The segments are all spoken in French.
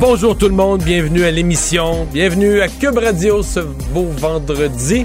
Bonjour tout le monde, bienvenue à l'émission, bienvenue à Cube Radio ce beau vendredi.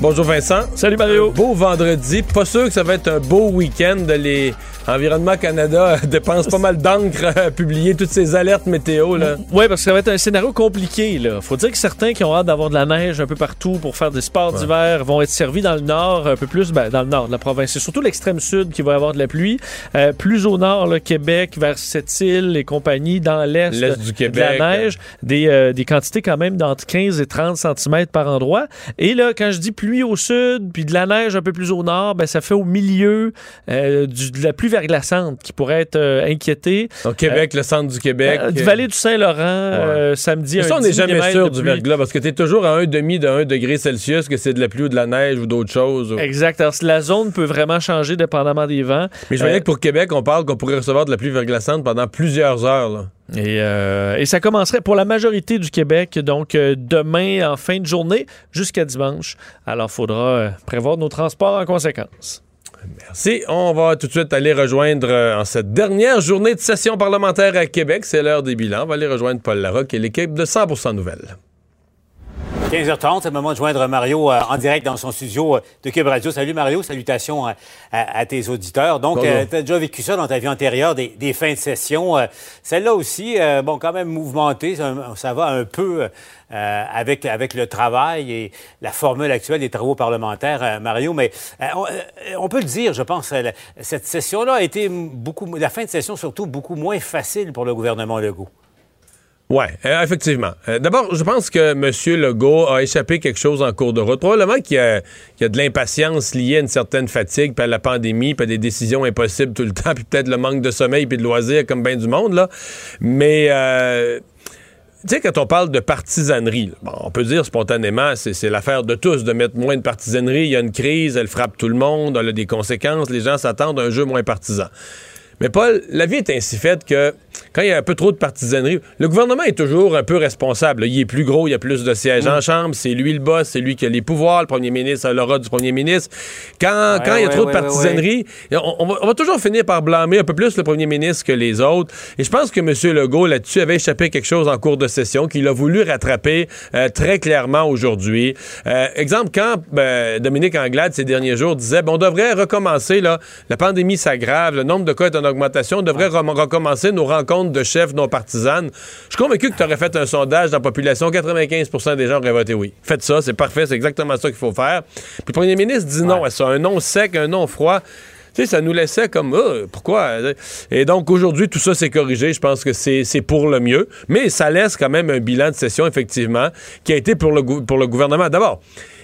Bonjour Vincent. Salut Mario. Beau vendredi, pas sûr que ça va être un beau week-end. Les Environnement Canada dépense pas mal d'encre à publier toutes ces alertes météo. Là. Oui, parce que ça va être un scénario compliqué. Là. Faut dire que certains qui ont hâte d'avoir de la neige un peu partout pour faire des sports d'hiver vont être servis dans le nord, un peu plus ben, dans le nord de la province. C'est surtout l'extrême sud qui va avoir de la pluie. Euh, plus au nord, le Québec, vers Sept-Îles et compagnie, dans l'est, du Québec. de la neige. Des, euh, des quantités quand même d'entre 15 et 30 cm par endroit. Et là, quand je dis pluie au sud, puis de la neige un peu plus au nord, ben, ça fait au milieu euh, du, de la pluie verglaçante qui pourrait être euh, inquiétée. Au Québec, le centre du Québec. Euh, du vallée du Saint-Laurent, euh, samedi. Mais ça, on n'est 10 jamais sûr du verglas parce que tu es toujours à un demi de 1 degré Celsius que c'est de la pluie ou de la neige ou d'autres choses. Exact. Alors, la zone peut vraiment changer dépendamment des vents. Mais je voyais que pour Québec, on parle qu'on pourrait recevoir de la pluie verglaçante pendant plusieurs heures. là. Et, euh, et ça commencerait pour la majorité du Québec, donc euh, demain en fin de journée jusqu'à dimanche. Alors, il faudra euh, prévoir nos transports en conséquence. Merci. On va tout de suite aller rejoindre en cette dernière journée de session parlementaire à Québec. C'est l'heure des bilans. On va aller rejoindre Paul Larocque et l'équipe de 100% Nouvelles. 15h30, c'est le moment de joindre Mario euh, en direct dans son studio euh, de Cube Radio. Salut Mario, salutations à, à- à tes auditeurs. Donc, Bonjour. tu as déjà vécu ça dans ta vie antérieure, des, des fins de session. Euh, Celle-là aussi, euh, bon, quand même mouvementée, ça, ça va un peu euh, avec, avec le travail et la formule actuelle des travaux parlementaires, euh, Mario. Mais euh, on, euh, on peut le dire, je pense, euh, cette session-là a été beaucoup, la fin de session surtout beaucoup moins facile pour le gouvernement Legault. Oui, effectivement. Euh, D'abord, je pense que M. Legault a échappé quelque chose en cours de route. Probablement qu'il y y a de l'impatience liée à une certaine fatigue, puis à la pandémie, puis à des décisions impossibles tout le temps, puis peut-être le manque de sommeil puis de loisirs comme bien du monde. là. Mais... euh, tu sais, quand on parle de partisanerie, on peut dire spontanément, c'est l'affaire de tous de mettre moins de partisanerie. Il y a une crise, elle frappe tout le monde, elle a des conséquences, les gens s'attendent à un jeu moins partisan. Mais Paul, la vie est ainsi faite que quand il y a un peu trop de partisanerie, le gouvernement est toujours un peu responsable. Il est plus gros, il y a plus de sièges Mm. en chambre, c'est lui le boss, c'est lui qui a les pouvoirs, le premier ministre a l'aura du premier ministre. Quand, quand il y a ouais, trop ouais, de partisanerie, on, on va, on va toujours finir par blâmer un peu plus le premier ministre que les autres. Et je pense que M. Legault, là-dessus, avait échappé quelque chose en cours de session qu'il a voulu rattraper euh, très clairement aujourd'hui. Euh, exemple, quand euh, Dominique Anglade, ces derniers jours, disait bon, on devrait recommencer, là, la pandémie s'aggrave, le nombre de cas est en augmentation, on devrait recommencer nos rencontres de chefs non partisanes. Je suis convaincu que tu aurais fait un sondage dans la population, 95% des gens auraient voté oui. Faites ça, c'est parfait, c'est exactement ça qu'il faut faire. Puis le premier ministre dit non à ça, un non sec, un non froid. Tu sais, ça nous laissait comme Ah, pourquoi? Et donc aujourd'hui tout ça s'est corrigé. Je pense que c'est pour le mieux, mais ça laisse quand même un bilan de session effectivement qui a été pour le gou- pour le gouvernement. D'abord.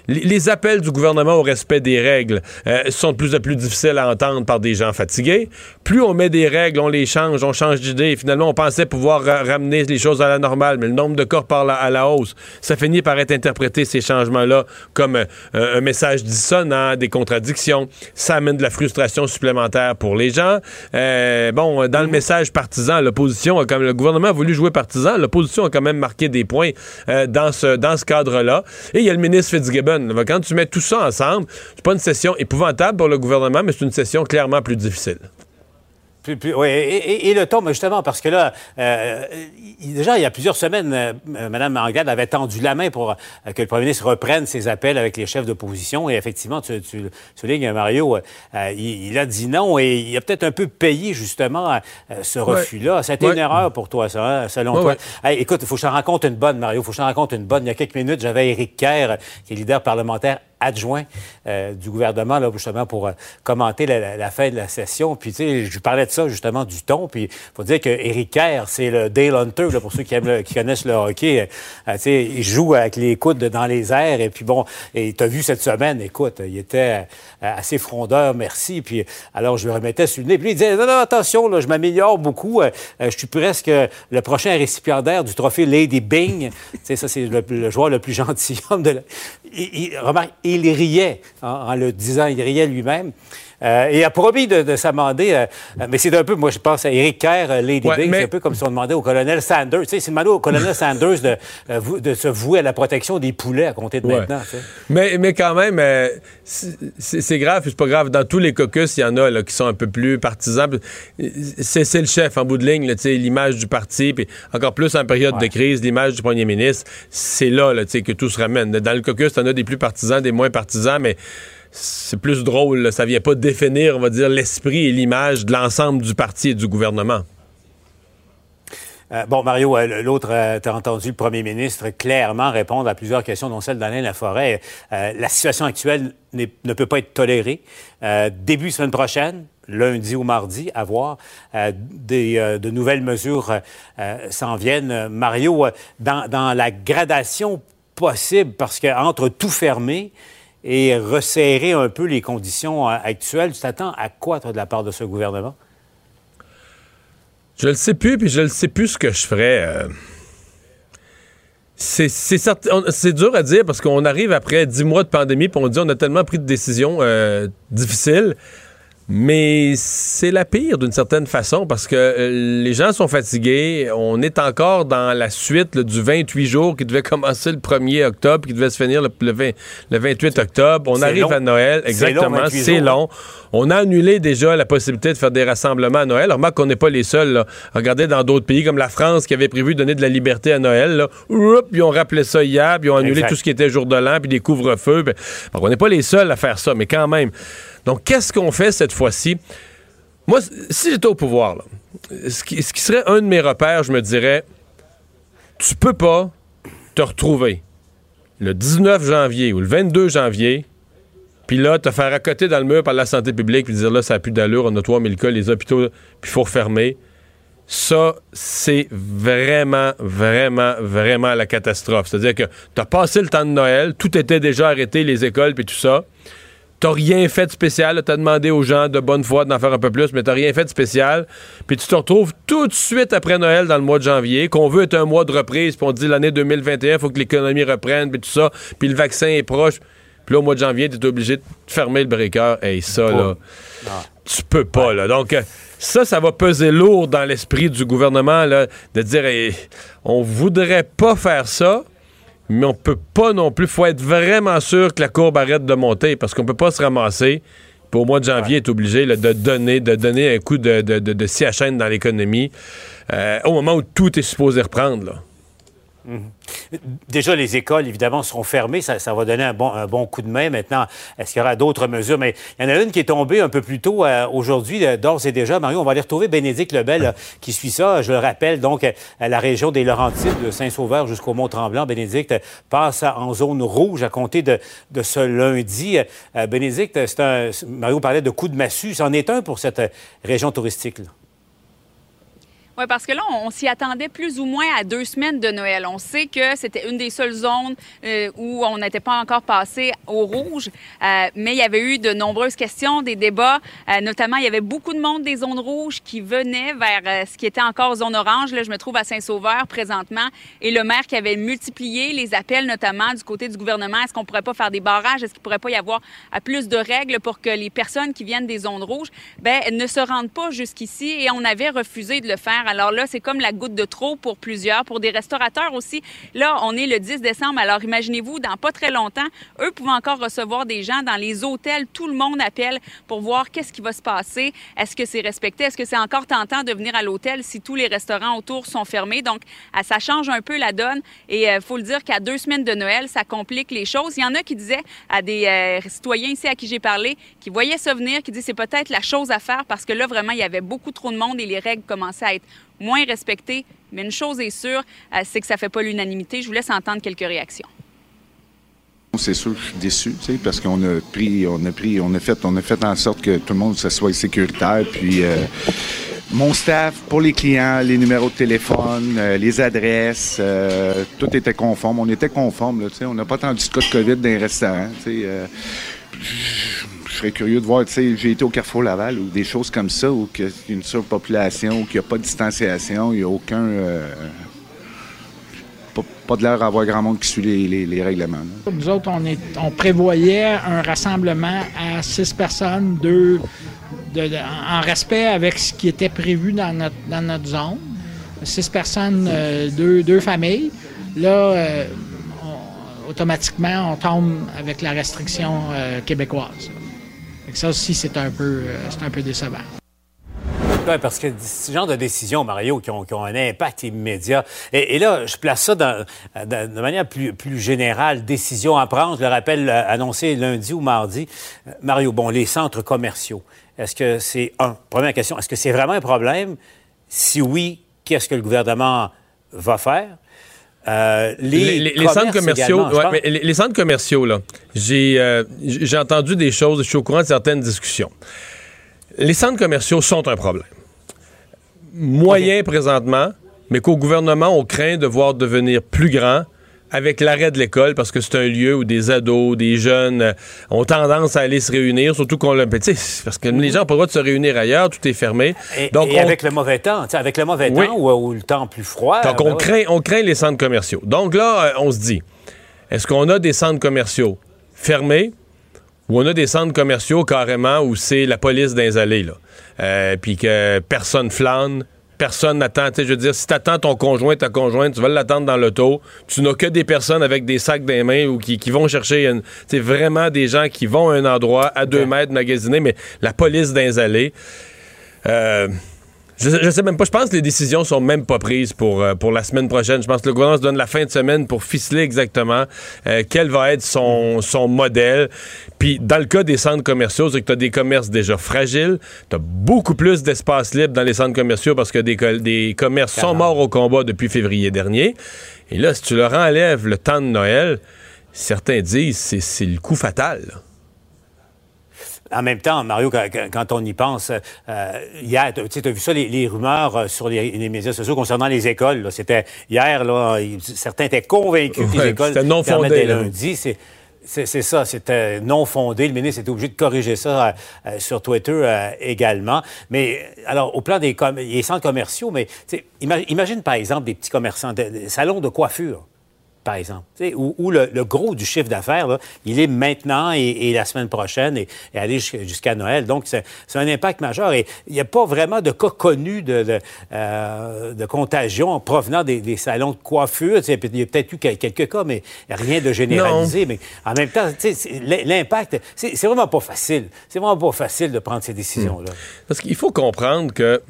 Les appels du gouvernement au respect des règles euh, sont de plus en plus difficiles à entendre par des gens fatigués. Plus on met des règles, on les change, on change d'idée. Finalement, on pensait pouvoir ra- ramener les choses à la normale, mais le nombre de corps par la- à la hausse, ça finit par être interprété, ces changements-là, comme euh, un message dissonant, des contradictions. Ça amène de la frustration supplémentaire pour les gens. Euh, bon, dans le message partisan, l'opposition, comme le gouvernement a voulu jouer partisan, l'opposition a quand même marqué des points dans ce, dans ce cadre-là. Et il y a le ministre Fitzgibbon. Quand tu mets tout ça ensemble, c'est pas une session épouvantable pour le gouvernement, mais c'est une session clairement plus difficile. Ouais, et, et- et le ton, mais justement, parce que là, euh, déjà, il y a plusieurs semaines, euh, euh, Mme Anglade avait tendu la main pour euh, que le premier ministre reprenne ses appels avec les chefs d'opposition. Et effectivement, tu, tu soulignes, Mario, il, il a dit non et il a peut-être un peu payé, justement, ce refus-là. Ça a été Ouais. une erreur pour toi, ça, hein, selon Ouais, toi. ouais. Hey, écoute, il faut que je te raconte une bonne, Mario. Il faut que je te raconte une bonne. Il y a quelques minutes, j'avais Éric Kerr, qui est leader parlementaire adjoint euh, du gouvernement, là, justement, pour euh, commenter la, fin de la session. Puis, tu sais, je parlais de ça, justement, du ton. Puis, il faut dire que Éric Kerr, c'est le Dale Hunter, là, pour ceux qui, aiment le- connaissent le hockey. Euh, tu sais, il joue avec les coudes dans les airs. Et puis, bon, et tu as vu cette semaine, écoute, il était assez frondeur, merci. Puis, alors, je lui remettais sur le nez. Puis, il disait, non, non, attention, là, je m'améliore beaucoup. Je suis presque le prochain récipiendaire du trophée Lady Bing. tu sais, ça, c'est le, joueur le plus gentilhomme de la... Il, il- riait en le disant, il riait lui-même. Euh, et a promis de, de s'amender, euh, mais c'est un peu, moi je pense à Eric Kerr, euh, Lady Ouais, mais- c'est un peu comme si on demandait au colonel Sanders, tu sais, c'est demandé au colonel Sanders de, euh, de se vouer à la protection des poulets à compter de Ouais. maintenant. tu sais. Mais, mais quand même, euh, c'est grave, c'est pas grave. Dans tous les caucus, il y en a là, qui sont un peu plus partisans. C'est le chef en bout de ligne, l'image du parti, puis encore plus en période de crise, l'image du premier ministre. C'est là, là que tout se ramène. Dans le caucus, t'en as des plus partisans, des moins partisans, mais c'est plus drôle. là. Ça vient pas définir, on va dire, l'esprit et l'image de l'ensemble du parti et du gouvernement. Euh, bon, Mario, euh, l'autre, euh, tu as entendu le premier ministre clairement répondre à plusieurs questions, dont celle d'Alain Laforêt. La situation actuelle ne peut pas être tolérée. Début semaine prochaine, lundi ou mardi, à voir, des, de nouvelles mesures s'en viennent. Mario, dans, la gradation possible, parce qu'entre tout fermer et resserrer un peu les conditions euh, actuelles, tu t'attends à quoi, toi, de la part de ce gouvernement? Je le sais plus, puis je le sais plus ce que je ferais. euh. C'est c'est dur à dire parce qu'on arrive après dix mois de pandémie, puis on dit on a tellement pris de décisions euh, difficiles. Mais c'est la pire d'une certaine façon parce que euh, les gens sont fatigués. On est encore dans la suite là, du 28 jours qui devait commencer le 1er octobre, qui devait se finir le, le 20 le 28 octobre. On arrive long. à Noël, exactement. long, 28 C'est long. On a annulé déjà la possibilité de faire des rassemblements à Noël. Remarque qu'on n'est pas les seuls. là. Regardez dans d'autres pays comme la France qui avait prévu de donner de la liberté à Noël. Là. Oups, ils ont rappelé ça hier, puis ils ont annulé Exact. tout ce qui était jour de l'an, puis des couvre-feux. On n'est pas les seuls à faire ça, mais quand même. Donc, qu'est-ce qu'on fait cette fois-ci? Moi, si j'étais au pouvoir, là, ce, qui, ce qui serait un de mes repères, je me dirais, tu peux pas te retrouver le 19 janvier ou le 22 janvier, puis là, te faire accoter dans le mur par la santé publique, puis dire là, ça n'a plus d'allure, on a 3000 cas, les hôpitaux, puis il faut refermer. Ça, c'est vraiment, vraiment, vraiment la catastrophe. C'est-à-dire que tu as passé le temps de Noël, tout était déjà arrêté, les écoles, puis tout ça. T'as rien fait de spécial. T'as demandé aux gens de bonne foi d'en faire un peu plus, mais t'as rien fait de spécial. Puis tu te retrouves tout de suite après Noël dans le mois de janvier, qu'on veut être un mois de reprise, puis on dit l'année 2021, il faut que l'économie reprenne, puis tout ça, puis le vaccin est proche. Puis là, au mois de janvier, t'es obligé de fermer le breaker. Et ça, là, tu peux pas, là. Donc, euh, ça, ça va peser lourd dans l'esprit du gouvernement, là, de dire, Hey, on voudrait pas faire ça, mais on peut pas non plus. faut être vraiment sûr que la courbe arrête de monter parce qu'on peut pas se ramasser. Puis au mois de janvier, être obligé de, donner, de donner un coup de, de, dans l'économie euh, au moment où tout est supposé reprendre. Là. Déjà, les écoles, évidemment, seront fermées. Ça, va donner un bon, coup de main. Maintenant, est-ce qu'il y aura d'autres mesures? Mais il y en a une qui est tombée un peu plus tôt euh, aujourd'hui, euh, d'ores et déjà. Mario, on va aller retrouver Bénédicte Lebel euh, qui suit ça. Je le rappelle, donc, euh, la région des Laurentides, de Saint-Sauveur jusqu'au Mont-Tremblant. Bénédicte passe en zone rouge à compter de, ce lundi. Euh, Bénédicte, un, Mario parlait de coup de massue. C'en est un pour cette région touristique. là. Oui, parce que là, on, s'y attendait plus ou moins à deux semaines de Noël. On sait que c'était une des seules zones euh, où on n'était pas encore passé au rouge, euh, mais il y avait eu de nombreuses questions, des débats. Euh, notamment, il y avait beaucoup de monde des zones rouges qui venaient vers ce qui était encore zone orange. Là, je me trouve à Saint-Sauveur présentement, et le maire qui avait multiplié les appels, notamment du côté du gouvernement. Est-ce qu'on pourrait pas faire des barrages? Est-ce qu'il pourrait pas y avoir plus de règles pour que les personnes qui viennent des zones rouges ben, ne se rendent pas jusqu'ici? Et on avait refusé de le faire Alors là, c'est comme la goutte de trop pour plusieurs, pour des restaurateurs aussi. Là, on est le 10 décembre, alors imaginez-vous, dans pas très longtemps, eux pouvaient encore recevoir des gens dans les hôtels. Tout le monde appelle pour voir qu'est-ce qui va se passer. Est-ce que c'est respecté? Est-ce que c'est encore tentant de venir à l'hôtel si tous les restaurants autour sont fermés? Donc, ah, ça change un peu la donne. Et il faut le dire qu'à deux semaines de Noël, ça complique les choses. Il y en a qui disaient à des euh, citoyens ici à qui j'ai parlé, qui voyaient ça venir, qui disaient c'est peut-être la chose à faire parce que là, vraiment, il y avait beaucoup trop de monde et les règles commençaient à être moins respectées. Mais une chose est sûre, euh, c'est que ça ne fait pas l'unanimité. Je vous laisse entendre quelques réactions. C'est sûr, je suis déçu, parce qu'on a pris, on a pris, on a fait, on a fait en sorte que tout le monde se soit sécuritaire, puis euh, mon staff, pour les clients, les numéros de téléphone, euh, les adresses, euh, tout était conforme. On était conforme, on n'a pas attendu de cas de COVID dans les restaurants, sais. Je serais curieux de voir, tu sais, j'ai été au Carrefour Laval ou des choses comme ça, où il y a une surpopulation, où il n'y a pas de distanciation, il n'y a aucun pas, de l'air à avoir grand monde qui suit les, règlements. Nous autres, on, prévoyait un rassemblement à six personnes, deux, en respect avec ce qui était prévu dans notre, zone. Six personnes, euh, deux, deux, familles. Là, euh, automatiquement, on tombe avec la restriction euh, québécoise. Ça aussi, c'est un, peu, un peu décevant. Oui, parce que ce genre de décisions, Mario, qui ont, un impact immédiat. Et, là, je place ça de manière plus, plus générale. Décision à prendre, je le rappelle, euh, annoncé lundi ou mardi. Euh, Mario, bon, les centres commerciaux, est-ce que c'est un? Première question, est-ce que c'est vraiment un problème? Si oui, qu'est-ce que le gouvernement va faire? Euh, les, centres commerciaux, les, centres commerciaux, là, j'ai entendu des choses, je suis au courant de certaines discussions. Les centres commerciaux sont un problème. Moyen présentement, mais qu'au gouvernement, on craint de voir devenir plus grand avec l'arrêt de l'école, parce que c'est un lieu où des ados, des jeunes euh, ont tendance à aller se réunir, surtout qu'on le... Parce que les gens n'ont pas le droit de se réunir ailleurs, tout est fermé. Et, Donc, avec le mauvais temps, avec le mauvais temps ou, le temps plus froid. Donc, on, ben craint, on craint les centres commerciaux. Donc là, euh, on se dit, est-ce qu'on a des centres commerciaux fermés ou on a des centres commerciaux carrément où c'est la police dans les allées, là? Euh, puis que personne flâne, personne n'attend. Je veux dire, si t'attends ton conjoint, ta conjointe, tu vas l'attendre dans l'auto. Tu n'as que des personnes avec des sacs dans les mains ou qui, vont chercher. C'est vraiment des gens qui vont à un endroit à deux mètres magasiner, mais la police dans les allées. Euh, je, je, sais même pas. Je pense que les décisions sont même pas prises pour, euh, pour la semaine prochaine. Je pense que le gouvernement se donne la fin de semaine pour ficeler exactement euh, quel va être son, son modèle. Puis, dans le cas des centres commerciaux, c'est que tu as des commerces déjà fragiles. Tu as beaucoup plus d'espace libre dans les centres commerciaux parce que des, des commerces sont morts au combat depuis février dernier. Et là, si tu leur enlèves le temps de Noël, certains disent c'est c'est le coup fatal. En même temps, Mario, quand, on y pense, euh, hier, tu as vu ça, les, rumeurs euh, sur les, médias sociaux concernant les écoles. C'était hier, là, certains étaient convaincus que les écoles non fondé, lundi. C'est ça, c'était non fondé. Le ministre était obligé de corriger ça euh, sur Twitter également. Mais alors, au plan des, centres commerciaux, mais imagine, par exemple des petits commerçants, des salons de coiffure par exemple, où, le, gros du chiffre d'affaires, il est maintenant et, la semaine prochaine et, aller jusqu'à Noël. Donc, c'est un impact majeur. Et il n'y a pas vraiment de cas connus de, euh, contagion provenant des, salons de coiffure. Il y a peut-être eu quelques cas, mais rien de généralisé. Mais en même temps, l'impact, c'est vraiment pas facile. C'est vraiment pas facile de prendre ces décisions-là. Hmm. Parce qu'il faut comprendre que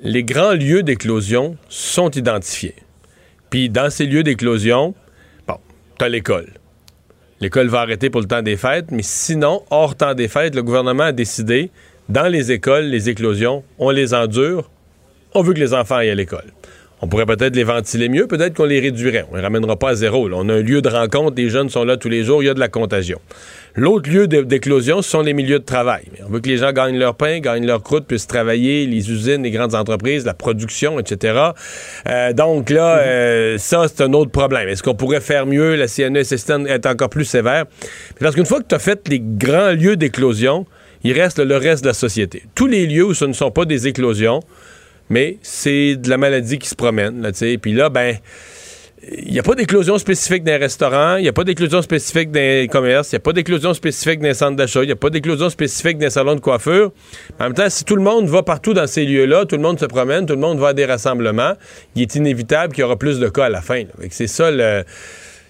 les grands lieux d'éclosion sont identifiés. Dans ces lieux d'éclosion, bon, t'as l'école. L'école va arrêter pour le temps des fêtes, mais sinon, hors temps des fêtes, le gouvernement a décidé, dans les écoles, les éclosions, on les endure, on veut que les enfants aillent à l'école. On pourrait peut-être les ventiler mieux, peut-être qu'on les réduirait. On ne les ramènera pas à zéro. On a un lieu de rencontre, des jeunes sont là tous les jours, il y a de la contagion. L'autre lieu d'éclosion, ce sont les milieux de travail. On veut que les gens gagnent leur pain, gagnent leur croûte, puissent travailler, les usines, les grandes entreprises, la production, etc. Euh, donc là, euh, ça, c'est un autre problème. Est-ce qu'on pourrait faire mieux? La CNES est encore plus sévère. Parce qu'une fois que tu as fait les grands lieux d'éclosion, il reste le reste de la société. Tous les lieux où ce ne sont pas des éclosions, mais c'est de la maladie qui se promène, là, Puis là, ben il n'y a pas d'éclosion spécifique dans les restaurants, il n'y a pas d'éclosion spécifique dans les commerces, il n'y a pas d'éclosion spécifique dans les centres d'achat, il n'y a pas d'éclosion spécifique dans les salons de coiffure. En même temps, si tout le monde va partout dans ces lieux-là, tout le monde se promène, tout le monde va à des rassemblements, il est inévitable qu'il y aura plus de cas à la fin. C'est ça le.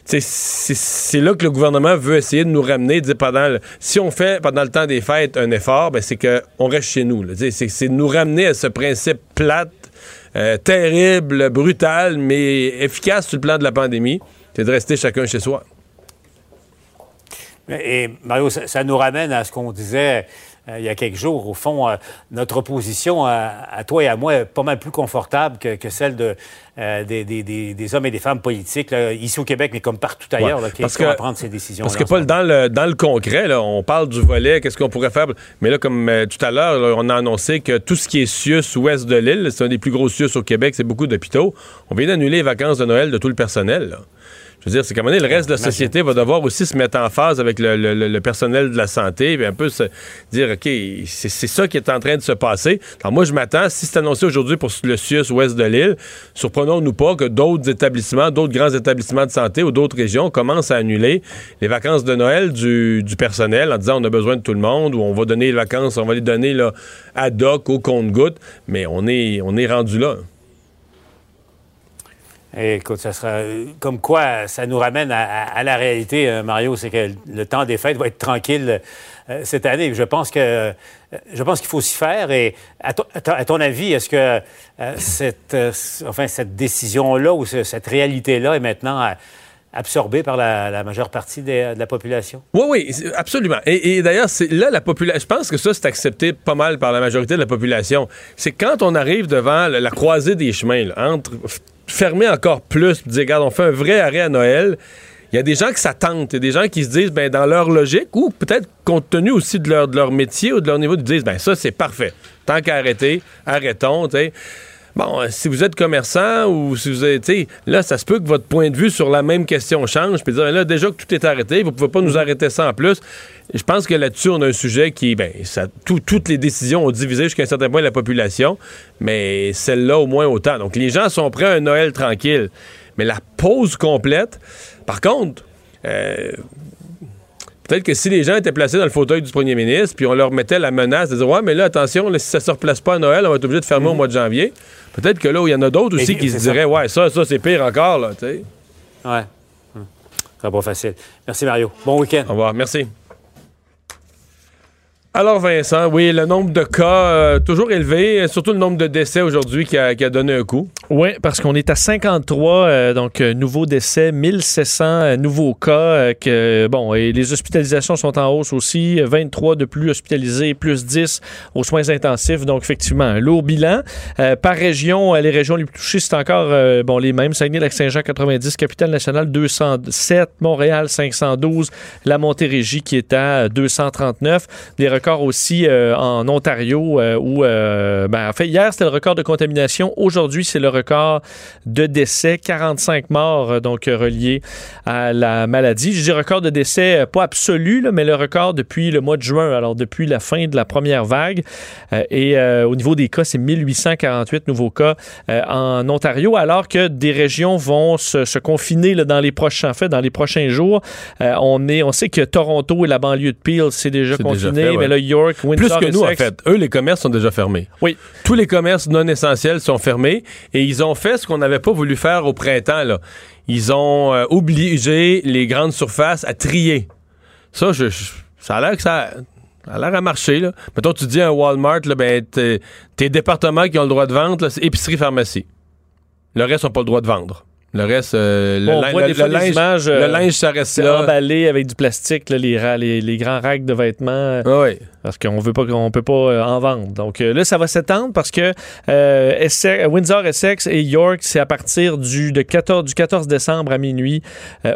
C'est- là que le gouvernement veut essayer de nous ramener. dire pendant le- si on fait pendant le temps des fêtes un effort, ben c'est qu'on reste chez nous. C'est de nous ramener à ce principe plate, euh, terrible, brutal, mais efficace sur le plan de la pandémie. C'est de rester chacun chez soi. Et Mario, ça, nous ramène à ce qu'on disait il y a quelques jours. Au fond, euh, notre position à, à toi et à moi est pas mal plus confortable que, que celle de, euh, des, des- des- des hommes et des femmes politiques, là, ici au Québec, mais comme partout ailleurs, Ouais, là, qui, parce qui vont que- prendre ces décisions. Parce que, Paul, dans le, dans le là, on parle du volet, qu'est-ce qu'on pourrait faire. Mais là, comme euh, tout à l'heure, on a annoncé que tout ce qui est CIUS ouest de l'île, c'est un des plus gros CIUS au Québec, c'est beaucoup d'hôpitaux. On vient d'annuler les vacances de Noël de tout le personnel. là. Je veux dire, c'est qu'à un moment donné, le reste de la société va devoir aussi se mettre en phase avec le, le- le- le personnel de la santé, puis un peu se dire, OK, c'est c'est ça qui est en train de se passer. Alors moi, je m'attends, si c'est annoncé aujourd'hui pour le CIUS ouest de l'île, surprenons-nous pas que d'autres établissements, d'autres grands établissements de santé ou d'autres régions commencent à annuler les vacances de Noël du, du personnel en disant on a besoin de tout le monde ou on va donner les vacances, on va les donner là, ad hoc au compte-goutte, mais on est, on est rendu là. Écoute, ça sera comme quoi ça nous ramène à, la réalité, euh, Mario, c'est que le temps des fêtes va être tranquille euh, cette année. Je pense que je pense qu'il faut s'y faire. Et à, ton- avis, est-ce que euh, cette enfin cette décision-là ou ce- cette réalité-là est maintenant absorbée par la, majeure partie de la population? Oui, oui, absolument. Et, d'ailleurs, là la population. Je pense que ça, c'est accepté pas mal par la majorité de la population. C'est quand on arrive devant la, croisée des chemins, là, entre fermer encore plus, dire, regarde, on fait un vrai arrêt à Noël. Il y a des gens qui s'attendent, il y a des gens qui se disent, ben, dans leur logique, ou peut-être compte tenu aussi de leur, de leur métier ou de leur niveau, ils disent, ben, ça, c'est parfait. Tant qu'à arrêter, arrêtons, tu. Bon, euh, si vous êtes commerçant ou si vous êtes, là, ça se peut que votre point de vue sur la même question change. Puis dire, là, déjà que tout est arrêté, vous pouvez pas nous arrêter ça en plus. Je pense que là-dessus, on a un sujet qui, ben, ça, tout- toutes les décisions ont divisé jusqu'à un certain point la population, mais celle-là au moins autant. Donc, les gens sont prêts à un Noël tranquille. Mais la pause complète, par contre, euh, Peut-être que si les gens étaient placés dans le fauteuil du premier ministre, puis on leur mettait la menace de dire Ouais, mais là, attention, là, si ça se replace pas à Noël, on va être obligé de fermer au mois de janvier. Peut-être que là, où il y en a d'autres aussi qui se ça. diraient Ouais, ça, ça, c'est pire encore, là, tu sais. Ouais. Hum. Ce sera pas facile. Merci, Mario. Bon week-end. Au revoir. Merci. Alors, Vincent, oui, le nombre de cas euh, toujours élevé, surtout le nombre de décès aujourd'hui qui a, qui a donné un coup. Oui, parce qu'on est à 53 euh, donc euh, nouveaux décès, 1700 euh, nouveaux cas euh, que bon et les hospitalisations sont en hausse aussi, 23 de plus hospitalisés, plus 10 aux soins intensifs. Donc effectivement, un lourd bilan. Par région, les régions les plus touchées c'est encore bon les mêmes, Saguenay-Lac-Saint-Jean 90, Capitale-Nationale 207, Montréal 512, la Montérégie qui est à 239, des records aussi en Ontario où ben, en fait hier c'était le record de contamination, aujourd'hui c'est le record de décès, 45 morts euh, donc reliés à la maladie. Je dis record de décès euh, pas absolu, là, mais le record depuis le mois de juin, alors depuis la fin de la première vague. Euh, et euh, au niveau des cas, c'est 1848 nouveaux cas euh, en Ontario, alors que des régions vont se, se confiner là, dans les prochains en fait, dans les prochains jours. On est, on sait que Toronto et la banlieue de Peel, c'est déjà confiné, fait, ouais. mais là York, Plus Windsor, que nous, en fait. Eux, les commerces sont déjà fermés. Oui. Tous les commerces non essentiels sont fermés et ils ont fait ce qu'on n'avait pas voulu faire au printemps. Ils ont euh, obligé les grandes surfaces à trier. Ça, ça a l'air que ça, a l'air à marcher. Là. Mettons, tu dis à Walmart, là, ben, t'es- départements qui ont le droit de vendre, c'est épicerie-pharmacie. Le reste n'a pas le droit de vendre. Le reste, euh, le, on voit le- des fois le des linge, images, le euh, linge, ça reste là. emballé avec du plastique, là, les, les, les grands racks de vêtements. euh, Ah oui. Parce qu'on veut pas qu'on peut pas en vendre. Donc là, ça va s'étendre parce que Essex- Windsor, Essex et York, c'est à partir du, de 14, du 14 décembre à minuit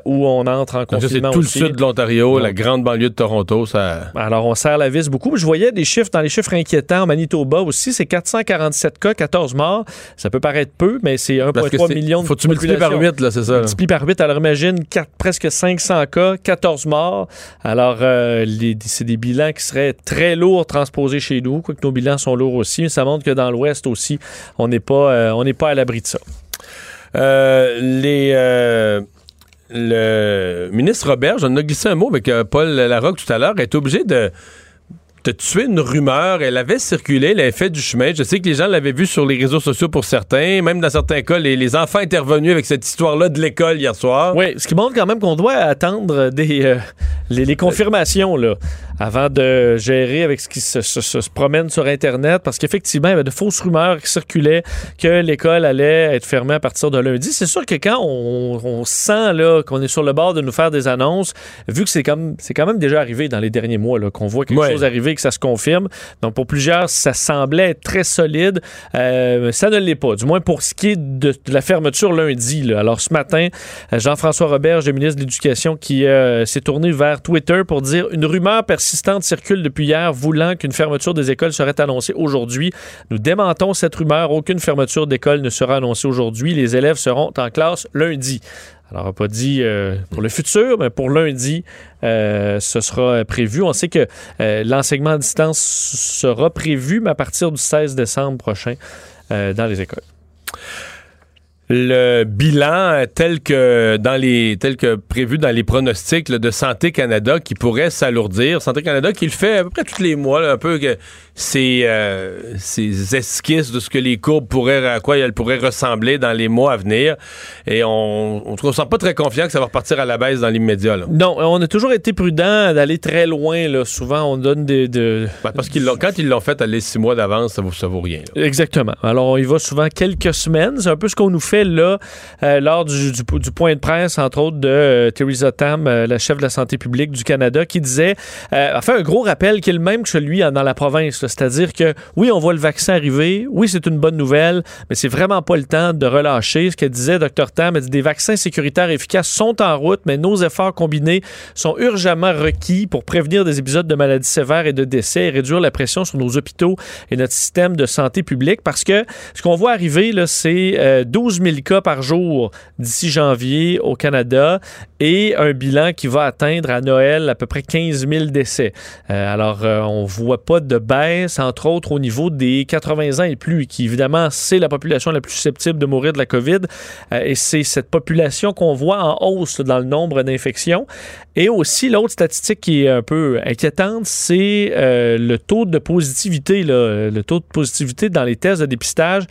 où on entre en Donc, ça, c'est confinement tout aussi. le sud de l'Ontario, la grande banlieue de Toronto. Ça... Alors, on serre la vis beaucoup. Je voyais des chiffres, dans les chiffres inquiétants, en Manitoba aussi, c'est 447 cas, 14 morts. Ça peut paraître peu, mais c'est Parce que 1,3 c'est- million de Faut que tu multiplies par population. 8, là, c'est ça. par 8, alors imagine presque 500 cas, 14 morts. Alors, euh, c'est des bilans qui seraient très lourds transposés chez nous, quoique nos bilans sont lourds aussi, mais ça montre que dans l'Ouest aussi, on n'est pas, euh, on pas à l'abri de ça. Euh, les... le ministre Robert, j'en ai glissé un mot avec Paul Larocque tout à l'heure, est obligé de de tuer une rumeur. Elle avait circulé, fait du chemin. Je sais que les gens l'avaient vu sur les réseaux sociaux pour certains. Même dans certains cas, les, les enfants intervenus avec cette histoire-là de l'école hier soir. Oui, ce qui montre quand même qu'on doit attendre des, euh, les, les confirmations là, avant de gérer avec ce qui se, se- se- se promène sur Internet, parce qu'effectivement, il y avait de fausses rumeurs qui circulaient que l'école allait être fermée à partir de lundi. C'est sûr que quand on, on sent là, qu'on est sur le bord de nous faire des annonces, vu que c'est comme c'est quand même déjà arrivé dans les derniers mois qu'on voit quelque Ouais. chose arriver, que ça se confirme. Donc pour plusieurs, ça semblait être très solide. Euh, ça ne l'est pas, du moins pour ce qui est de, de la fermeture lundi. là. Alors ce matin, Jean-François Roberge, le ministre de l'Éducation, qui euh, s'est tourné vers Twitter pour dire une rumeur persistante circule depuis hier voulant qu'une fermeture des écoles serait annoncée aujourd'hui. Nous démentons cette rumeur. Aucune fermeture d'école ne sera annoncée aujourd'hui. Les élèves seront en classe lundi. Alors, on n'a pas dit euh, pour le futur, mais pour lundi, euh, ce sera prévu. On sait que euh, l'enseignement à distance sera prévu, mais à partir du 16 décembre prochain dans les écoles. Le bilan tel que dans les tel que prévu dans les pronostics de Santé Canada qui pourrait s'alourdir. Santé Canada qui le fait à peu près tous les mois, un peu euh, ses esquisses de ce que les courbes pourraient à quoi elles pourraient ressembler dans les mois à venir. Et on ne sent pas très confiant que ça va repartir à la baisse dans l'immédiat. Non, on a toujours été prudent d'aller très loin. Là. Souvent, on donne des... De... Ben, parce qu'ils quand ils l'ont fait aller six mois d'avance, ça vaut, ça vaut rien. là. Exactement. Alors, on y va souvent quelques semaines. C'est un peu ce qu'on nous fait là, euh, lors du, du- du point de presse, entre autres, de euh, Theresa Tam, euh, la chef de la santé publique du Canada, qui disait, euh, a fait un gros rappel qui est le même que celui euh, dans la province. là. C'est-à-dire que, oui, on voit le vaccin arriver. Oui, c'est une bonne nouvelle, mais c'est vraiment pas le temps de relâcher. Ce que disait Dr Tam, elle dit, des vaccins sécuritaires efficaces sont en route, mais nos efforts combinés sont urgemment requis pour prévenir des épisodes de maladies sévères et de décès et réduire la pression sur nos hôpitaux et notre système de santé publique parce que ce qu'on voit arriver, c'est euh, 12 000 cas par jour d'ici janvier au Canada et un bilan qui va atteindre à Noël à peu près 15 000 décès. Euh, alors, euh, on voit pas de baisse, entre autres au niveau des 80 ans et plus, qui évidemment, c'est la population la plus susceptible de mourir de la COVID. Euh, et c'est cette population qu'on voit en hausse dans le nombre d'infections. Et aussi, l'autre statistique qui est un peu inquiétante, c'est euh, le taux de positivité, là, le taux de positivité dans les tests de dépistage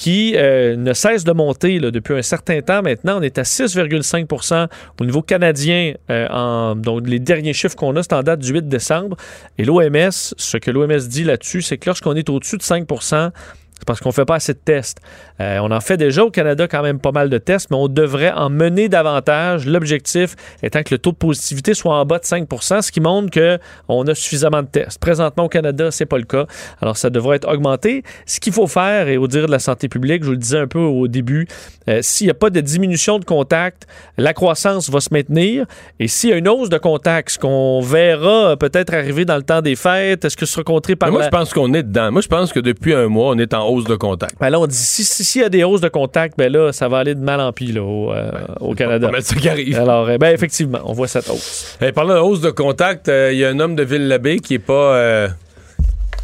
qui euh, ne cesse de monter depuis un certain temps. Maintenant, on est à 6,5% au niveau canadien. euh, en, donc, les derniers chiffres qu'on a, c'est en date du 8 décembre. Et l'OMS, ce que l'OMS dit là-dessus, c'est que lorsqu'on est au-dessus de 5% c'est parce qu'on ne fait pas assez de tests. Euh, on en fait déjà au Canada quand même pas mal de tests, mais on devrait en mener davantage. L'objectif étant que le taux de positivité soit en bas de 5% ce qui montre qu'on a suffisamment de tests. Présentement au Canada, c'est pas le cas. Alors ça devrait être augmenté. Ce qu'il faut faire, et au dire de la santé publique, je vous le disais un peu au début, euh, s'il n'y a pas de diminution de contact, la croissance va se maintenir. Et s'il y a une hausse de contact, ce qu'on verra peut-être arriver dans le temps des fêtes, est-ce que ce sera contré par Mais moi, la- je pense qu'on est dedans. Moi, je pense que depuis un mois, on est en hausse de contact. Ben là, on dit, si- si- s'il y a des hausses de contact, ben là, ça va aller de mal en pis là, au, euh, au Canada. Pas mal ça qui arrive. Alors, euh, ben effectivement, on voit cette hausse. Eh, parlant de hausse de contact, euh, il y a un homme de Ville-l'Abbé qui est pas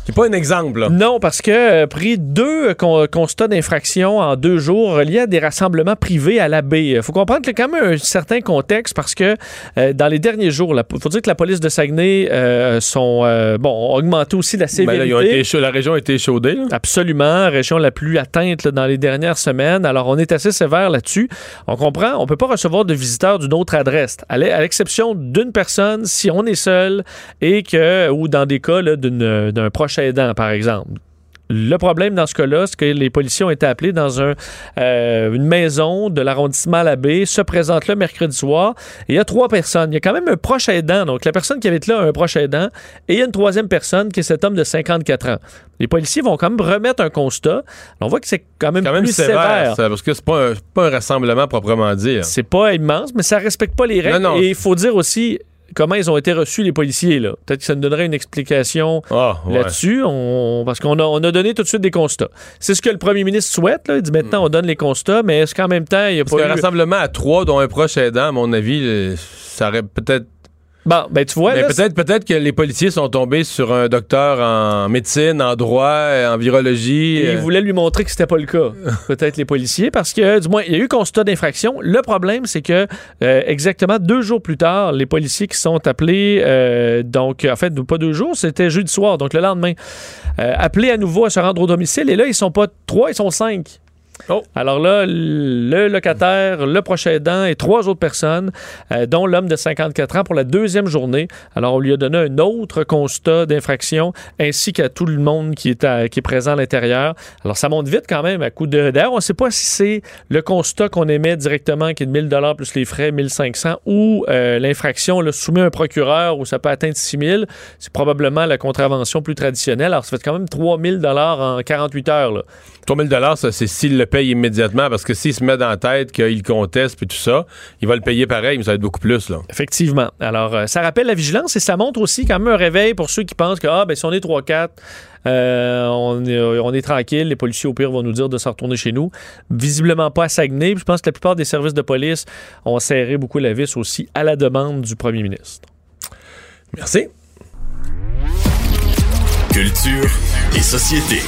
euh, qui est pas un exemple. là. Non, parce que euh, pris deux con- constats d'infraction en deux jours reliés à des rassemblements privés à la baie. Il faut comprendre qu'il y a quand même un certain contexte parce que euh, dans les derniers jours, il faut dire que la police de Saguenay euh, sont, euh, bon, ont augmenté aussi la Ben sévérité. là, ils ont été échau- la région a été échaudée. là. Absolument, région la plus atteinte là, dans les dernières semaines. Alors, on est assez sévère là-dessus. On comprend, on peut pas recevoir de visiteurs d'une autre adresse, à l'e- à l'exception d'une personne si on est seul et que, ou dans des cas d'un proche aidant, par exemple. Le problème dans ce cas-là, c'est que les policiers ont été appelés dans un, euh, une maison de l'arrondissement à la baie, se présentent là mercredi soir, et il y a trois personnes. Il y a quand même un proche aidant, donc la personne qui avait été là a un proche aidant, et il y a une troisième personne qui est cet homme de 54 ans. Les policiers vont quand même remettre un constat. On voit que c'est quand même, Quand même plus sévère, sévère. ça, parce que c'est pas, un- pas un rassemblement proprement dit. hein. C'est pas immense, mais ça respecte pas les règles. Non, non. Et il faut dire aussi comment ils ont été reçus, les policiers. là. Peut-être que ça nous donnerait une explication Ah, ouais. là-dessus, on- parce qu'on a, on a donné tout de suite des constats. C'est ce que le premier ministre souhaite. Là. Il dit maintenant, on donne les constats, mais est-ce qu'en même temps, il n'y a Parce pas qu'un eu... rassemblement à trois, dont un proche aidant, à mon avis, ça aurait peut-être Bon, ben tu vois, peut-être peut-être que les policiers sont tombés sur un docteur en médecine, en droit, euh, en virologie. Et euh, ils voulaient lui montrer que c'était pas le cas. Peut-être les policiers, parce que, du moins, il y a eu constat d'infraction. Le problème, c'est que, euh, exactement deux jours plus tard, les policiers qui sont appelés, euh, donc, en fait, pas deux jours, c'était jeudi soir, donc le lendemain, appelés à nouveau à se rendre au domicile. Et là, ils sont pas trois, ils sont cinq. Oh. Alors là, le locataire, le prochain aidant et trois autres personnes, euh, dont l'homme de 54 ans pour la deuxième journée. Alors, on lui a donné un autre constat d'infraction ainsi qu'à tout le monde qui est, à- qui est présent à l'intérieur. Alors, ça monte vite quand même à coup de. D'ailleurs, on ne sait pas si c'est le constat qu'on émet directement qui est de 1000 plus les frais, 1500 ou euh, l'infraction là, soumet un procureur où ça peut atteindre 6000. C'est probablement la contravention plus traditionnelle. Alors, ça fait quand même 3000 en 48 heures. Là. 3000 dollars, ça c'est s'il le paye immédiatement parce que s'il se met dans la tête qu'il conteste puis tout ça, il va le payer pareil, mais ça va être beaucoup plus là. Effectivement. Alors, euh, ça rappelle la vigilance et ça montre aussi quand même un réveil pour ceux qui pensent que, ah, ben, si on est 3-4, euh, on, est, on est tranquille, les policiers au pire vont nous dire de s'en retourner chez nous. Visiblement pas à Saguenay. Puis Je pense que la plupart des services de police ont serré beaucoup la vis aussi à la demande du premier ministre. Merci. Culture et société.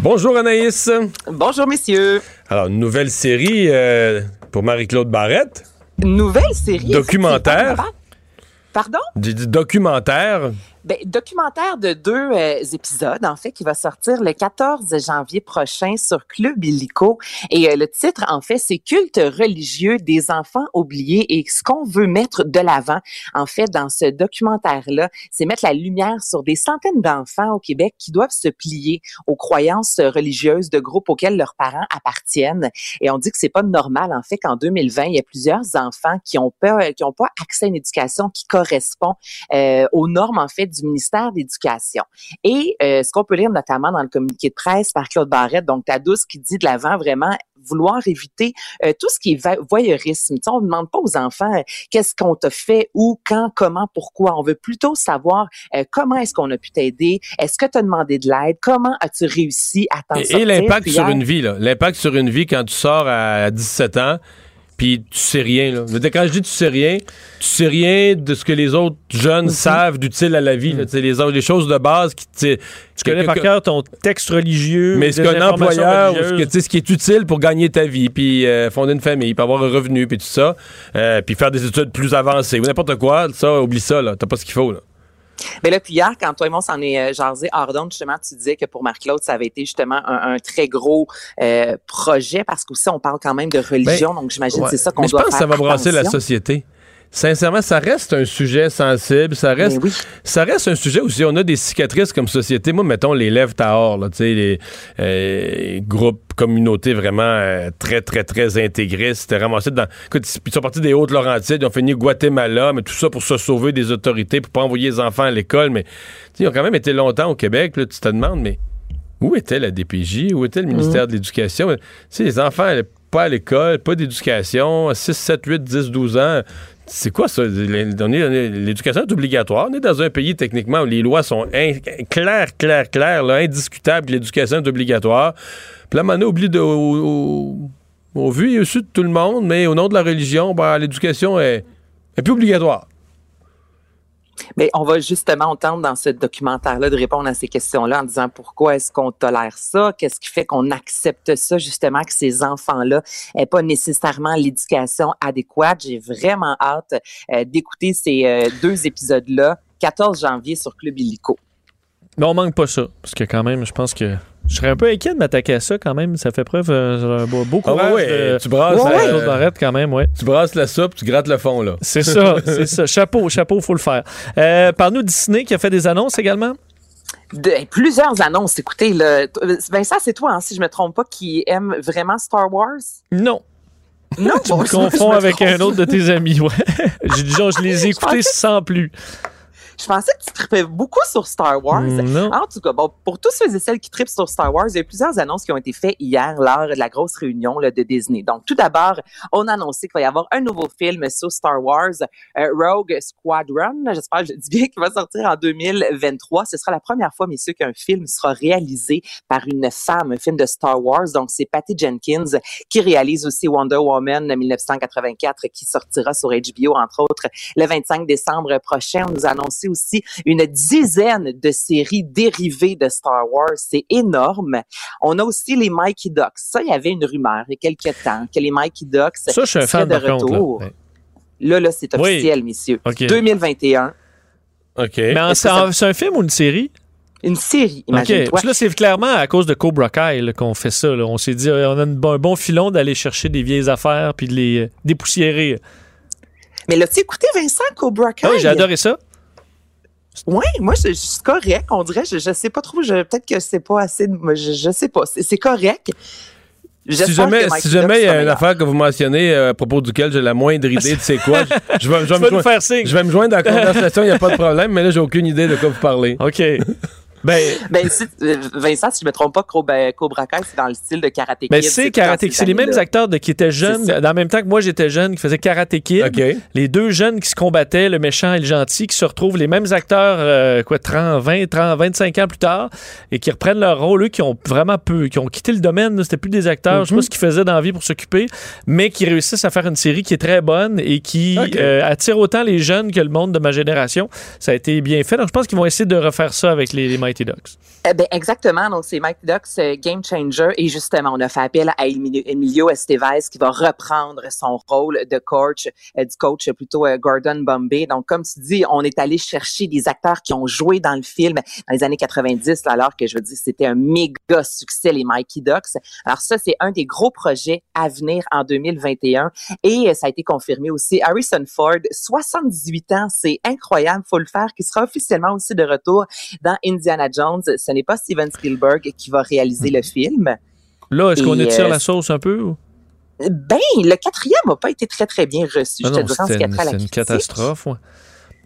Bonjour Anaïs. Bonjour, messieurs. Alors, une nouvelle série euh, pour Marie-Claude Barrette. Nouvelle série. Documentaire. Pardon? J'ai dit documentaire. Ben, documentaire de deux euh, épisodes, en fait, qui va sortir le 14 janvier prochain sur Club Illico. Et euh, le titre, en fait, c'est Culte religieux des enfants oubliés. Et ce qu'on veut mettre de l'avant, en fait, dans ce documentaire-là, c'est mettre la lumière sur des centaines d'enfants au Québec qui doivent se plier aux croyances religieuses de groupes auxquels leurs parents appartiennent. Et on dit que c'est pas normal, en fait, qu'en 2020, il y a plusieurs enfants qui ont pas, qui ont pas accès à une éducation qui correspond euh, aux normes, en fait, ministère de l'Éducation. Et euh, ce qu'on peut lire notamment dans le communiqué de presse par Claude Barrette, donc ta douce qui dit de l'avant vraiment vouloir éviter euh, tout ce qui est voyeurisme. Tu sais, on ne demande pas aux enfants euh, qu'est-ce qu'on t'a fait, où, quand, comment, pourquoi. On veut plutôt savoir euh, comment est-ce qu'on a pu t'aider, est-ce que tu as demandé de l'aide, comment as-tu réussi à t'en Et, sortir. et l'impact sur hier- une vie, là. L'impact sur une vie quand tu sors à 17 ans, puis tu sais rien, là. Je veux dire, quand je dis tu sais rien, tu sais rien de ce que les autres jeunes savent d'utile à la vie. Tu sais, les, autres- les choses de base qui tu connais par cœur ton texte religieux. Mais ce qu'un employeur, ou ce, que, ce qui est utile pour gagner ta vie, puis euh, fonder une famille, puis avoir un revenu, puis tout ça, euh, puis faire des études plus avancées, ou n'importe quoi, ça, oublie ça, là. T'as pas ce qu'il faut, là. Mais là, puis hier, quand toi et moi, on s'en est euh, jasé hors justement, tu disais que pour Marc-Claude, ça avait été justement un, un très gros euh, projet parce qu'aussi, on parle quand même de religion, donc j'imagine que Ouais. c'est ça qu'on Mais je doit pense que faire ça va brasser la société. Sincèrement, ça reste un sujet sensible. Ça reste, ça reste un sujet où si on a des cicatrices comme société, moi, mettons les lèvres Tahor, là, tu sais, les euh, groupes, communautés vraiment euh, très, très, très intégristes. C'était ramassé dans. Écoute, ils sont partis des Hautes-Laurentides, ils ont fini Guatemala, mais tout ça pour se sauver des autorités, pour pas envoyer les enfants à l'école. Mais ils ont quand même été longtemps au Québec. Là, tu te demandes, mais où était la DPJ? Où était le ministère de l'Éducation? Tu sais, les enfants pas à l'école, pas d'éducation, 6, 7, 8, 10, 12 ans. C'est quoi ça? L'éducation est obligatoire. On est dans un pays, techniquement, où les lois sont claires, claires, claires, là, indiscutables l'éducation est obligatoire. Puis là, on oublie de, au, au- au vu et au su de tout le monde, mais au nom de la religion, ben, l'éducation est, est plus obligatoire. Mais on va justement, on tente dans ce documentaire-là de répondre à ces questions-là en disant pourquoi est-ce qu'on tolère ça? Qu'est-ce qui fait qu'on accepte ça, justement, que ces enfants-là n'aient pas nécessairement l'éducation adéquate? J'ai vraiment hâte euh, d'écouter ces euh, deux épisodes-là, 14 janvier sur Club Illico. Mais on manque pas ça. Parce que quand même, je pense que je serais un peu inquiet de m'attaquer à ça quand même. Ça fait preuve euh, d'un beau, beau Ah ouais, de- tu brasses, Ouais, euh, Barrette quand même, ouais. Tu brasses la soupe, tu grattes le fond, là. C'est ça, c'est ça. Chapeau, chapeau, faut le faire. Euh, Parle-nous de Disney qui a fait des annonces également. De, plusieurs annonces. Écoutez, là, ben ça, c'est toi, hein, si je me trompe pas, qui aime vraiment Star Wars? Non. Non, tu me confonds avec trompe. un autre de tes amis, ouais. Genre, je les ai écoutés sans plus. Je pensais que tu tripais beaucoup sur Star Wars. Mm, non. En tout cas, bon, pour tous ceux et celles qui tripent sur Star Wars, il y a plusieurs annonces qui ont été faites hier lors de la grosse réunion là, de Disney. Donc, tout d'abord, on a annoncé qu'il va y avoir un nouveau film sur Star Wars, euh, Rogue Squadron, j'espère que je dis bien, qui va sortir en 2023. Ce sera la première fois, messieurs, qu'un film sera réalisé par une femme, un film de Star Wars. Donc, c'est Patty Jenkins qui réalise aussi Wonder Woman 1984 qui sortira sur HBO, entre autres, le 25 décembre prochain. On nous a annoncé aussi une dizaine de séries dérivées de Star Wars. C'est énorme. On a aussi les Mikey Ducks. Ça, il y avait une rumeur il y a quelques temps que les Mikey Ducks Ça, je suis un seraient fan, de contre, là. retour. Ouais. Là, là, c'est Oui. officiel, messieurs. OK. 2021. OK. Mais en- c'est un, c'est un film ou une série? Une série, OK. imagine-toi. Là, c'est clairement à cause de Cobra Kai là, qu'on fait ça. là. On s'est dit, euh, on a une- un bon filon d'aller chercher des vieilles affaires puis de les euh, dépoussiérer. Mais l'as-tu écouté, Vincent, Cobra Kai? Ah oui, j'ai adoré ça. Oui, moi, suis correct. On dirait, je, je sais pas trop. je- Peut-être que c'est pas assez. Je, je sais pas. C'est c'est correct. Si jamais, si jamais il y a une affaire que vous mentionnez euh, à propos duquel j'ai la moindre idée de c'est quoi, je, je vais, je vais me joindre- je vais me joindre à la conversation, il n'y a pas de problème, mais là, j'ai aucune idée de quoi vous parlez. OK. Ben, Ben, si- euh, Vincent, si je me trompe pas, Cobra, Cobra Kai, c'est dans le style de Karate Kid. ben c'est Karate Kid. C'est les mêmes acteurs de, qui étaient jeunes, dans le même temps que moi j'étais jeune, qui faisaient Karate Kid. Les deux jeunes qui se combattaient, le méchant et le gentil, qui se retrouvent les mêmes acteurs, euh, quoi, 30, 20, 30, 25 ans plus tard, et qui reprennent leur rôle, eux qui ont vraiment peu, qui ont quitté le domaine, c'était plus des acteurs, je sais pas ce qu'ils faisaient dans la vie pour s'occuper, mais qui réussissent à faire une série qui est très bonne et qui euh, attire autant les jeunes que le monde de ma génération. Ça a été bien fait. Donc je pense qu'ils vont essayer de refaire ça avec les, les Mighty. Eh ben, exactement. Donc, c'est Mike Ducks, euh, Game Changer. Et justement, on a fait appel à Emilio, Estevez qui va reprendre son rôle de coach, euh, du coach plutôt euh, Gordon Bombay. Donc, comme tu dis, on est allé chercher des acteurs qui ont joué dans le film dans les années 90, là, alors que je veux dire, c'était un méga succès, les Mikey Ducks. Alors, ça, c'est un des gros projets à venir en 2021. Et ça a été confirmé aussi. Harrison Ford, 78 ans, c'est incroyable, faut le faire, qui sera officiellement aussi de retour dans Indiana Jones. Ce n'est pas Steven Spielberg qui va réaliser le film. Là, est-ce qu'on étire euh, la sauce un peu? ou? Ben, le quatrième n'a pas été très, très bien reçu. Ah je te non, dirais en ce c'était qui a une, critique. catastrophe. ouais.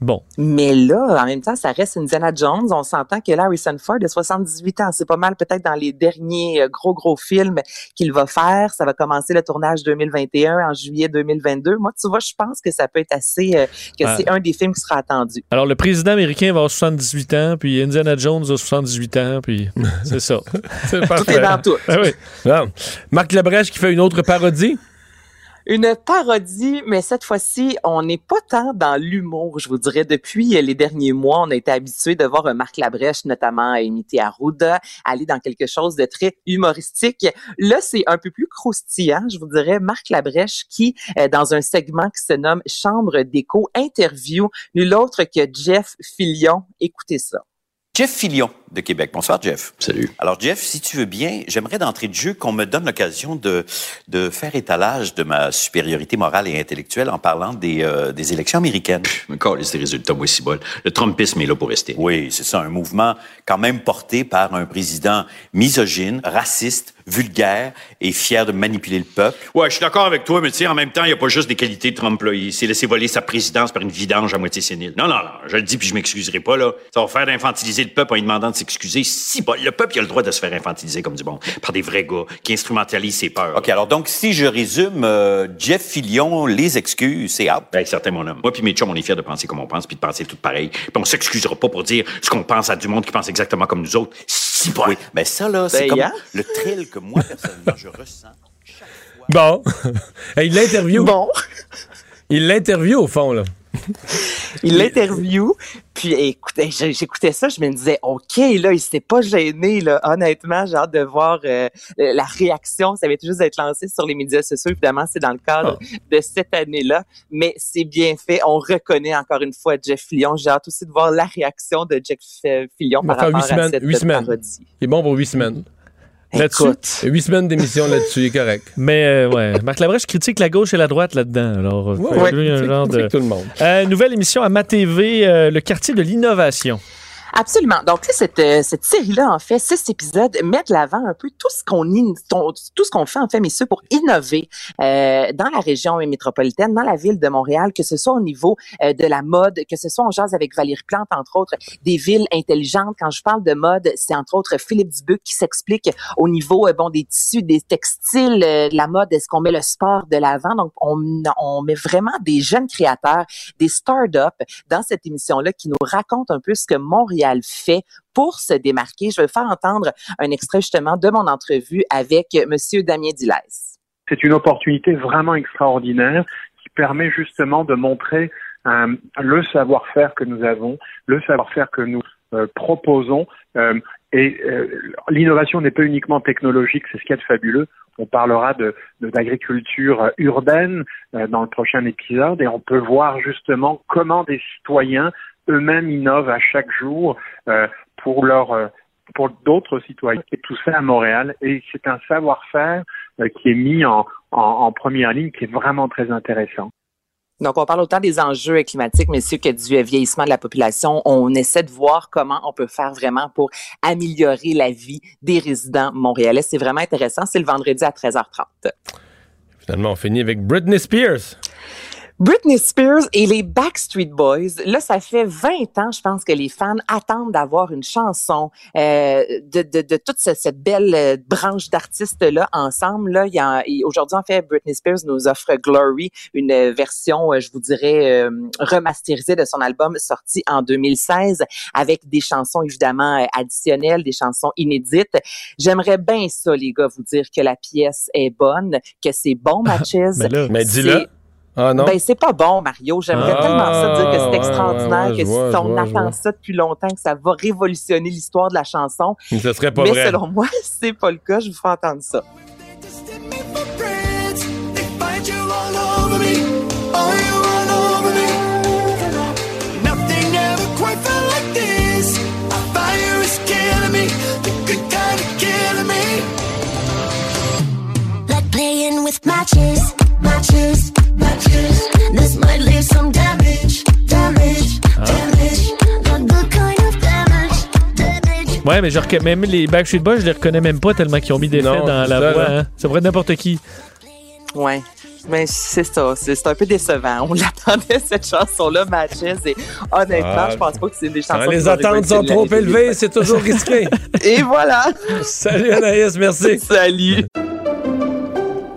Bon. Mais là, en même temps, ça reste Indiana Jones. On s'entend que là, Harrison Ford a 78 ans. C'est pas mal peut-être dans les derniers euh, gros, gros films qu'il va faire. Ça va commencer le tournage 2021 en juillet 2022. Moi, tu vois, je pense que ça peut être assez... euh, que Ah. c'est un des films qui sera attendu. Alors, le président américain va avoir 78 ans, puis Indiana Jones a 78 ans, puis c'est ça. C'est Tout est dans tout. Ah oui. Marc Labrèche qui fait une autre parodie. Une parodie, mais cette fois-ci, on n'est pas tant dans l'humour, je vous dirais. Depuis les derniers mois, on a été habitué de voir Marc Labrèche, notamment à imiter Arruda, aller dans quelque chose de très humoristique. Là, c'est un peu plus croustillant, je vous dirais. Marc Labrèche qui, euh, dans un segment qui se nomme Chambre d'écho, interview nul autre que Jeff Fillion. Écoutez ça. Jeff Filion de Québec. Bonsoir, Jeff. Salut. Alors, Jeff, si tu veux bien, j'aimerais d'entrée de jeu qu'on me donne l'occasion de, de faire étalage de ma supériorité morale et intellectuelle en parlant des, euh, des élections américaines. Encore les résultats, moi, si. Le Trumpisme est là pour rester. Oui, c'est ça, un mouvement quand même porté par un président misogyne, raciste, vulgaire et fier de manipuler le peuple. Ouais, je suis d'accord avec toi, mais tu sais, en même temps, il n'y a pas juste des qualités de Trump, là. Il s'est laissé voler sa présidence par une vidange à moitié sénile. Non, non, non, je le dis puis je m'excuserai pas, là. Ça va faire d'infantiliser le peuple en lui demandant de s'excuser. Si, bol, le peuple, il a le droit de se faire infantiliser comme du bon, par des vrais gars qui instrumentalisent ses peurs. OK, alors donc, si je résume, euh, Jeff Filion, les excuses, c'est out. Ben, certain, mon homme. Moi puis mes chums, on est fiers de penser comme on pense puis de penser tout pareil. Puis on s'excusera pas pour dire ce qu'on pense à du monde qui pense exactement comme nous autres. Si, Oui, mais ça, là, c'est Ben, comme yeah. le thrill que moi, personnellement, je ressens. Bon. Hey, il l'interview. Bon. Il l'interview, au fond, là. Il l'interview, puis écoutez, j'écoutais ça, je me disais, OK, là, il s'était pas gêné, là. Honnêtement, j'ai hâte de voir euh, la réaction. Ça va être juste d'être lancé sur les médias sociaux. Évidemment, c'est dans le cadre de cette année-là, mais c'est bien fait. On reconnaît encore une fois Jeff Fillion. J'ai hâte aussi de voir la réaction de Jeff euh, Fillion par rapport huit à semaines, cette huit semaines. parodie. Il est bon pour huit semaines. Là-dessus. Huit semaines d'émission là-dessus, il est correct. Mais euh, ouais, Marc Labrèche critique la gauche et la droite là-dedans. Alors, euh, Ouais, lui, un genre de... tout le monde. Euh, nouvelle émission à Ma TV, euh, le quartier de l'innovation. Absolument. Donc, cette, euh, cette série-là, en fait, six épisodes, met de l'avant un peu tout ce qu'on tout ce qu'on fait, en fait, messieurs, pour innover euh, dans la région métropolitaine, dans la ville de Montréal, que ce soit au niveau euh, de la mode, que ce soit, on jase avec Valérie Plante, entre autres, des villes intelligentes. Quand je parle de mode, c'est entre autres Philippe Dubuc qui s'explique au niveau, bon, des tissus, des textiles, de la mode, est-ce qu'on met le sport de l'avant? Donc, on, on met vraiment des jeunes créateurs, des start-up dans cette émission-là qui nous racontent un peu ce que Montréal fait pour se démarquer. Je vais faire entendre un extrait justement de mon entrevue avec Monsieur Damien Dilès. C'est une opportunité vraiment extraordinaire qui permet justement de montrer euh, le savoir-faire que nous avons, le savoir-faire que nous euh, proposons. Euh, et l'innovation n'est pas uniquement technologique, c'est ce qui est fabuleux. On parlera de d'agriculture urbaine dans le prochain épisode et on peut voir justement comment des citoyens eux-mêmes innovent à chaque jour euh, pour leur euh, pour d'autres citoyens et tout ça à Montréal et c'est un savoir-faire euh, qui est mis en, en, première ligne qui est vraiment très intéressant. Donc, on parle autant des enjeux climatiques, messieurs, que du vieillissement de la population. On essaie de voir comment on peut faire vraiment pour améliorer la vie des résidents montréalais. C'est vraiment intéressant. C'est le vendredi à 13h30. Finalement, on finit avec Britney Spears. Britney Spears et les Backstreet Boys, là, ça fait 20 ans, je pense, que les fans attendent d'avoir une chanson euh, de, de, de, toute cette, belle euh, branche d'artistes-là ensemble. Là, il y a, aujourd'hui, en fait, Britney Spears nous offre Glory, une version, euh, je vous dirais, remasterisée de son album sorti en 2016, avec des chansons, évidemment, additionnelles, des chansons inédites. J'aimerais bien ça, les gars, vous dire que la pièce est bonne, que c'est bon, Matches. mais là, mais dis-le. Ah non? Ben, c'est pas bon, Mario. J'aimerais Ah, tellement ça dire que c'est ouais, extraordinaire, ouais, que vois, si on vois, attend vois. ça depuis longtemps, que ça va révolutionner l'histoire de la chanson. Mais ce serait pas Mais vrai. selon moi, c'est pas le cas. Je vous fais entendre ça. Matches, matches, matches. This might leave some damage, damage, damage. Not the kind of damage, damage. Ouais, mais je reconnais même les Backstreet Boys, je les reconnais même pas tellement qu'ils ont mis des Non, faits dans c'est la ça, voix. Hein. Ça pourrait être n'importe qui. Ouais. Mais c'est ça, c'est c'est un peu décevant. On l'attendait cette chanson-là, Matches, et honnêtement, Ah, je pense pas que c'est des chansons. Quand les attentes sont trop élevées, c'est toujours risqué. Et voilà. Salut Anaïs, merci. Salut.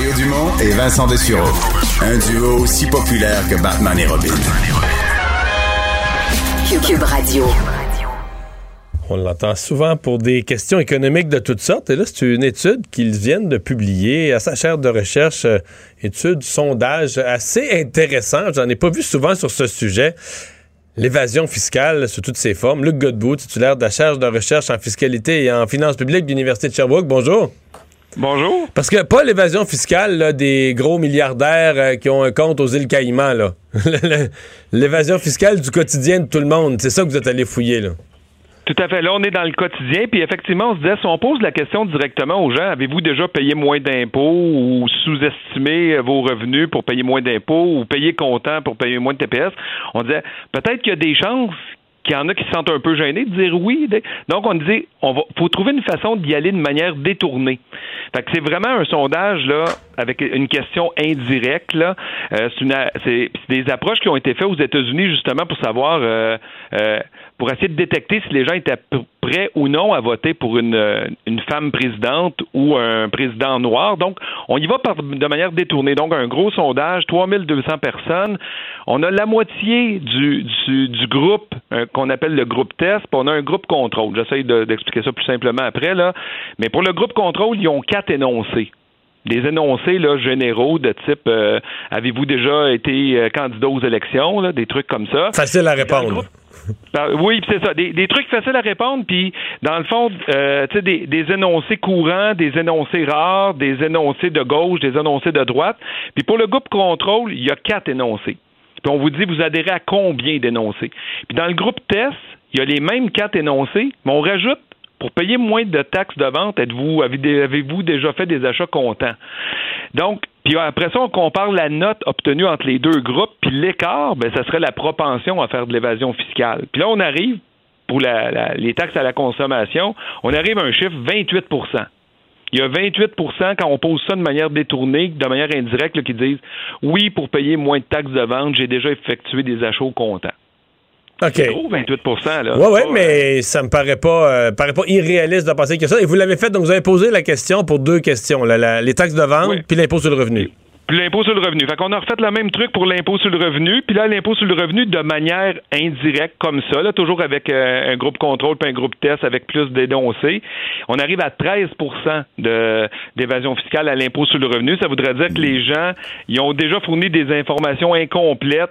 Mario Dumont et Vincent Dessureau. Un duo aussi populaire que Batman et Robin. Cube Radio. On l'entend souvent pour des questions économiques de toutes sortes. Et là, c'est une étude qu'ils viennent de publier à sa chaire de recherche, euh, étude, sondage assez intéressant. J'en ai pas vu souvent sur ce sujet. L'évasion fiscale sous toutes ses formes. Luc Godbout, titulaire de la chaire de recherche en fiscalité et en finances publiques de l'Université de Sherbrooke. Bonjour. Bonjour. Parce que pas l'évasion fiscale là, des gros milliardaires euh, qui ont un compte aux îles Caïmans. là. L'évasion fiscale du quotidien de tout le monde. C'est ça que vous êtes allé fouiller. là. Tout à fait. Là, on est dans le quotidien. Puis effectivement, on se disait, si on pose la question directement aux gens, avez-vous déjà payé moins d'impôts ou sous-estimé euh, vos revenus pour payer moins d'impôts ou payé comptant pour payer moins de TPS? On disait, peut-être qu'il y a des chances qu'il y en a qui se sentent un peu gênés de dire oui. Donc, on disait, on va, faut trouver une façon d'y aller de manière détournée. Fait que c'est vraiment un sondage, là, avec une question indirecte, là. Euh, c'est des approches qui ont été faites aux États-Unis, justement, pour savoir, euh, euh, pour essayer de détecter si les gens étaient prêts ou non à voter pour une, euh, une femme présidente ou un président noir. Donc, on y va par, de manière détournée. Donc, un gros sondage, 3200 personnes. On a la moitié du, du, du groupe euh, qu'on appelle le groupe test, puis on a un groupe contrôle. J'essaye de- d'expliquer ça plus simplement après, là. Mais pour le groupe contrôle, ils ont quatre énoncés des énoncés là, généraux de type euh, avez-vous déjà été euh, candidat aux élections, là, des trucs comme ça. Facile à répondre. Ben, oui, puis c'est ça. Des, trucs faciles à répondre, puis dans le fond, euh, tu sais, des énoncés courants, des énoncés rares, des énoncés de gauche, des énoncés de droite. Puis pour le groupe contrôle, il y a quatre énoncés. Puis on vous dit, vous adhérez à combien d'énoncés? Puis dans le groupe test, il y a les mêmes quatre énoncés, mais on rajoute pour payer moins de taxes de vente, êtes-vous, avez- avez-vous déjà fait des achats comptants? Donc, puis après ça, on compare la note obtenue entre les deux groupes, puis l'écart, ben, ça serait la propension à faire de l'évasion fiscale. Puis là, on arrive, pour les taxes à la consommation, on arrive à un chiffre 28% il y a 28% quand on pose ça de manière détournée, de manière indirecte, là, qui disent oui, pour payer moins de taxes de vente, j'ai déjà effectué des achats au comptant. OK. C'est gros, 28 là. Ouais, ouais, Pas, mais ça me paraît pas, euh, paraît pas irréaliste de penser que ça. Et vous l'avez fait, donc vous avez posé la question pour deux questions, là, la- les taxes de vente puis l'impôt sur le revenu. Puis l'impôt sur le revenu. Fait qu'on a refait le même truc pour l'impôt sur le revenu. Puis là, l'impôt sur le revenu de manière indirecte, comme ça, là, toujours avec euh, un groupe contrôle puis un groupe test avec plus d'énoncés. On arrive à 13 de, d'évasion fiscale à l'impôt sur le revenu. Ça voudrait dire que les gens, ils ont déjà fourni des informations incomplètes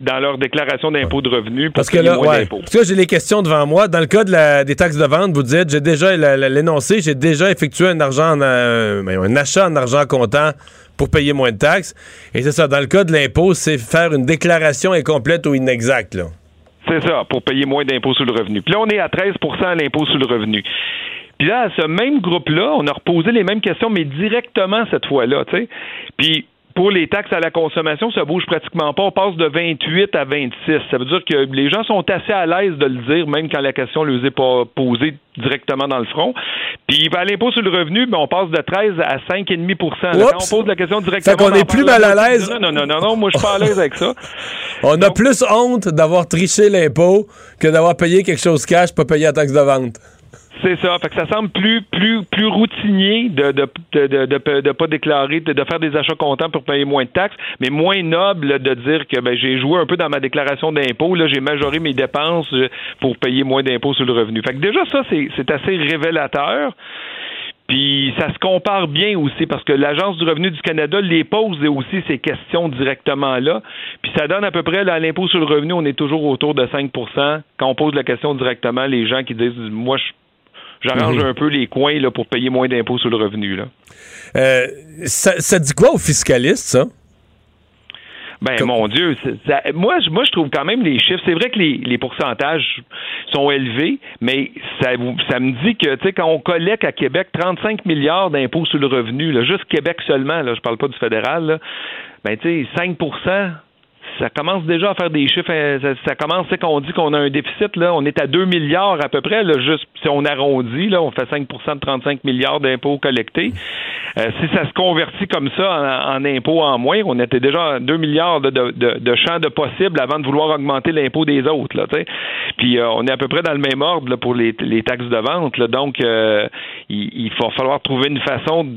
dans leur déclaration d'impôt de revenu pour Parce que là, ouais, parce que j'ai les questions devant moi. Dans le cas de la- des taxes de vente, vous dites, j'ai déjà l'énoncé, j'ai déjà effectué un argent, en, euh, un achat en argent comptant pour payer moins de taxes. Et c'est ça. Dans le cas de l'impôt, c'est faire une déclaration incomplète ou inexacte. Là. C'est ça, pour payer moins d'impôts sur le revenu. Puis là, on est à 13 à l'impôt sur le revenu. Puis là, à ce même groupe-là, on a reposé les mêmes questions, mais directement cette fois-là, tu sais. Puis pour les taxes à la consommation, ça bouge pratiquement pas. On passe de 28 à 26. Ça veut dire que les gens sont assez à l'aise de le dire, même quand la question ne leur est pas posée directement dans le front. Puis à l'impôt sur le revenu, ben, on passe de 13 à 5,5 Là, Quand on pose la question directement... Fait qu'on est plus mal à l'aise. Non, non, non, non, non, moi, je suis pas à l'aise avec ça. On a plus honte d'avoir triché l'impôt que d'avoir payé quelque chose cash, pas payé la taxe de vente. C'est ça. Fait que ça semble plus plus plus routinier de de de de, pas déclarer, de, faire des achats comptants pour payer moins de taxes, mais moins noble de dire que ben j'ai joué un peu dans ma déclaration d'impôt, là j'ai majoré mes dépenses euh, pour payer moins d'impôts sur le revenu. Fait que déjà ça c'est assez révélateur. Puis ça se compare bien aussi parce que l'Agence du revenu du Canada les pose aussi ces questions directement là. Puis ça donne à peu près à l'impôt sur le revenu, on est toujours autour de 5% Quand on pose la question directement, les gens qui disent moi je J'arrange un peu les coins là, pour payer moins d'impôts sur le revenu. Là. Euh, ça, ça dit quoi aux fiscalistes, ça? Ben mon Dieu, ça- moi, je- moi je trouve quand même les chiffres. C'est vrai que les, les pourcentages sont élevés, mais ça, me dit que tu sais quand on collecte à Québec 35 milliards d'impôts sur le revenu, là, juste Québec seulement, là, je parle pas du fédéral, là, ben tu sais 5 ça commence déjà à faire des chiffres. euh, Ça, commence, c'est qu'on dit qu'on a un déficit, là, on est à 2 milliards à peu près, là, juste si on arrondit, là, on fait 5% de 35 milliards d'impôts collectés. Euh, si ça se convertit comme ça en, impôts en moins, on était déjà à 2 milliards de, de, de, champs de possibles avant de vouloir augmenter l'impôt des autres. Là. Puis euh, on est à peu près dans le même ordre là, pour les, les taxes de vente. Là, donc, euh, il, il va falloir trouver une façon de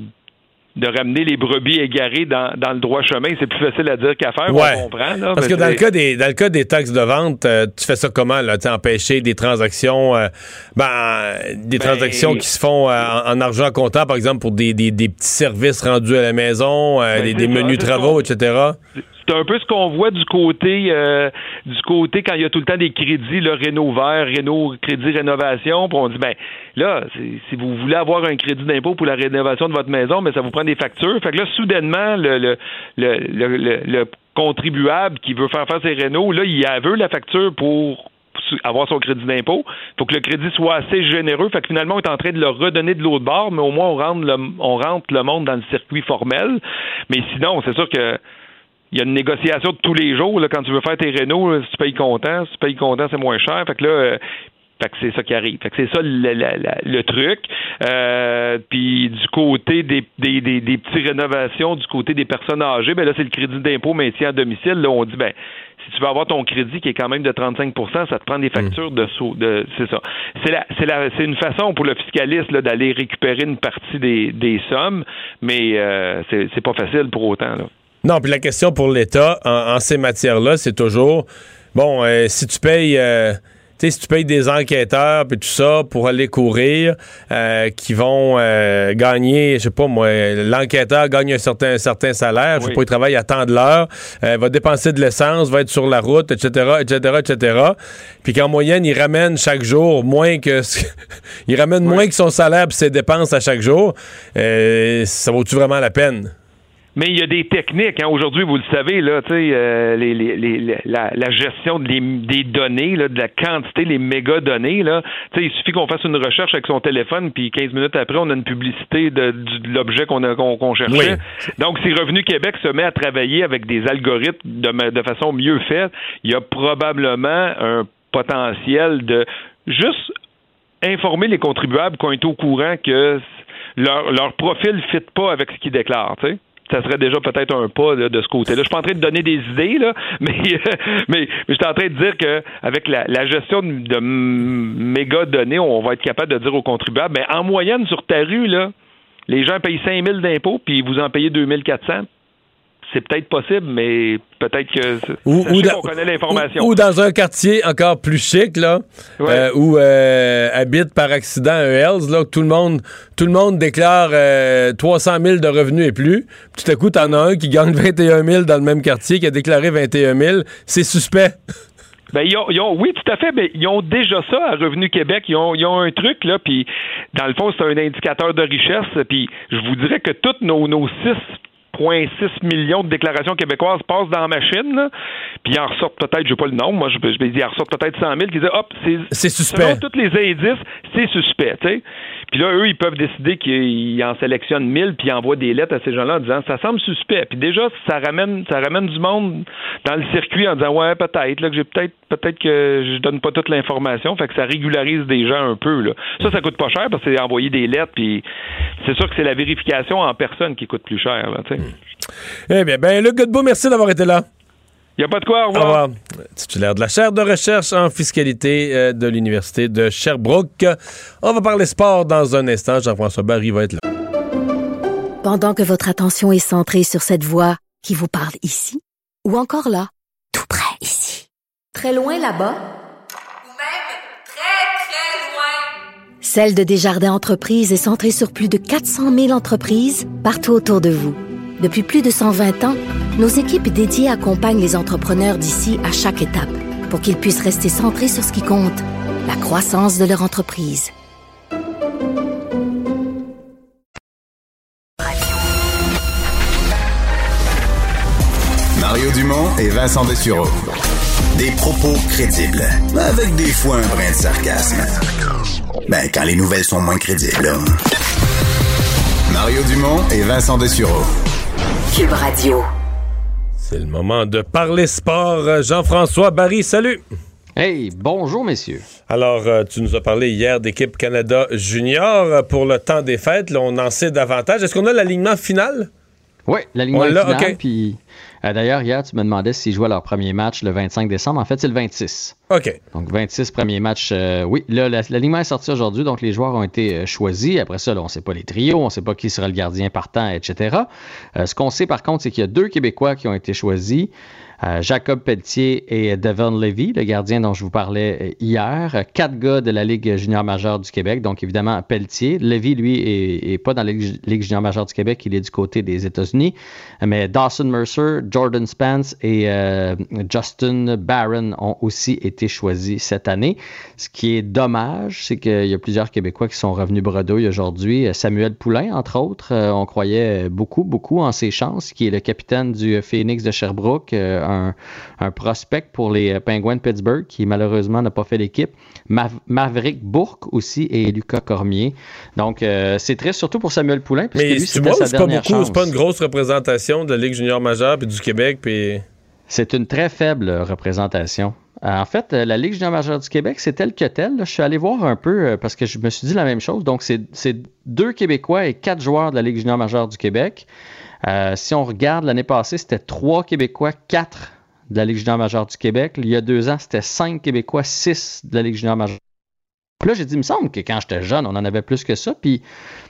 ramener les brebis égarées dans, dans le droit chemin. C'est plus facile à dire qu'à faire, Ouais. on comprend. Là, Parce que dans le, cas des, dans le cas des taxes de vente, euh, tu fais ça comment, là? Empêcher des transactions, euh, ben, des transactions qui se font euh, en, en argent comptant, par exemple, pour des, des, des petits services rendus à la maison, Ben, des, des menus travaux, etc. c'est un peu ce qu'on voit du côté euh, du côté quand il y a tout le temps des crédits, le Renault vert, Renault crédit rénovation, puis on dit ben là, si vous voulez avoir un crédit d'impôt pour la rénovation de votre maison, mais ça vous prend des factures. Fait que là, soudainement, le, le, le, le- le- le contribuable qui veut faire faire ses Renault, là, il a veut la facture pour avoir son crédit d'impôt. faut que le crédit soit assez généreux. Fait que finalement, on est en train de le redonner de l'autre bord, mais au moins, on rentre, le, monde dans le circuit formel. Mais sinon, c'est sûr que il y a une négociation de tous les jours. Quand tu veux faire tes rénaux, si tu payes content, si tu payes content, c'est moins cher. Fait que là, euh, fait que c'est ça qui arrive. Fait que c'est ça le, le- le- le truc. Euh, puis du côté des, des, des, des petites rénovations, du côté des personnes âgées, ben là, c'est le crédit d'impôt maintien à domicile. Là, on dit ben si tu veux avoir ton crédit qui est quand même de 35% ça te prend des factures de saut. De, c'est ça. C'est la, c'est la, c'est une façon pour le fiscaliste là, d'aller récupérer une partie des, des sommes, mais euh, c'est, c'est pas facile pour autant. Là. Non, puis la question pour l'État en, en ces matières-là, c'est toujours bon, euh, si tu payes sais, si tu payes des enquêteurs puis tout ça pour aller courir, euh, qui vont euh, gagner, je sais pas moi, l'enquêteur gagne un certain, un certain salaire, je sais Oui. pas, il travaille à temps de l'heure, euh, va dépenser de l'essence, va être sur la route, etc., etc., etc. Puis qu'en moyenne, il ramène chaque jour moins que... ce- il ramène moins que son salaire puis ses dépenses à chaque jour. Ça vaut-tu vraiment la peine? Mais il y a des techniques. hein. Aujourd'hui, vous le savez, là, tu sais, euh, les, les- les- la, la gestion de les- des données, là, de la quantité, les méga données, là. Tu sais, il suffit qu'on fasse une recherche avec son téléphone, puis 15 minutes après, on a une publicité de, de l'objet qu'on a- qu'on qu'on cherchait. Donc, si Revenu Québec se met à travailler avec des algorithmes de, de façon mieux faite, il y a probablement un potentiel de juste informer les contribuables qu'on est au courant que leur, leur profil ne fit pas avec ce qu'ils déclarent, tu sais. Ça serait déjà peut-être un pas là, de ce côté-là. Je suis pas en train de donner des idées, là, mais, mais, mais je suis en train de dire qu'avec la, la gestion de, de méga données, on va être capable de dire aux contribuables, mais en moyenne, sur ta rue, là, les gens payent 5 000 d'impôts, puis vous en payez 2 400. C'est peut-être possible, mais peut-être que Ou- qu'on connaît l'information. Ou, ou dans un quartier encore plus chic, là, euh, où euh, habite par accident un Hells, là, que tout le monde, tout le monde déclare euh, 300 000 de revenus et plus. Puis tout à coup, t'en as un qui gagne 21 000 dans le même quartier, qui a déclaré 21 000. C'est suspect. Ben, ils ont, ils ont- oui, tout à fait, mais ils ont déjà ça à Revenu Québec. Ils ont, ils ont un truc, là, puis dans le fond, c'est un indicateur de richesse. Puis je vous dirais que toutes nos, nos 6,6 millions de déclarations québécoises passent dans la machine, là, puis ils en ressortent peut-être, je sais pas le nombre, moi, je, je vais dire, ils en ressortent peut-être 100 000 qui disent, hop, c'est C'est suspect. Selon tous les indices, c'est suspect, tu sais. Puis là, eux, ils peuvent décider qu'ils en sélectionnent 1000 puis ils envoient des lettres à ces gens-là en disant ça semble suspect. Puis déjà, ça ramène, ça ramène du monde dans le circuit en disant ouais, peut-être, là, que j'ai peut-être, que je donne pas toute l'information. Fait que ça régularise des gens un peu, là. Ça, ça coûte pas cher parce que c'est envoyer des lettres puis c'est sûr que c'est la vérification en personne qui coûte plus cher, là. Eh bien, ben, Luc Godbout, merci d'avoir été là. Il a pas de quoi, au Au revoir. revoir. Titulaire de la chaire de recherche en fiscalité euh, de l'Université de Sherbrooke. On va parler sport dans un instant. Jean-François Barry va être là. Pendant que votre attention est centrée sur cette voix qui vous parle ici, ou encore là, tout près ici, très loin là-bas, Celle de Desjardins Entreprises est centrée sur plus de 400 000 entreprises partout autour de vous. Depuis plus de 120 ans, nos équipes dédiées accompagnent les entrepreneurs d'ici à chaque étape pour qu'ils puissent rester centrés sur ce qui compte, la croissance de leur entreprise. Mario Dumont et Vincent Dessureau. Des propos crédibles, avec des fois un brin de sarcasme. Ben, quand les nouvelles sont moins crédibles. Mario Dumont et Vincent Dessureau. Cube Radio. C'est le moment de parler sport. Jean-François Barry, salut. Hey, bonjour messieurs. Alors, euh, tu nous as parlé hier d'équipe Canada Junior pour le temps des fêtes. Là, on en sait davantage. Est-ce qu'on a l'alignement final? Oui, l'alignement final. Puis, euh, d'ailleurs, hier, tu me demandais s'ils jouaient leur premier match le 25 décembre. En fait, c'est le 26. OK. Donc, 26 premiers matchs. euh, oui, là, la- l'alignement est sorti aujourd'hui, donc les joueurs ont été euh, choisis. Après ça, là, on ne sait pas les trios, on ne sait pas qui sera le gardien partant, etc. Euh, ce qu'on sait, par contre, c'est qu'il y a deux Québécois qui ont été choisis. Euh, Jacob Pelletier et Devon Levy, le gardien dont je vous parlais euh, hier. Quatre gars de la Ligue junior majeure du Québec, donc évidemment Pelletier. Levy, lui, est, pas dans la Ligue, junior majeure du Québec, il est du côté des États-Unis. Mais Dawson Mercer, Jordan Spence et euh, Justin Barron ont aussi été choisis cette année. Ce qui est dommage, c'est qu'il y a plusieurs Québécois qui sont revenus bredouille aujourd'hui. Samuel Poulain, entre autres, on croyait beaucoup, beaucoup en ses chances, qui est le capitaine du Phoenix de Sherbrooke, un, un prospect pour les euh, Penguins de Pittsburgh, qui malheureusement n'a pas fait l'équipe. Mav- Maverick Bourque aussi et Lucas Cormier. Donc, euh, c'est triste, surtout pour Samuel Poulain, Mais lui, tu c'était vois, sa c'est pas beaucoup, c'est pas une grosse représentation de la Ligue junior majeure puis du Québec. Puis... C'est une très faible représentation. Euh, En fait, la Ligue junior majeure du Québec, c'est tel que tel. là. Je suis allé voir un peu parce que je me suis dit la même chose. Donc, c'est c'est deux Québécois et quatre joueurs de la Ligue junior majeure du Québec. Euh, si on regarde l'année passée, c'était trois Québécois, quatre de la Ligue junior majeure du Québec. Il y a deux ans, c'était cinq Québécois, six de la Ligue junior majeure Puis là, j'ai dit, il me semble que quand j'étais jeune, on en avait plus que ça. Puis,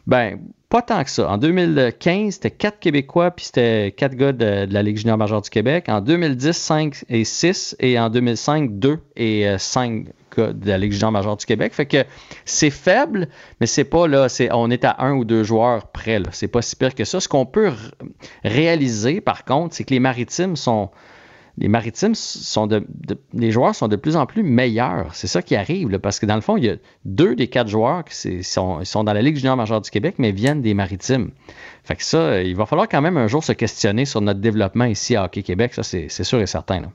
ben, pas tant que ça. En 2015, c'était quatre Québécois, puis c'était quatre gars de, la Ligue junior majeure du Québec. En 2010, 5 et 6. Et en 2005, 2 et 5 gars de la Ligue junior majeure du Québec. Fait que c'est faible, mais c'est pas là, on est à un ou deux joueurs près. Là. C'est pas si pire que ça. Ce qu'on peut réaliser, par contre, c'est que les maritimes sont les maritimes sont de, de- les joueurs sont de plus en plus meilleurs. C'est ça qui arrive, là, parce que dans le fond, il y a deux des quatre joueurs qui sont, dans la Ligue junior majeure du Québec, mais viennent des maritimes. Fait que ça, il va falloir quand même un jour se questionner sur notre développement ici à Hockey Québec. Ça, c'est sûr et certain. là.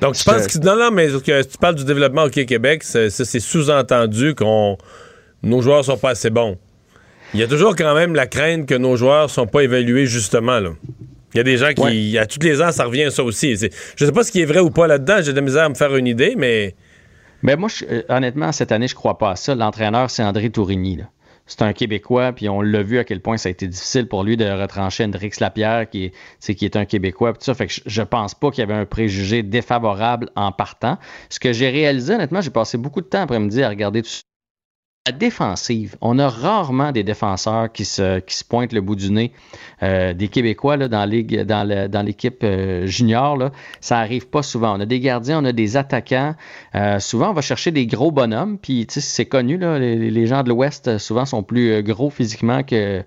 Donc, je pense que. Non, non, mais que tu parles du développement au Québec, ça, ça, c'est sous-entendu qu'on nos joueurs sont pas assez bons. Il y a toujours quand même la crainte que nos joueurs sont pas évalués justement. Là. Il y a des gens qui. À tous les ans, ça revient à ça aussi. Je sais pas ce qui est vrai ou pas là-dedans. J'ai de la misère à me faire une idée, mais. Mais moi, je- euh, honnêtement, cette année, je crois pas à ça. L'entraîneur, c'est André Tourigny. là. C'est un Québécois, puis on l'a vu à quel point ça a été difficile pour lui de retrancher Hendrix Lapierre, qui est, qui est un Québécois. puis tout ça. Fait que je, pense pas qu'il y avait un préjugé défavorable en partant. Ce que j'ai réalisé, honnêtement, j'ai passé beaucoup de temps après-midi à regarder tout ça. La défensive, on a rarement des défenseurs qui se, qui se pointent le bout du nez. Euh, des Québécois là, dans, ligue- dans, le- dans l'équipe euh, junior, là, ça arrive pas souvent. On a des gardiens, on a des attaquants. Euh, souvent, on va chercher des gros bonhommes. Puis, c'est connu, là, les, les gens de l'Ouest, souvent, sont plus gros physiquement que,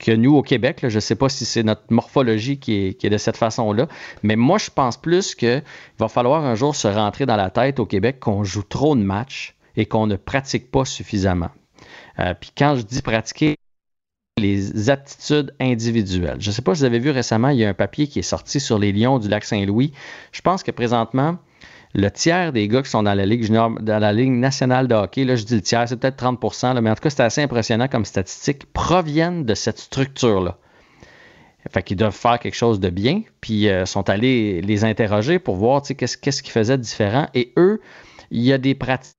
que nous au Québec. là. Je ne sais pas si c'est notre morphologie qui est, qui est de cette façon-là. Mais moi, je pense plus qu'il va falloir un jour se rentrer dans la tête au Québec qu'on joue trop de matchs et qu'on ne pratique pas suffisamment. Euh, Puis quand je dis pratiquer, les aptitudes individuelles. Je ne sais pas si vous avez vu récemment, il y a un papier qui est sorti sur les Lions du lac Saint-Louis. Je pense que présentement, le tiers des gars qui sont dans la Ligue nationale de hockey, là, je dis le tiers, c'est peut-être 30 là, mais en tout cas, c'est assez impressionnant comme statistique, proviennent de cette structure-là. Fait qu'ils doivent faire quelque chose de bien, puis euh, sont allés les interroger pour voir qu'est-ce qu'ils faisaient de différent. Et eux, il y a des pratiques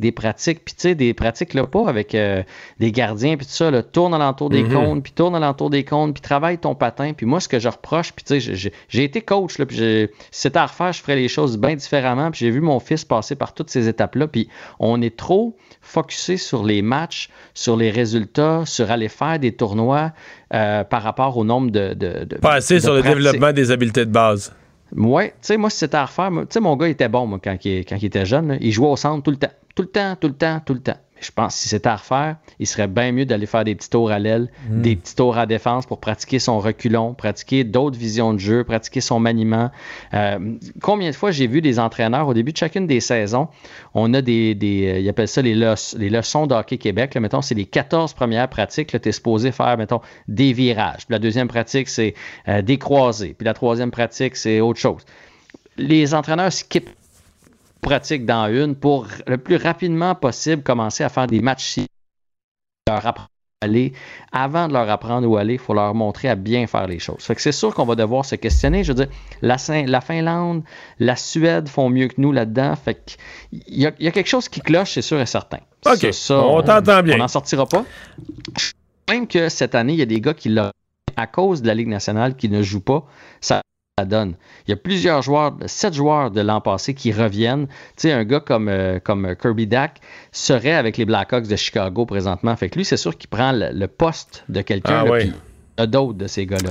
des pratiques, puis tu sais, des pratiques là, pas avec euh, des gardiens, puis tout ça, là, tourne alentour des Mhm. cônes, puis tourne alentour des cônes, puis travaille ton patin. Puis moi, ce que je reproche, puis tu sais, j'ai- été coach, là, puis si c'était à refaire, je ferais les choses bien différemment, puis j'ai vu mon fils passer par toutes ces étapes-là, puis on est trop focusé sur les matchs, sur les résultats, sur aller faire des tournois euh, par rapport au nombre de... de, de Pas assez de sur le développement des habiletés de base. Ouais, tu sais, moi, si c'était à refaire, tu sais, mon gars était bon, moi, quand il, quand il était jeune. là. Il jouait au centre tout le temps. Tout le temps, tout le temps, tout le temps. Mais je pense que si c'était à refaire, il serait bien mieux d'aller faire des petits tours à l'aile, Mm. des petits tours à défense pour pratiquer son reculon, pratiquer d'autres visions de jeu, pratiquer son maniement. Euh, combien de fois j'ai vu des entraîneurs au début de chacune des saisons, on a des, des euh, ils appellent ça les, leç- les leçons de hockey Québec. Là, mettons, c'est les 14 premières pratiques. Tu es supposé faire, mettons, des virages. Puis la deuxième pratique, c'est euh, des croisés. Puis la troisième pratique, c'est autre chose les entraîneurs skippent pratique dans une pour le plus rapidement possible commencer à faire des matchs leur apprendre à aller. Avant de leur apprendre où aller, il faut leur montrer à bien faire les choses. Fait que c'est sûr qu'on va devoir se questionner. Je veux dire, la, Fin- la Finlande, la Suède font mieux que nous là-dedans. Fait qu'il y, a- il y a quelque chose qui cloche, c'est sûr et certain. OK. Ça, ça, On t'entend bien. On n'en sortira pas. Même que cette année, il y a des gars qui l'ont à cause de la Ligue nationale qui ne jouent pas. Ça ça donne. Il y a plusieurs joueurs, sept joueurs de l'an passé qui reviennent. Tu sais, un gars comme, euh, comme Kirby Dack serait avec les Blackhawks de Chicago présentement. Fait que lui, c'est sûr qu'il prend le, le poste de quelqu'un. Ah a d'autres de ces gars-là.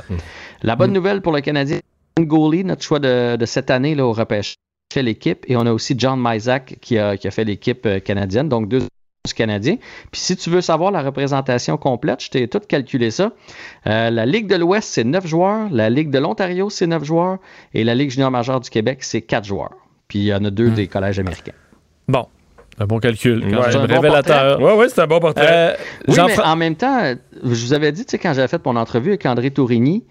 La bonne nouvelle pour le Canadien, Goalie, notre choix de, de cette année là, au repêchage, fait l'équipe. Et on a aussi John Mysack qui a, qui a fait l'équipe euh, canadienne. Donc, deux Canadiens. Puis si tu veux savoir la représentation complète, je t'ai tout calculé ça. Euh, la Ligue de l'Ouest, c'est 9 joueurs. La Ligue de l'Ontario, c'est 9 joueurs. Et la Ligue junior majeure du Québec, c'est 4 joueurs. Puis il y en a deux des collèges américains. Bon. Un bon calcul. Quand Ouais. même. C'est un bon révélateur. portrait. Ouais, ouais, c'est un bon portrait. Euh, Oui, mais en même temps, je vous avais dit, tu sais, quand j'avais fait mon entrevue avec André Tourigny,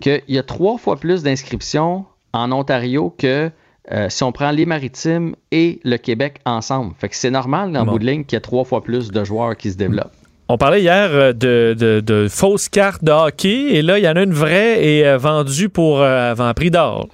qu'il y a trois fois plus d'inscriptions en Ontario que euh, si on prend les Maritimes et le Québec ensemble. Fait que c'est normal, en Bon. bout de ligne, qu'il y ait trois fois plus de joueurs qui se développent. On parlait hier euh, de, de- de fausses cartes de hockey et là, il y en a une vraie et euh, vendue pour avant prix d'or.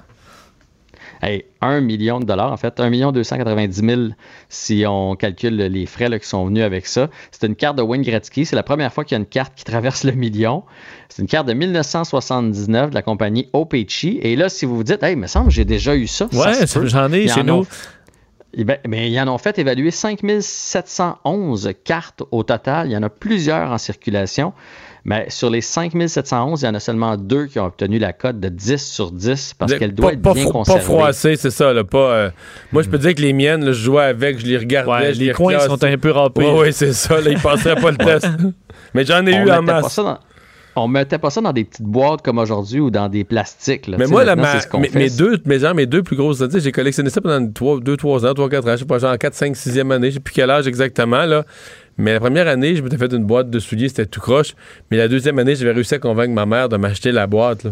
Hey, 1 million de dollars, en fait, 1 million 290 000 si on calcule les frais là, qui sont venus avec ça. C'est une carte de Wayne Gretzky. C'est la première fois qu'il y a une carte qui traverse le million. C'est une carte de 1979 de la compagnie Opechi. Et là, si vous vous dites, hey, il me semble que j'ai déjà eu ça. Ouais, j'en ai Ils chez nous. ont- Eh ben, mais ils en ont fait évaluer 5711 cartes au total. Il y en a plusieurs en circulation. Mais sur les 5711, il y en a seulement deux qui ont obtenu la cote de 10 sur 10 parce qu'elle doit pas, être pas bien conservée. Pas froissé, c'est ça. Là, pas, euh, moi, je peux dire que les miennes, là, je jouais avec, je les regardais. Ouais, je les coins sont un peu râpés. Oui, ouais, c'est ça. Là, ils passeraient pas le test. Mais j'en ai On eu en mettait pas masse. ça dans- On mettait pas ça dans des petites boîtes comme aujourd'hui ou dans des plastiques. là. Mais moi, là, ma- mes, deux, mes, genre, mes deux plus grosses, j'ai collectionné ça pendant 2, 3 ans, 3, 4 ans, je sais pas, genre 4, 5, 6e année, je sais plus quel âge exactement, là. Mais la première année, je m'étais fait une boîte de souliers, c'était tout croche. Mais la deuxième année, j'avais réussi à convaincre ma mère de m'acheter la boîte, là.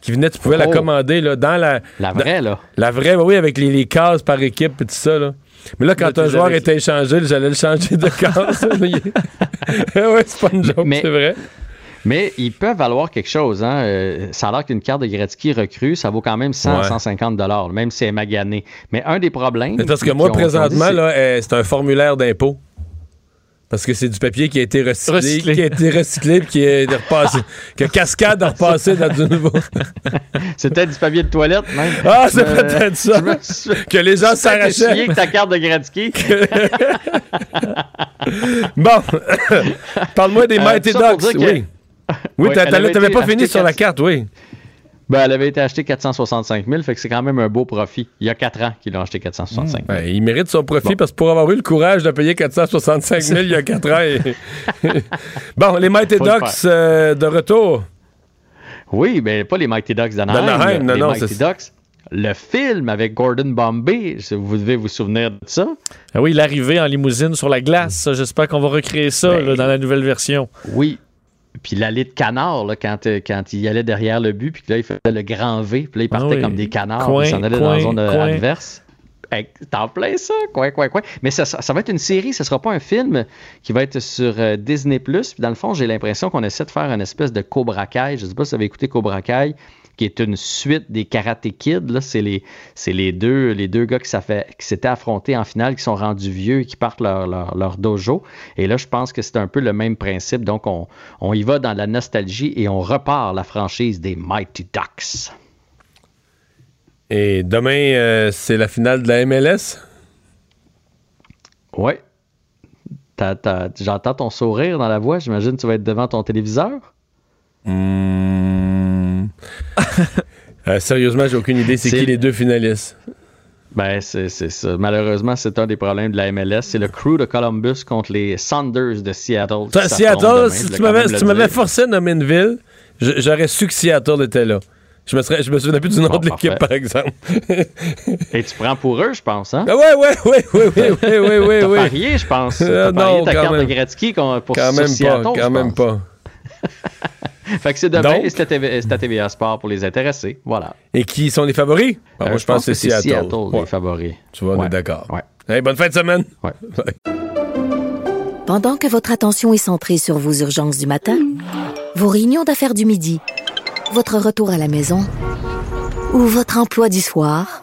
Qui venait, tu pouvais la Oh. commander, là, dans la. La vraie, là. La vraie, oui, avec les, les cases par équipe et tout ça, là. Mais là, quand Là, un joueur avais- était échangé, j'allais le changer de case. ouais, c'est pas une joke, Mais- c'est vrai. Mais ils peuvent valoir quelque chose. Hein? Euh, ça a l'air qu'une carte de Gretzky recrue, ça vaut quand même 100, Ouais. 150 dollars, même si c'est magané. Mais un des problèmes. Parce que moi, présentement, euh, c'est un formulaire d'impôt. Parce que c'est du papier qui a été recyclé, Recyclé. qui a été recyclé puis qui est repassé, que cascade a repassé dans du nouveau. c'est peut-être du papier de toilette, même. Ah, c'est Euh, peut-être ça. me Que les gens s'arrachaient. avec ta carte de Gretzky. Bon, parle-moi des Euh, Mighty Ducks. que- Oui. Oui, Oui, t'avais pas fini sur la carte, oui. Ben, elle avait été achetée 465 000, fait que c'est quand même un beau profit. Il y a 4 ans qu'ils l'ont acheté 465 000. Ouais, il mérite son profit parce que pour avoir eu le courage de payer 465 000 il y a 4 ans. et- bon, les Mighty Ducks euh, de retour. Oui, mais pas les Mighty Ducks d'Anaheim. Non, les non, Mighty Ducks. Le film avec Gordon Bombay, vous devez vous souvenir de ça. Ah oui, l'arrivée en limousine sur la glace, j'espère qu'on va recréer ça Ben, là, dans la nouvelle version. Oui. Puis l'allée de canard, là, quand, euh, quand il allait derrière le but, puis là, il faisait le grand V, puis là, il Ah partait oui. comme des canards, Coin, puis il s'en allait dans la zone euh, coin. adverse. Hey, T'en plein ça, quoi, quoi, quoi. Mais ça, ça, ça va être une série, ce sera pas un film qui va être sur euh, Disney+. Puis dans le fond, j'ai l'impression qu'on essaie de faire une espèce de Cobra Kai. Je sais pas si vous avez écouté Cobra Kai, qui est une suite des Karate Kid. Là, c'est les, deux, les deux gars qui, s'étaient affrontés en finale, qui sont rendus vieux et qui partent leur, leur, leur dojo. Et là, je pense que c'est un peu le même principe. Donc, on, on y va dans la nostalgie et on repart la franchise des Mighty Ducks. Et demain, euh, c'est la finale de la MLS. Ouais. J'entends ton sourire dans la voix. J'imagine que tu vas être devant ton téléviseur. Mmh. euh, sérieusement, j'ai aucune idée. C'est qui les deux finalistes? Ben, c'est ça. Malheureusement, c'est un des problèmes de la MLS. C'est le crew de Columbus contre les Sanders de Seattle. Seattle, si tu m'avais forcé à nommer une ville, j'aurais su que Seattle était là. Je me, souviens plus du nom de l'équipe, par exemple. Et tu prends pour eux, je pense, hein? Ah oui, oui, oui, oui, oui, oui, oui, oui. T'as parié, je pense. Euh, non, parié ta carte même. de Gretzky pour, quand sur Seattle, pas, Quand même pas. Fait que c'est demain Donc- et c'est à, TV c'est à TVA Sport pour les intéressés. Voilà. Et qui sont les favoris? Ah, Euh, moi, je pense que c'est Seattle. Seattle, Ouais. les favoris. Tu vois, on Ouais. est d'accord. Ouais. Hey, bonne fin de semaine. Ouais. Pendant que votre attention est centrée sur vos urgences du matin, vos réunions d'affaires du midi, votre retour à la maison ou votre emploi du soir,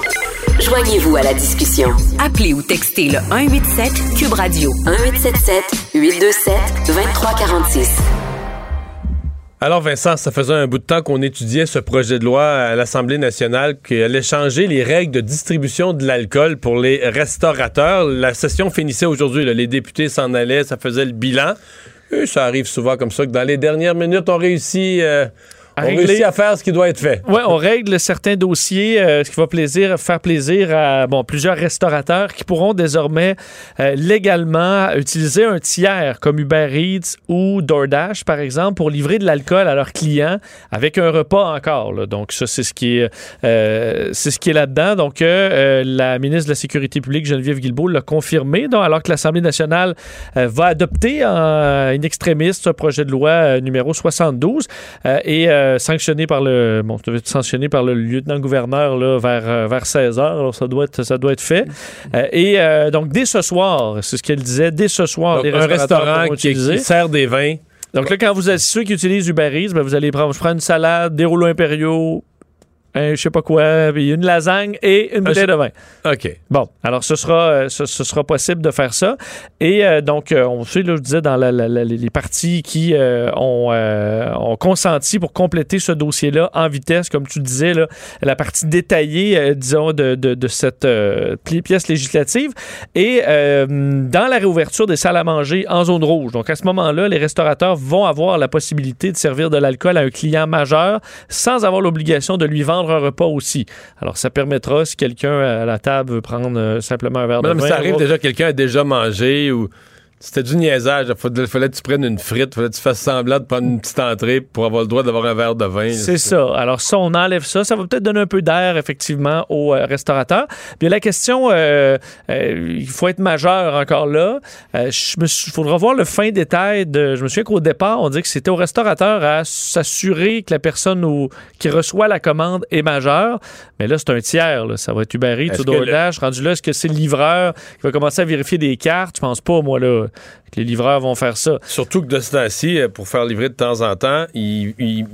Joignez-vous à la discussion. Appelez ou textez le 187 Cube Radio 1877 827 2346. Alors, Vincent, ça faisait un bout de temps qu'on étudiait ce projet de loi à l'Assemblée nationale qui allait changer les règles de distribution de l'alcool pour les restaurateurs. La session finissait aujourd'hui. Les députés s'en allaient, ça faisait le bilan. Et ça arrive souvent comme ça que dans les dernières minutes, on réussit, euh, on régler. réussit à faire ce qui doit être fait. Oui, on règle certains dossiers, euh, ce qui va plaisir, faire plaisir à bon, plusieurs restaurateurs qui pourront désormais euh, légalement utiliser un tiers comme Uber Eats ou DoorDash, par exemple, pour livrer de l'alcool à leurs clients avec un repas encore. là. Donc, ça, c'est ce qui est, euh, c'est ce qui est là-dedans. Donc, la ministre de la Sécurité publique, Geneviève Guilbeault, l'a confirmé, donc, alors que l'Assemblée nationale va adopter en in extremis ce projet de loi numéro 72 euh, et euh, sanctionné par le bon, être sanctionné par le lieutenant-gouverneur là, vers, euh, vers 16 heures? Alors, ça doit être ça doit être fait. Euh, et euh, donc dès ce soir, c'est ce qu'elle disait, dès ce soir, Donc, un restaurant qui sert des vins Donc là, quand vous êtes ceux qui utilisent Uber Eats, ben, vous allez prendre, je prends une salade, des rouleaux impériaux, un je sais pas quoi, puis une lasagne et une bouteille de vin. OK. Bon, alors ce sera, euh, ce, ce sera possible de faire ça. Et euh, donc, euh, on sait, là, je disais, dans la- la- la- les parties qui euh, ont, euh, ont consenti pour compléter ce dossier-là en vitesse, comme tu disais, là, la partie détaillée, disons, de, de- de cette pi- pièce législative. Et dans la réouverture des salles à manger en zone rouge. Donc, à ce moment-là, les restaurateurs vont avoir la possibilité de servir de l'alcool à un client majeur sans avoir l'obligation de lui vendre un repas aussi. Alors, ça permettra, si quelqu'un à la table veut prendre euh, simplement un verre Mais de non, mais vin. ça arrive déjà, quelqu'un a déjà mangé ou. C'était du niaisage. Il fallait, que tu prennes une frite, fallait que tu fasses semblant de prendre une petite entrée pour avoir le droit d'avoir un verre de vin. C'est ça. Alors, ça, on enlève ça. Ça va peut-être donner un peu d'air, effectivement, aux euh, restaurateurs. Puis la question, euh, euh, il faut être majeur encore là. Euh, Il faudra voir le fin détail. De, je me souviens qu'au départ, on dit que c'était au restaurateur à s'assurer que la personne au- qui reçoit la commande est majeure. Mais là, c'est un tiers. là. Ça va être Uber Eats que le- DoorDash. Rendu là, est-ce que c'est le livreur qui va commencer à vérifier des cartes? Je pense pas, moi, là, que les livreurs vont faire ça. Surtout que de ce temps-ci, euh, pour faire livrer de temps en temps, ils, ils-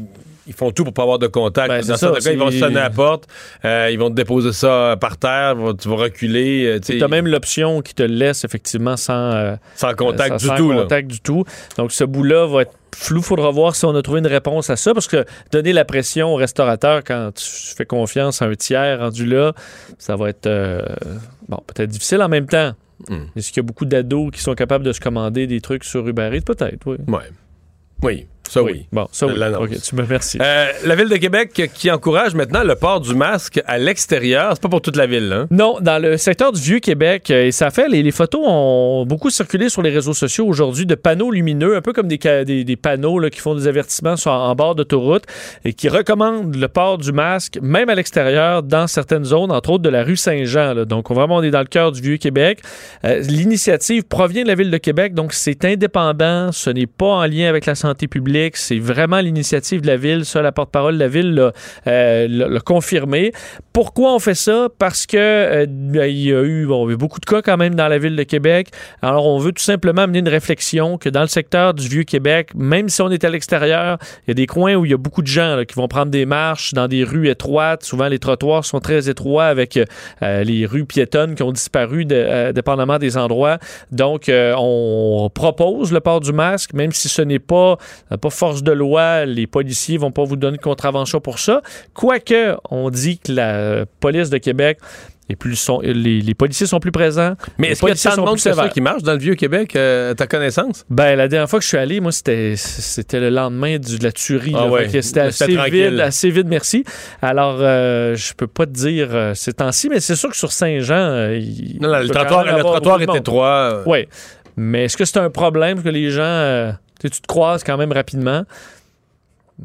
ils font tout pour pas avoir de contact. Ben, Dans ça, cas, ils vont c'est- sonner à la porte, euh, ils vont te déposer ça par terre, vont- tu vas reculer. euh, tu as même l'option qui te laisse effectivement sans, euh, Sans contact euh, du sans tout, là. du tout. Donc ce bout-là va être flou. faudra voir si on a trouvé une réponse à ça parce que donner la pression au restaurateur quand tu fais confiance à un tiers rendu là, ça va être bon peut-être difficile en même temps. Est-ce qu'il y a beaucoup d'ados qui sont capables de se commander des trucs sur Uber Eats? Peut-être, oui. Ouais. Oui, ça oui. Bon, ça oui. L'annonce. OK, tu me remercies. Euh, la ville de Québec qui encourage maintenant le port du masque à l'extérieur. C'est pas pour toute la ville, hein? Non, dans le secteur du Vieux-Québec, euh, et ça fait, les, les photos ont beaucoup circulé sur les réseaux sociaux aujourd'hui de panneaux lumineux, un peu comme des, des, des panneaux là, qui font des avertissements sur, en bord d'autoroute et qui recommandent le port du masque, même à l'extérieur, dans certaines zones, entre autres de la rue Saint-Jean. Donc, vraiment, on est dans le cœur du Vieux-Québec. Euh, L'initiative provient de la ville de Québec, donc c'est indépendant, ce n'est pas en lien avec la santé publique, c'est vraiment l'initiative de la ville. Ça, la porte-parole de la ville l'a euh, confirmé. Pourquoi on fait ça? Parce que euh, il y a eu beaucoup de cas quand même dans la ville de Québec. Alors, on veut tout simplement amener une réflexion que dans le secteur du Vieux-Québec, même si on est à l'extérieur, il y a des coins où il y a beaucoup de gens qui vont prendre des marches dans des rues étroites. Souvent, les trottoirs sont très étroits avec euh, les rues piétonnes qui ont disparu dépendamment des endroits. Donc, on propose le port du masque, même si ce n'est pas, pas force de loi, les policiers vont pas vous donner de contravention pour ça. Quoique, on dit que la euh, police de Québec est plus sont, les, les policiers sont plus présents. Mais est-ce qu'il y a tant de monde ça qui marche dans le Vieux-Québec, euh, à ta connaissance? Ben, la dernière fois que je suis allé, moi, c'était, c'était le lendemain du- de la tuerie. Ah ouais. C'était assez tranquille. vide, assez vide, merci. Alors, euh, je peux pas te dire euh, ces temps-ci, mais c'est sûr que sur Saint-Jean, euh, Non, non, le trottoir, le trottoir est étroit. Oui. Mais est-ce que c'est un problème que les gens. Tu te croises quand même rapidement?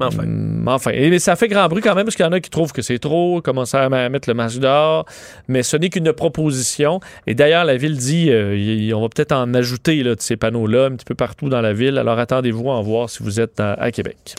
Enfin. Hum, enfin. Et, mais ça fait grand bruit quand même parce qu'il y en a qui trouvent que c'est trop, commencer à mettre le masque dehors. Mais ce n'est qu'une proposition. Et d'ailleurs, la ville dit euh, y- on va peut-être en ajouter là, de ces panneaux-là un petit peu partout dans la ville. Alors attendez-vous à en voir si vous êtes à, à Québec.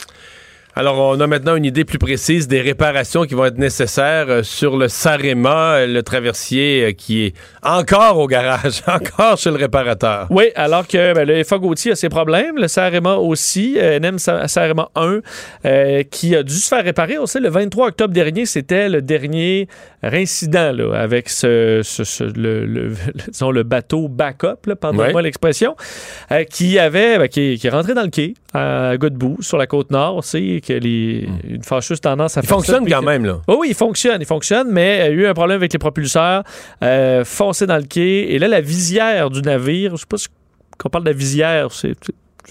Alors, on a maintenant une idée plus précise des réparations qui vont être nécessaires euh, sur le Sarema, euh, le traversier euh, qui est encore au garage, encore chez le réparateur. Oui, alors que ben, le FA Gauthier a ses problèmes, le Sarema aussi, NM Sa- Sarema 1, euh, qui a dû se faire réparer. On sait, le 23 octobre dernier, c'était le dernier incident là, avec ce, ce- ce- le, le- le- disons, le bateau backup, pardonnez-moi l'expression, euh, qui avait ben, qui, qui est rentré dans le quai à Godbout, sur la côte nord. Sait que les, une fâcheuse tendance à Il faire fonctionne quand que- même, là. Oh oui, il fonctionne, il fonctionne, mais il y a eu un problème avec les propulseurs, euh, foncé dans le quai, et là, la visière du navire, je sais pas si qu'on parle de la visière, c'est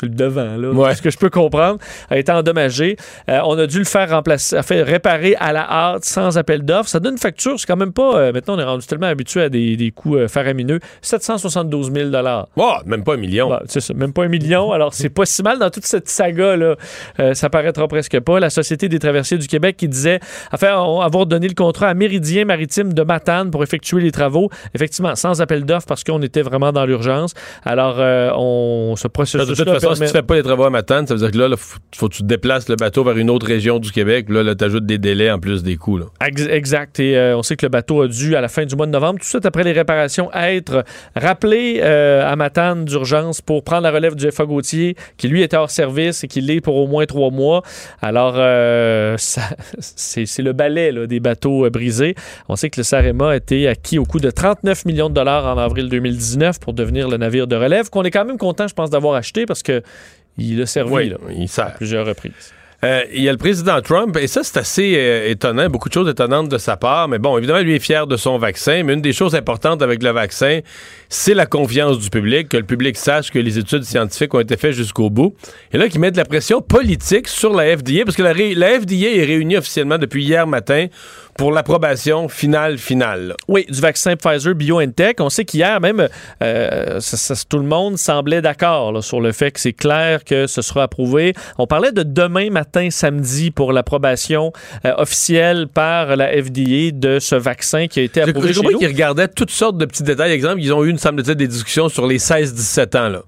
le devant, là, Ouais. ce que je peux comprendre, a été endommagé. Euh, on a dû le faire remplacer, faire réparer à la hâte, sans appel d'offres. Ça donne une facture, c'est quand même pas... euh, maintenant, on est rendu tellement habitué à des, des coûts euh, faramineux. 772 000 Oh, même pas un million. Bon, c'est ça, même pas un million. Alors, c'est pas si mal dans toute cette saga-là. Euh, ça paraîtra presque pas. La Société des traversiers du Québec qui disait enfin, avoir donné le contrat à Méridien Maritime de Matane pour effectuer les travaux. Effectivement, sans appel d'offres parce qu'on était vraiment dans l'urgence. Alors, on, De processus façon, si tu fais pas les travaux à Matane, ça veut dire que là, il faut, faut que tu déplaces le bateau vers une autre région du Québec. Là, là tu ajoutes des délais en plus des coûts. là. Exact. Et euh, on sait que le bateau a dû, à la fin du mois de novembre, tout de suite après les réparations, être rappelé euh, à Matane d'urgence pour prendre la relève du FA Gauthier, qui lui était hors service et qui l'est pour au moins trois mois. Alors, euh, c'est le balai là, des bateaux brisés. On sait que le Sarema a été acquis au coût de 39 millions de dollars en avril 2019 pour devenir le navire de relève, qu'on est quand même content, je pense, d'avoir acheté parce que il a servi Oui, là, il sert. à plusieurs reprises. Euh, il y a le président Trump, et ça, c'est assez euh, étonnant, beaucoup de choses étonnantes de sa part, mais bon, évidemment, lui est fier de son vaccin, mais une des choses importantes avec le vaccin, c'est la confiance du public, que le public sache que les études scientifiques ont été faites jusqu'au bout. Et là, qu'il met de la pression politique sur la FDA, parce que la, la FDA est réunie officiellement depuis hier matin pour l'approbation finale, finale. Oui, du vaccin Pfizer BioNTech. On sait qu'hier, même, euh, ça- ça- tout le monde semblait d'accord sur le fait que c'est clair que ce sera approuvé. On parlait de demain matin, samedi, pour l'approbation euh, officielle par la FDA de ce vaccin qui a été approuvé j'ai chez compris nous. qu'ils regardaient toutes sortes de petits détails. Exemple, ils ont eu, une semble-t-il, des discussions sur les 16-17 ans, là.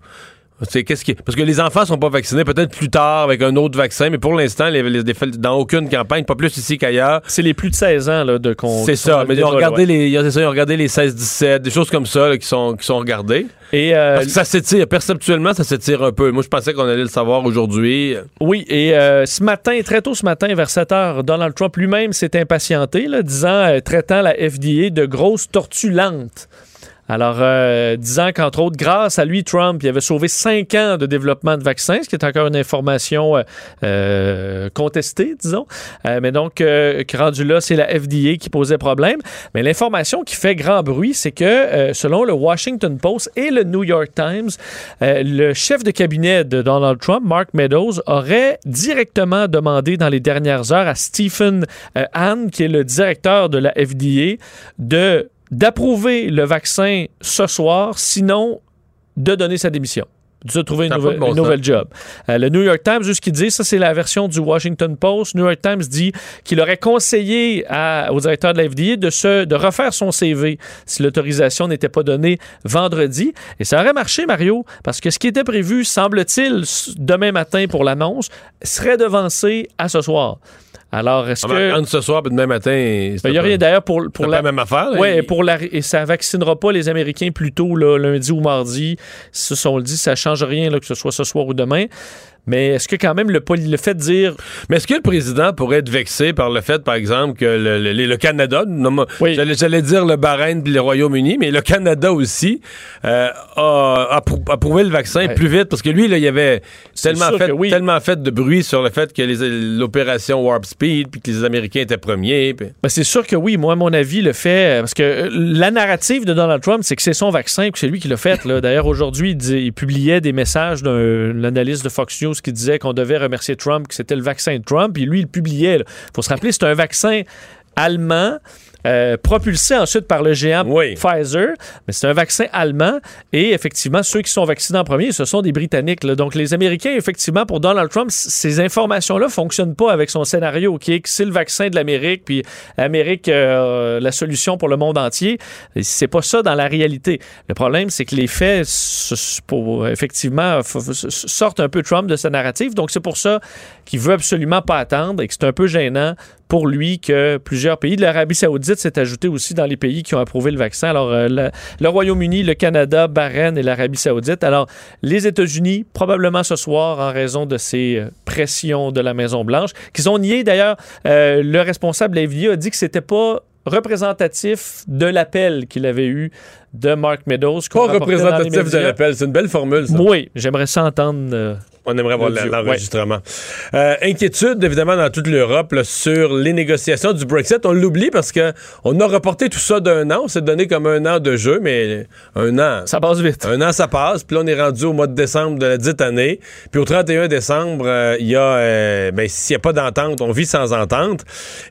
C'est qu'est-ce qui parce que les enfants sont pas vaccinés peut-être plus tard avec un autre vaccin mais pour l'instant les, les- dans aucune campagne pas plus ici qu'ailleurs C'est les plus de 16 ans là, de qu'on. c'est ça mais ils ont regardé ouais. les ils ont, c'est ça, ils ont regardé les 16 17 des choses comme ça là, qui sont qui sont regardées Et euh, Parce que ça s'étire perceptuellement ça s'étire un peu moi je pensais qu'on allait le savoir aujourd'hui Oui, et euh, ce matin, très tôt ce matin, vers 7 heures, Donald Trump lui-même s'est impatienté, là, disant, euh, traitant la FDA de grosse tortue lente. Alors, euh, disant qu'entre autres, grâce à lui, Trump, il avait sauvé cinq ans de développement de vaccins, ce qui est encore une information euh, euh, contestée, disons. Euh, mais donc, euh, rendu là, c'est la FDA qui posait problème. Mais l'information qui fait grand bruit, c'est que, selon le Washington Post et le New York Times, le chef de cabinet de Donald Trump, Mark Meadows, aurait directement demandé dans les dernières heures à Stephen Hahn, qui est le directeur de la FDA, de d'approuver le vaccin ce soir, sinon de donner sa démission de trouver une, Ça a pas nouvelle, de bon une sens. nouvelle job. Euh, le New York Times, juste qui dit, ça c'est la version du Washington Post. New York Times dit qu'il aurait conseillé à- au directeur de la FDA de, se, de refaire son CV si l'autorisation n'était pas donnée vendredi. Et ça aurait marché, Mario, parce que ce qui était prévu, semble-t-il, demain matin pour l'annonce, serait devancé à ce soir. Alors, est-ce Ah, que... ben, entre ce soir et demain matin Il n'y a rien d'ailleurs pour, pour la même affaire. Ouais, Il- pour la, et ça vaccinera pas les Américains plus tôt, là, lundi ou mardi. Si on le dit, ça change rien, là, que ce soit ce soir ou demain. Mais est-ce que quand même le, le fait de dire Mais est-ce que le président pourrait être vexé par le fait, par exemple, que le, le- le Canada, j'allais, dire le Bahreïn puis le Royaume-Uni, mais le Canada aussi euh, a approu- approuvé le vaccin plus vite parce que lui, là, il y avait tellement fait, oui. tellement fait de bruit sur le fait que l'opération Warp Speed puis que les Américains étaient premiers. puis- Ben, c'est sûr que oui. Moi, à mon avis, le fait. Parce que euh, la narrative de Donald Trump, c'est que c'est son vaccin et que c'est lui qui l'a fait. D'ailleurs, aujourd'hui, il, il publiait des messages d'un analyste de Fox News qui disait qu'on devait remercier Trump, que c'était le vaccin de Trump. Et lui, il publiait. Il faut se rappeler, c'est un vaccin allemand. Euh, propulsé ensuite par le géant Pfizer, mais c'est un vaccin allemand et effectivement ceux qui sont vaccinés en premier, ce sont des Britanniques. là. Donc les Américains, effectivement, pour Donald Trump, ces informations-là fonctionnent pas avec son scénario qui est que c'est le vaccin de l'Amérique, puis l'Amérique euh, la solution pour le monde entier. C'est pas ça dans la réalité. Le problème, c'est que les faits, pour, effectivement, sortent un peu Trump de sa narrative. Donc c'est pour ça qu'il veut absolument pas attendre et que c'est un peu gênant pour lui que plusieurs pays de l'Arabie saoudite s'est ajouté aussi dans les pays qui ont approuvé le vaccin. Alors, euh, le, le Royaume-Uni, le Canada, Bahreïn et l'Arabie saoudite. Alors, les États-Unis, probablement ce soir, en raison de ces euh, pressions de la Maison-Blanche, qu'ils ont nié d'ailleurs, euh, le responsable de la FDA a dit que c'était pas représentatif de l'appel qu'il avait eu de Mark Meadows. Pas représentatif de l'appel, c'est une belle formule. Ça. Oui, j'aimerais ça entendre. euh, On aimerait voir l'audio. l'enregistrement. Euh, inquiétude, évidemment, dans toute l'Europe là, sur les négociations du Brexit. On l'oublie parce que on a reporté tout ça d'un an. On s'est donné comme un an de jeu, mais un an. Ça passe vite. Un an, ça passe. Puis là, on est rendu au mois de décembre de la dite année. Puis au 31 décembre, euh, il y a, euh, ben, s'il n'y a pas d'entente, on vit sans entente.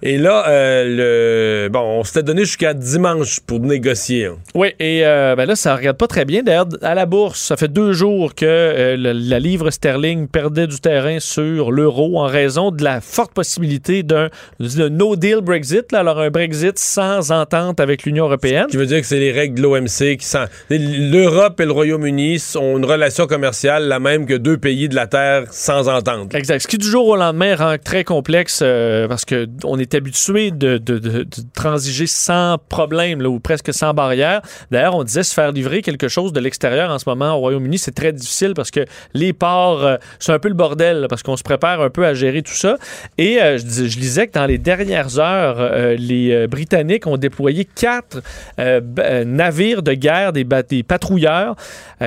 Et là, le, bon, on s'était donné jusqu'à dimanche pour négocier. hein. Oui, et ben là, ça regarde pas très bien. D'ailleurs, à la bourse, ça fait deux jours que le- la livre sterling sterling perdait du terrain sur l'euro en raison de la forte possibilité d'un d'un no deal Brexit, là, alors un Brexit sans entente avec l'Union européenne. qui veut dire que c'est les règles de l'OMC qui sont. L'Europe et le Royaume-Uni ont une relation commerciale la même que deux pays de la Terre sans entente. Exact. Ce qui du jour au lendemain rend très complexe euh, parce que on est habitué de, de- de- de transiger sans problème là, ou presque sans barrière. D'ailleurs, on disait se faire livrer quelque chose de l'extérieur en ce moment au Royaume-Uni, c'est très difficile parce que les ports, euh, c'est un peu le bordel là, parce qu'on se prépare un peu à gérer tout ça. Et euh, je, dis- je lisais que dans les dernières heures, euh, les Britanniques ont déployé quatre navires de guerre, des, patrouilleurs,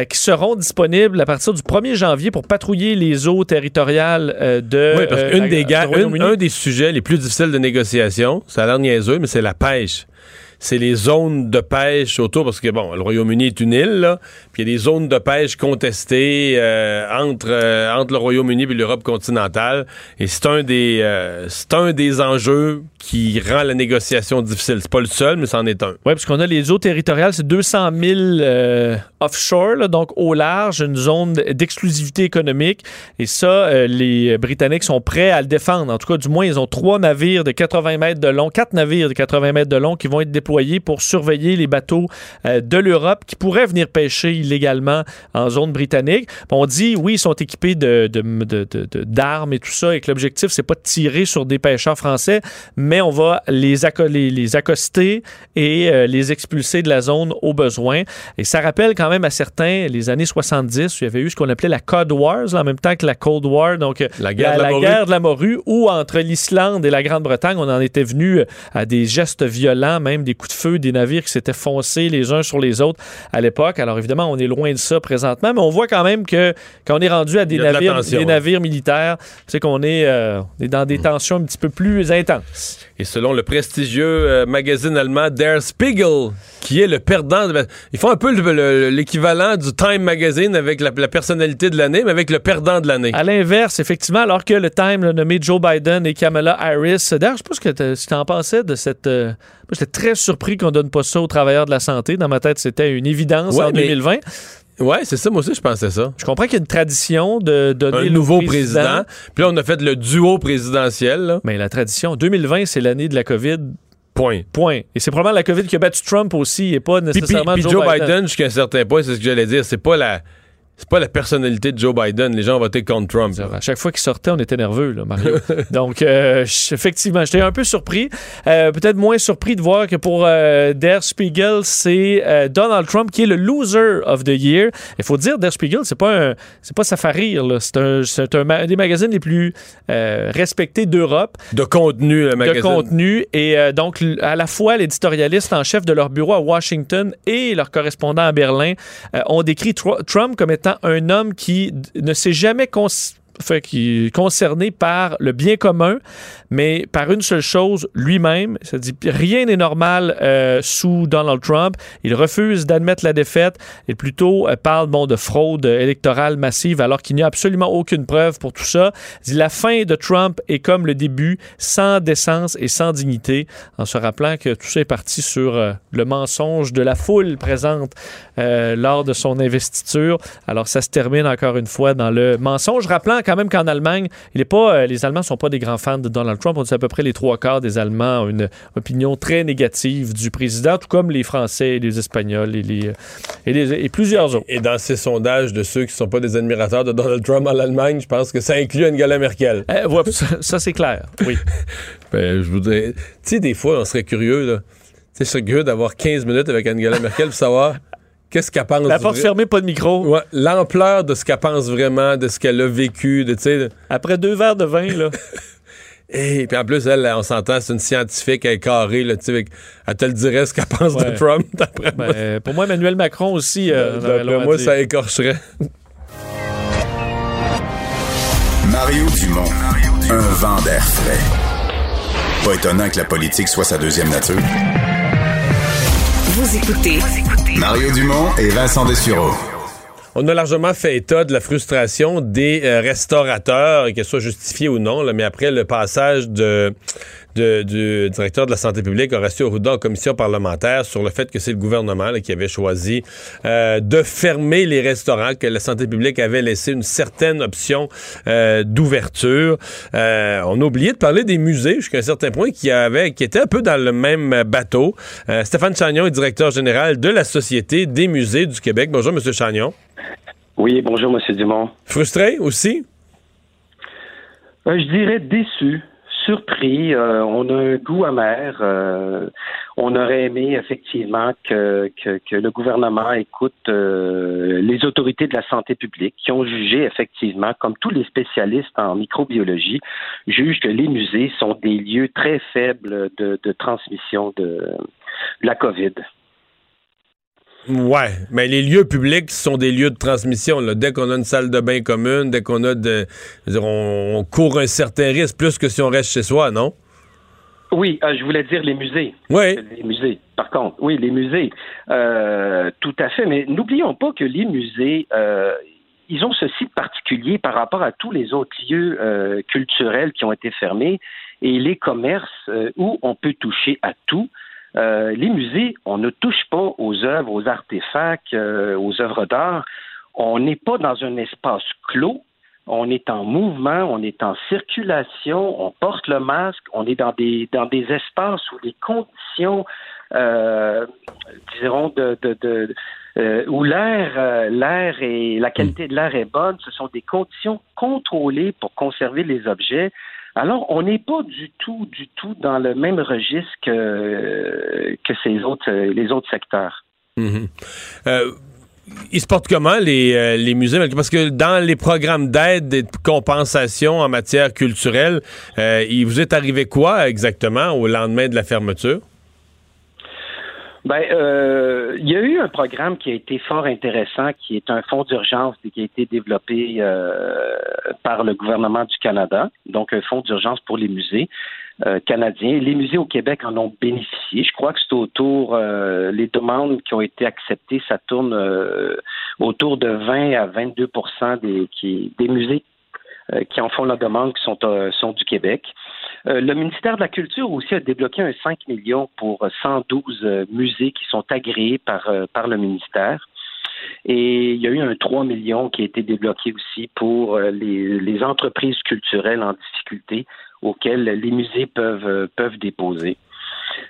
qui seront disponibles à partir du 1er janvier pour patrouiller les eaux territoriales de Oui, parce qu'une des un des sujets les plus difficiles de négociation, ça a l'air niaiseux, mais c'est la pêche. C'est les zones de pêche autour, parce que, bon, le Royaume-Uni est une île, puis il y a des zones de pêche contestées euh, entre, euh, entre le Royaume-Uni et l'Europe continentale. Et c'est un, des, euh, un des enjeux qui rend la négociation difficile. C'est pas le seul, mais c'en est un. Oui, parce qu'on a les eaux territoriales, c'est 200 000 euh, offshore, donc au large, une zone d'exclusivité économique. Et ça, les Britanniques sont prêts à le défendre. En tout cas, du moins, ils ont trois navires de 80 mètres de long, quatre navires de 80 mètres de long qui vont être déployés pour surveiller les bateaux euh, de l'Europe qui pourraient venir pêcher illégalement en zone britannique. On dit, oui, ils sont équipés de, de- de- de- de- d'armes et tout ça, et que l'objectif, c'est pas de tirer sur des pêcheurs français, mais on va les, acco- les, les accoster et euh, les expulser de la zone au besoin. Et ça rappelle quand même à certains les années 70, où il y avait eu ce qu'on appelait la Cod Wars, là, en même temps que la Cold War, donc euh, La guerre de la morue. guerre de la morue, où entre l'Islande et la Grande-Bretagne, on en était venu à des gestes violents, même des coups de feu, des navires qui s'étaient foncés les uns sur les autres à l'époque. Alors évidemment, on est loin de ça présentement, mais on voit quand même que quand on est rendu à des de navires, tension, des ouais. navires militaires, c'est qu'on est, euh, on est dans des tensions un petit peu plus intenses. Et selon le prestigieux euh, magazine allemand Der Spiegel, qui est le perdant, de- ils font un peu le- le- l'équivalent du Time Magazine avec la, la personnalité de l'année, mais avec le perdant de l'année. À l'inverse, effectivement, alors que le Time l'a nommé Joe Biden et Kamala Harris. D'ailleurs, je sais pas ce que si tu en pensais de cette. euh, j'étais très surpris qu'on donne pas ça aux travailleurs de la santé. Dans ma tête, c'était une évidence Ouais, en mais- 2020. Ouais, c'est ça, moi aussi, je pensais ça. Je comprends qu'il y a une tradition de donner Un le nouveau président. Puis là, on a fait le duo présidentiel. là. Mais la tradition, 2020, c'est l'année de la COVID. Point. Point. Et c'est probablement la COVID qui a battu Trump aussi et pas Puis, puis- nécessairement puis Joe, Joe Biden. Biden, jusqu'à un certain point, c'est ce que j'allais dire, c'est pas la. C'est pas la personnalité de Joe Biden. Les gens ont voté contre Trump. À chaque fois qu'il sortait, on était nerveux, là, Mario. Donc, euh, effectivement, j'étais un peu surpris. Euh, Peut-être moins surpris de voir que pour euh, Der Spiegel, c'est Donald Trump qui est le loser of the year. Il faut dire, Der Spiegel, c'est pas un, c'est pas ça fait rire. là. C'est un, un, ma- des magazines les plus respectés d'Europe. De contenu, le De magazine. contenu. Et donc, à la fois, l'éditorialiste en chef de leur bureau à Washington et leur correspondant à Berlin ont décrit Tr- Trump comme étant un homme qui ne s'est jamais cons- fait, qui est concerné par le bien commun, mais par une seule chose, lui-même. Ça dit rien n'est normal euh, sous Donald Trump. Il refuse d'admettre la défaite et plutôt euh, parle bon, de fraude électorale massive alors qu'il n'y a absolument aucune preuve pour tout ça. Il dit la fin de Trump est comme le début, sans décence et sans dignité, en se rappelant que tout ça est parti sur euh, le mensonge de la foule présente lors de son investiture. Alors ça se termine encore une fois dans le mensonge, rappelant quand même qu'en Allemagne, il est pas, euh, les Allemands sont pas des grands fans de Donald Trump. On dit à peu près les trois quarts des Allemands ont une opinion très négative du président, tout comme les Français et les Espagnols et, les, et, les- et plusieurs autres. Et dans ces sondages de ceux qui sont pas des admirateurs de Donald Trump en Allemagne, je pense que ça inclut Angela Merkel. Euh, ouais, ça, ça, c'est clair, oui. Ben, je voudrais. Tu sais, des fois, on serait curieux, là. Serais curieux d'avoir 15 minutes avec Angela Merkel pour savoir qu'est-ce qu'elle pense. La porte fermée, pas de micro. Ouais, l'ampleur de ce qu'elle pense vraiment, de ce qu'elle a vécu, de, tu sais. Après deux verres de vin, là. Et puis en plus, elle, on s'entend, c'est une scientifique, elle est carrée, là, tu sais, avec- elle te le dirait ce qu'elle pense Ouais. de Trump, d'après moi. Ben, pour moi, Emmanuel Macron aussi. euh, en aurait long D'après à moi, ça écorcherait. Mario Dumont, un vent d'air frais. Pas étonnant que la politique soit sa deuxième nature. Vous écoutez Mario Dumont et Vincent Dessureau. On a largement fait état de la frustration des euh, restaurateurs, qu'elle soit justifiée ou non, là, mais après le passage de, de- du directeur de la santé publique, Horacio Arruda, en commission parlementaire, sur le fait que c'est le gouvernement là, qui avait choisi euh, de fermer les restaurants, que la santé publique avait laissé une certaine option euh, d'ouverture. Euh, on a oublié de parler des musées jusqu'à un certain point qui, avait, qui étaient un peu dans le même bateau. Stéphane Chagnon est directeur général de la Société des musées du Québec. Bonjour, M. Chagnon. Oui, bonjour, M. Dumont. Frustré aussi? Je dirais déçu, surpris. Euh, on a un goût amer. Euh, on aurait aimé effectivement que, le gouvernement écoute euh, les autorités de la santé publique qui ont jugé effectivement, comme tous les spécialistes en microbiologie, jugent que les musées sont des lieux très faibles de, transmission de la COVID. Ouais, mais les lieux publics sont des lieux de transmission. là. Dès qu'on a une salle de bain commune, dès qu'on a de. dire, on, on court un certain risque plus que si on reste chez soi, non? Oui, euh, je voulais dire les musées. Oui. Les musées, par contre. Oui, les musées. Euh, tout à fait. Mais n'oublions pas que les musées, euh, ils ont ceci de particulier par rapport à tous les autres lieux euh, culturels qui ont été fermés et les commerces euh, où on peut toucher à tout. Euh, les musées, on ne touche pas aux œuvres, aux artefacts, euh, aux œuvres d'art. On n'est pas dans un espace clos. On est en mouvement, on est en circulation, on porte le masque, on est dans des espaces où les conditions, euh, de, où l'air l'air et la qualité de l'air est bonne. Ce sont des conditions contrôlées pour conserver les objets. Alors, on n'est pas du tout, du tout dans le même registre que, que ces autres, les autres secteurs. Mhm. Euh, ils se portent comment, les, euh, les musées? Parce que dans les programmes d'aide et de compensation en matière culturelle, euh, il vous est arrivé quoi exactement au lendemain de la fermeture? Ben, euh, il y a eu un programme qui a été fort intéressant, qui est un fonds d'urgence qui a été développé euh, par le gouvernement du Canada, donc un fonds d'urgence pour les musées euh, canadiens. Les musées au Québec en ont bénéficié. Je crois que c'est autour, euh, les demandes qui ont été acceptées, ça tourne euh, autour de 20 à 22 des, des musées qui en font la demande, qui sont, euh, sont du Québec. Euh, le ministère de la Culture aussi a débloqué un 5 millions pour euh, 112 euh, musées qui sont agréés par, euh, par le ministère. Et il y a eu un 3 millions qui a été débloqué aussi pour euh, les, les entreprises culturelles en difficulté auxquelles les musées peuvent, euh, peuvent déposer.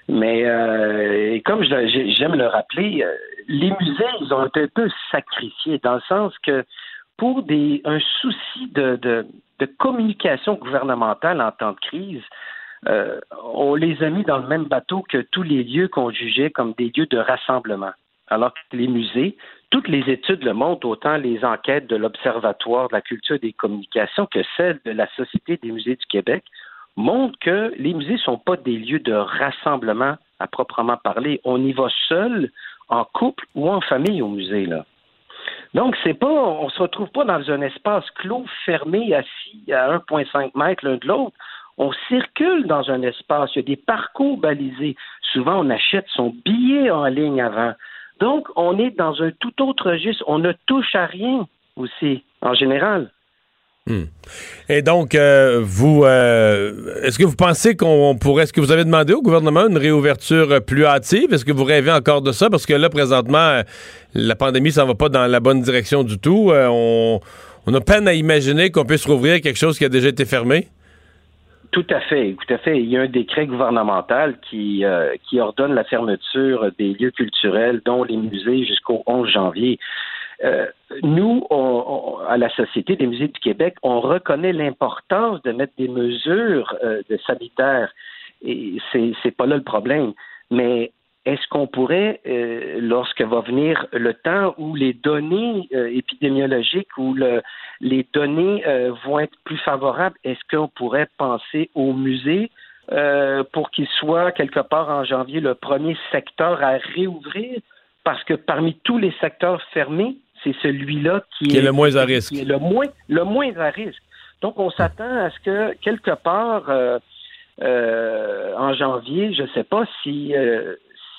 Mais euh, comme j'aime le rappeler, euh, les musées, ils ont été un peu sacrifiés dans le sens que pour un souci de, communication gouvernementale en temps de crise, euh, on les a mis dans le même bateau que tous les lieux qu'on jugeait comme des lieux de rassemblement. Alors que les musées, toutes les études le montrent, autant les enquêtes de l'Observatoire de la culture des communications que celles de la Société des musées du Québec, montrent que les musées ne sont pas des lieux de rassemblement à proprement parler. On y va seul, en couple ou en famille au musée. Là. Donc, c'est pas, on se retrouve pas dans un espace clos, fermé, assis à 1,5 mètres l'un de l'autre. On circule dans un espace. Il y a des parcours balisés. Souvent, on achète son billet en ligne avant. Donc, on est dans un tout autre registre. On ne touche à rien aussi, en général. Hmm. Et donc, euh, vous, euh, est-ce que vous pensez qu'on pourrait, est-ce que vous avez demandé au gouvernement une réouverture euh, plus hâtive? Est-ce que vous rêvez encore de ça? Parce que là, présentement, la pandémie s'en va pas dans la bonne direction du tout. On, on a peine à imaginer qu'on puisse rouvrir quelque chose qui a déjà été fermé. Tout à fait, tout à fait. Il y a un décret gouvernemental qui, qui ordonne la fermeture des lieux culturels, dont les musées, jusqu'au 11 janvier. Euh, nous, on- à la Société des musées du Québec, on reconnaît l'importance de mettre des mesures euh, de sanitaires. Et c'est c'est pas là le problème. Mais est-ce qu'on pourrait, euh, lorsque va venir le temps où les données épidémiologiques ou le, les données vont être plus favorables, est-ce qu'on pourrait penser au musée pour qu'il soit quelque part en janvier le premier secteur à réouvrir? Parce que parmi tous les secteurs fermés, c'est celui-là qui, Qui est le moins à risque. qui est le moins, le moins à risque. Donc, on s'attend à ce que, quelque part, euh, euh, en janvier, je ne sais pas si, euh,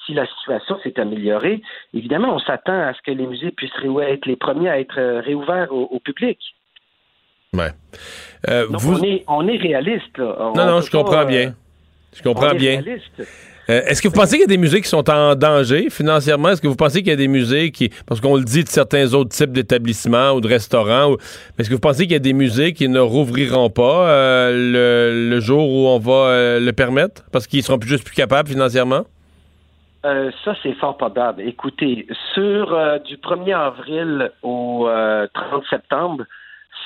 si la situation s'est améliorée. Évidemment, on s'attend à ce que les musées puissent être les premiers à être réouverts au, au public. Ouais. Donc, vous- on, est, on est réaliste. Là. On Non, non, je comprends pas, bien. Je comprends On est bien. réaliste. Euh, Est-ce que vous pensez qu'il y a des musées qui sont en danger financièrement? Est-ce que vous pensez qu'il y a des musées qui. Parce qu'on le dit de certains autres types d'établissements ou de restaurants. ou- Est-ce que vous pensez qu'il y a des musées qui ne rouvriront pas euh, le, jour où on va euh, le permettre? Parce qu'ils seront plus juste plus capables financièrement? Ça, c'est fort probable. Écoutez, sur du 1er avril au euh, 30 septembre,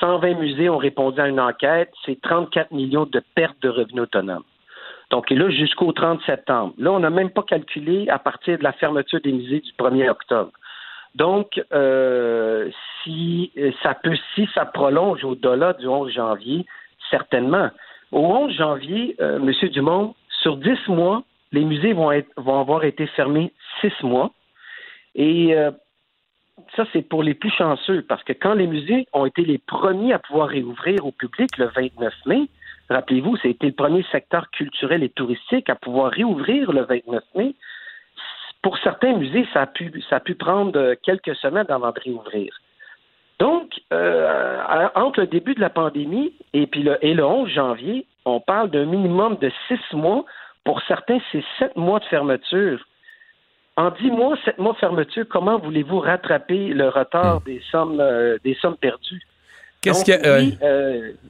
120 musées ont répondu à une enquête. C'est 34 millions de pertes de revenus autonomes. Donc là, jusqu'au 30 septembre. Là, on n'a même pas calculé à partir de la fermeture des musées du 1er octobre. Donc, euh, si ça peut, si ça prolonge au-delà du 11 janvier, certainement. Au 11 janvier, euh, M. Dumont, sur 10 mois, les musées vont avoir été fermés 6 mois. Et euh, ça, c'est pour les plus chanceux, parce que quand les musées ont été les premiers à pouvoir réouvrir au public le 29 mai, rappelez-vous, c'était le premier secteur culturel et touristique à pouvoir réouvrir le 29 mai. Pour certains musées, ça a pu, ça a pu prendre euh, quelques semaines avant de réouvrir. Donc, euh, entre le début de la pandémie et, puis le, et le 11 janvier, on parle d'un minimum de six mois. Pour certains, c'est sept mois de fermeture. En dix mois, sept mois de fermeture, comment voulez-vous rattraper le retard des sommes, euh, des sommes perdues? Qu'est-ce Donc, qu'il y a- oui,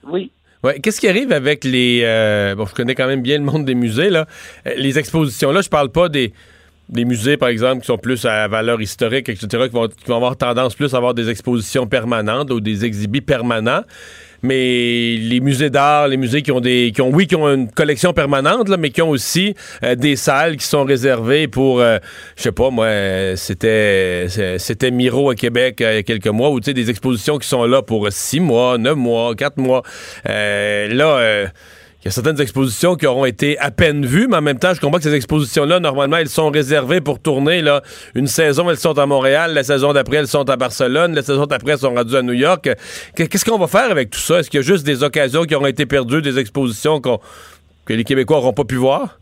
oui. Ouais, qu'est-ce qui arrive avec les euh, bon, je connais quand même bien le monde des musées là, Euh, les expositions là, je parle pas des des musées par exemple qui sont plus à valeur historique etc qui vont, qui vont avoir tendance plus à avoir des expositions permanentes ou des exhibits permanents. Mais les musées d'art, les musées qui ont des qui ont oui qui ont une collection permanente là, mais qui ont aussi euh, des salles qui sont réservées pour euh, je sais pas moi c'était c'était Miro à Québec euh, il y a quelques mois ou tu sais des expositions qui sont là pour six mois, neuf mois, quatre mois. Là il y a certaines expositions qui auront été à peine vues, mais en même temps, je comprends que ces expositions-là, normalement, elles sont réservées pour tourner. Là. Une saison, elles sont à Montréal. La saison d'après, elles sont à Barcelone. La saison d'après, elles sont rendues à New York. Qu- Qu'est-ce qu'on va faire avec tout ça? Est-ce qu'il y a juste des occasions qui auront été perdues, des expositions que les Québécois n'auront pas pu voir?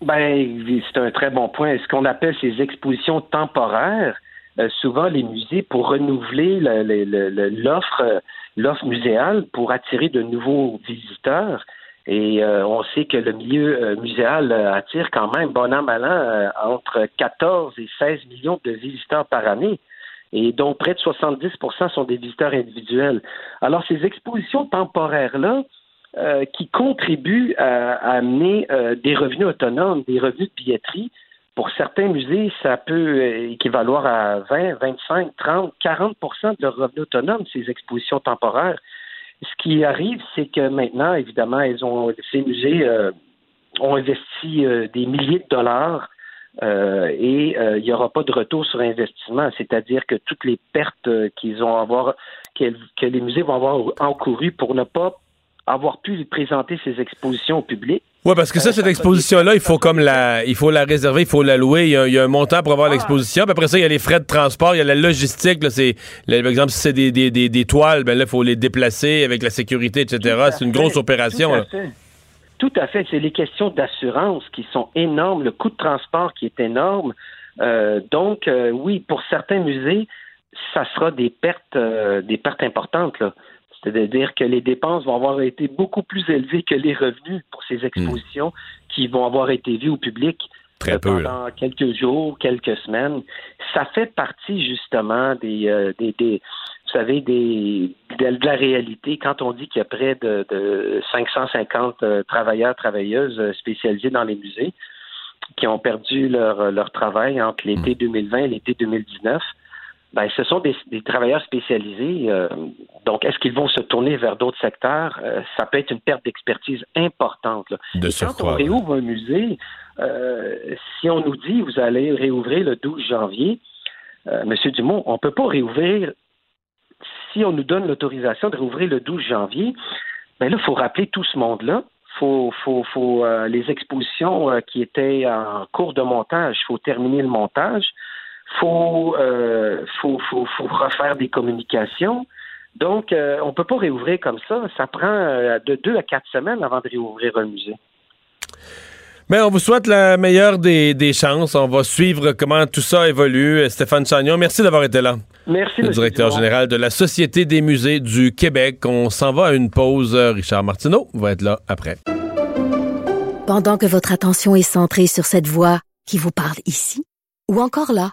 Ben, c'est un très bon point. Ce qu'on appelle ces expositions temporaires, euh, souvent les musées, pour renouveler le- le- le- le- l'offre euh, l'offre muséale, pour attirer de nouveaux visiteurs. Et euh, on sait que le milieu euh, muséal euh, attire quand même, bon an, mal an, euh, entre 14 et 16 millions de visiteurs par année. Et dont près de 70% sont des visiteurs individuels. Alors, ces expositions temporaires-là, euh, qui contribuent à, à amener euh, des revenus autonomes, des revenus de billetterie. Pour certains musées, ça peut équivaloir à 20, 25, 30, 40% de leurs revenus autonomes, ces expositions temporaires. Ce qui arrive, c'est que maintenant, évidemment, ils ont, ces musées euh, ont investi euh, des milliers de dollars euh, et euh, il n'y aura pas de retour sur investissement, c'est-à-dire que toutes les pertes euh, qu'ils vont avoir, que les musées vont avoir encouru pour ne pas avoir pu présenter ces expositions au public. Oui, parce que ça, cette exposition-là, il faut comme la, il faut la réserver, il faut la louer. Il y a, il y a un montant pour avoir l'exposition. Puis après ça, il y a les frais de transport, il y a la logistique. Là, c'est, là, par exemple, si c'est des, des, des, des toiles, ben là, il faut les déplacer avec la sécurité, etc. C'est une grosse opération. Tout à là. fait. Tout à fait. C'est les questions d'assurance qui sont énormes, le coût de transport qui est énorme. Euh, donc, euh, oui, pour certains musées, ça sera des pertes, euh, des pertes importantes. Là. C'est-à-dire que les dépenses vont avoir été beaucoup plus élevées que les revenus pour ces expositions qui vont avoir été vues au public Très euh, peu, là. pendant quelques jours, quelques semaines. Ça fait partie justement des, euh, des, des- vous savez, des, de, la réalité. Quand on dit qu'il y a près de, de 550 euh, travailleurs, travailleuses euh, spécialisés dans les musées qui ont perdu leur, leur travail entre l'été 2020 et l'été 2019, ben, ce sont des, des travailleurs spécialisés. euh, donc, est-ce qu'ils vont se tourner vers d'autres secteurs? Euh, ça peut être une perte d'expertise importante. là. De quand on réouvre un musée, euh, si on nous dit vous allez réouvrir le 12 janvier, Monsieur Dumont, on ne peut pas réouvrir si on nous donne l'autorisation de réouvrir le 12 janvier. Ben là, il faut rappeler tout ce monde-là. Faut, faut, faut les expositions qui étaient en cours de montage, il faut terminer le montage. Faut, euh, faut, faut, faut refaire des communications. Donc, euh, on peut pas réouvrir comme ça. Ça prend euh, de deux à quatre semaines avant de réouvrir un musée. Mais on vous souhaite la meilleure des, des chances. On va suivre comment tout ça évolue. Stéphane Chagnon, merci d'avoir été là. Merci, Le directeur Dumont. général de la Société des musées du Québec. On s'en va à une pause. Richard Martineau va être là après. Pendant que votre attention est centrée sur cette voix qui vous parle ici, ou encore là,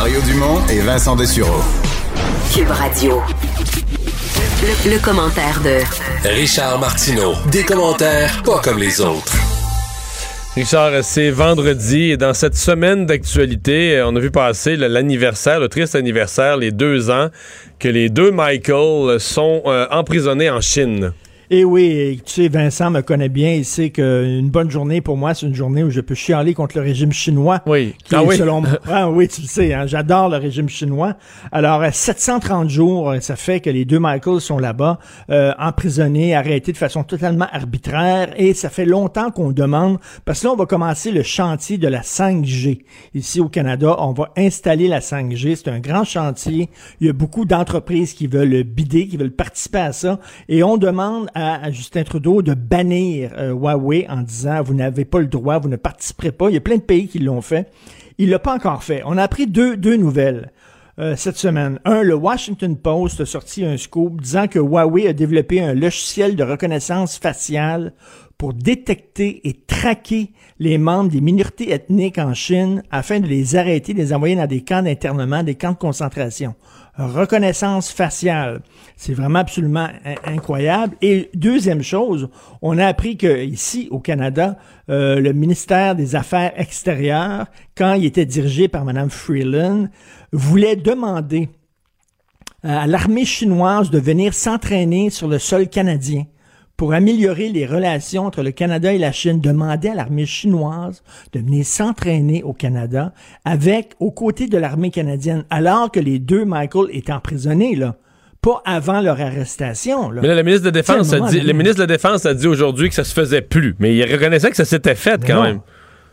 Mario Dumont et Vincent Dessureau. Cube Radio. Le, le commentaire de Richard Martineau. Des commentaires pas comme les autres. Richard, c'est vendredi et dans cette semaine d'actualité, euh, on a vu passer l'anniversaire, le triste anniversaire, les deux ans que les deux Michael sont euh, emprisonnés en Chine. Et oui, tu sais, Vincent me connaît bien. Il sait qu'une bonne journée pour moi, c'est une journée où je peux chialer contre le régime chinois. Oui. Qui Ah est oui. selon moi. Ah oui, tu le sais, hein, j'adore le régime chinois. Alors, euh, 730 jours, euh, ça fait que les deux Michael sont là-bas, euh, emprisonnés, arrêtés de façon totalement arbitraire. Et ça fait longtemps qu'on demande, parce que là, on va commencer le chantier de la 5G. Ici au Canada, on va installer la 5G. C'est un grand chantier. Il y a beaucoup d'entreprises qui veulent bider, qui veulent participer à ça. Et on demande à, à Justin Trudeau de bannir euh, Huawei en disant vous n'avez pas le droit, vous ne participerez pas. Il y a plein de pays qui l'ont fait. Il l'a pas encore fait. On a appris deux, nouvelles. euh, cette semaine. Un, le Washington Post a sorti un scoop disant que Huawei a développé un logiciel de reconnaissance faciale pour détecter et traquer les membres des minorités ethniques en Chine afin de les arrêter, de les envoyer dans des camps d'internement, des camps de concentration. Reconnaissance faciale. C'est vraiment absolument in- incroyable. Et deuxième chose, on a appris que ici au Canada, euh, le ministère des Affaires extérieures, quand il était dirigé par Mme Freeland, voulait demander à l'armée chinoise de venir s'entraîner sur le sol canadien pour améliorer les relations entre le Canada et la Chine, demander à l'armée chinoise de venir s'entraîner au Canada avec, aux côtés de l'armée canadienne, alors que les deux Michael étaient emprisonnés, là. Pas avant leur arrestation, là. Mais là, le ministre de la Défense a dit, le ministre de la Défense a dit aujourd'hui que ça se faisait plus, mais il reconnaissait que ça s'était fait quand non. même.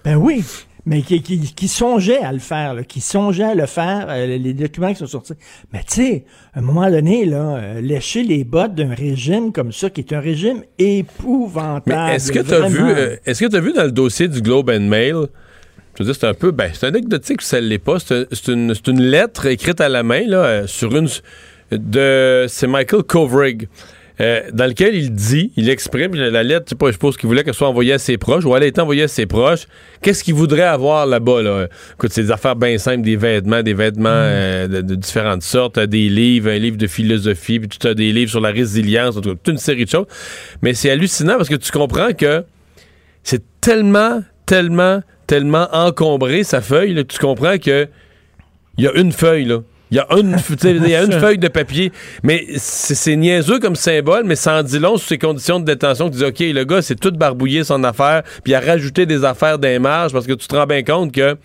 Ben oui, mais qui, qui, qui songeait à le faire, là, qui songeait à le faire, euh, les documents qui sont sortis. Mais tu sais, à un moment donné, là, euh, lécher les bottes d'un régime comme ça, qui est un régime épouvantable. Est-ce que tu as vu, euh, est-ce que tu as vu dans le dossier du Globe and Mail, je veux dire, c'est un peu, ben, c'est anecdotique, ça l'est pas. C'est un- c'est une, c'est une lettre écrite à la main, là, euh, sur une, de, c'est Michael Kovrig. Euh, dans lequel il dit, il exprime, la lettre, je sais pas, je suppose qu'il voulait qu'elle soit envoyée à ses proches, ou elle a été envoyée à ses proches. Qu'est-ce qu'il voudrait avoir là-bas, là? Écoute, c'est des affaires bien simples, des vêtements, des vêtements euh, de, de différentes sortes, des livres, un livre de philosophie, puis tu as des livres sur la résilience, en tout cas, toute une série de choses. Mais c'est hallucinant parce que tu comprends que c'est tellement, tellement, tellement encombré sa feuille, là, que tu comprends que il y a une feuille, là. Il y a une, y a feuille de papier. Mais c'est niaiseux comme symbole, mais ça en dit long sur ses conditions de détention. Tu dis, OK, le gars, c'est tout barbouillé son affaire, puis il a rajouté des affaires d'un marge parce que tu te rends bien compte que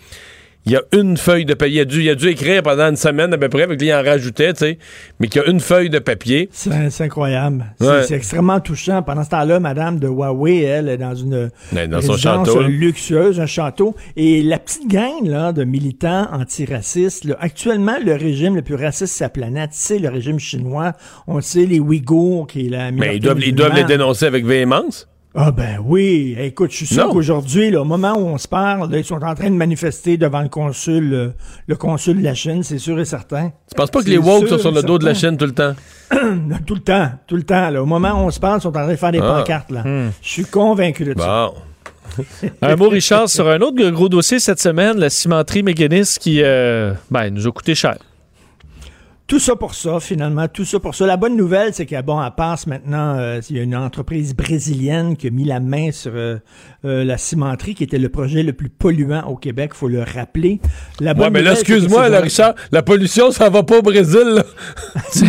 il y a une feuille de papier. Il a dû, il a dû écrire pendant une semaine à peu près, avec lui, il en rajoutait, tu sais, mais qu'il y a une feuille de papier. C'est incroyable. C'est Ouais. c'est extrêmement touchant. Pendant ce temps-là, Madame de Huawei, elle, est dans une Ouais, dans son château, là. luxueuse, un château. Et la petite gang là, de militants antiracistes, là, actuellement, le régime le plus raciste sur la planète, c'est le régime chinois. On sait les Ouïghours, qui est la Mais ils doivent, ils doivent les dénoncer avec véhémence? Ah ben oui, écoute, je suis sûr qu'aujourd'hui, au moment où on se parle, là, ils sont en train de manifester devant le consul, euh, le consul de la Chine, c'est sûr et certain. Tu penses pas que les woke sont sur le dos de la. Chine tout le temps? tout le temps, tout le temps. Là. Au moment où on se parle, ils sont en train de faire des Ah. pancartes. Là. Hmm. Je suis convaincu de ça. Bon. Un mot, Richard, sur un autre gros dossier cette semaine, la cimenterie mécaniste qui euh, ben, nous a coûté cher. Tout ça pour ça, finalement, tout ça pour ça. La bonne nouvelle, c'est qu'à bon, à passe maintenant, euh, il y a une entreprise brésilienne qui a mis la main sur euh, euh, la cimenterie, qui était le projet le plus polluant au Québec, faut le rappeler. La bonne Ouais, mais là, nouvelle, excuse-moi, là, Richard, la pollution, ça va pas au Brésil, là.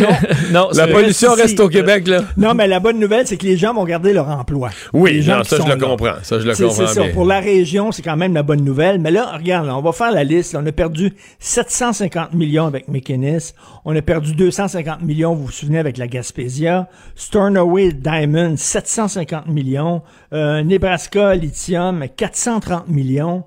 non, la c'est- pollution reste au Québec, là. Non, mais la bonne nouvelle, c'est que les gens vont garder leur emploi. Oui, Les gens non, ça, je le là. comprends. Ça, je le comprends c'est ça. bien. Pour la région, c'est quand même la bonne nouvelle. Mais là, regarde, là, on va faire la liste. On a perdu 750 millions avec McInnes. On a perdu 250 millions, vous vous souvenez, avec la Gaspésia. Stornoway Diamond, 750 millions. Euh, Nebraska Lithium, 430 millions.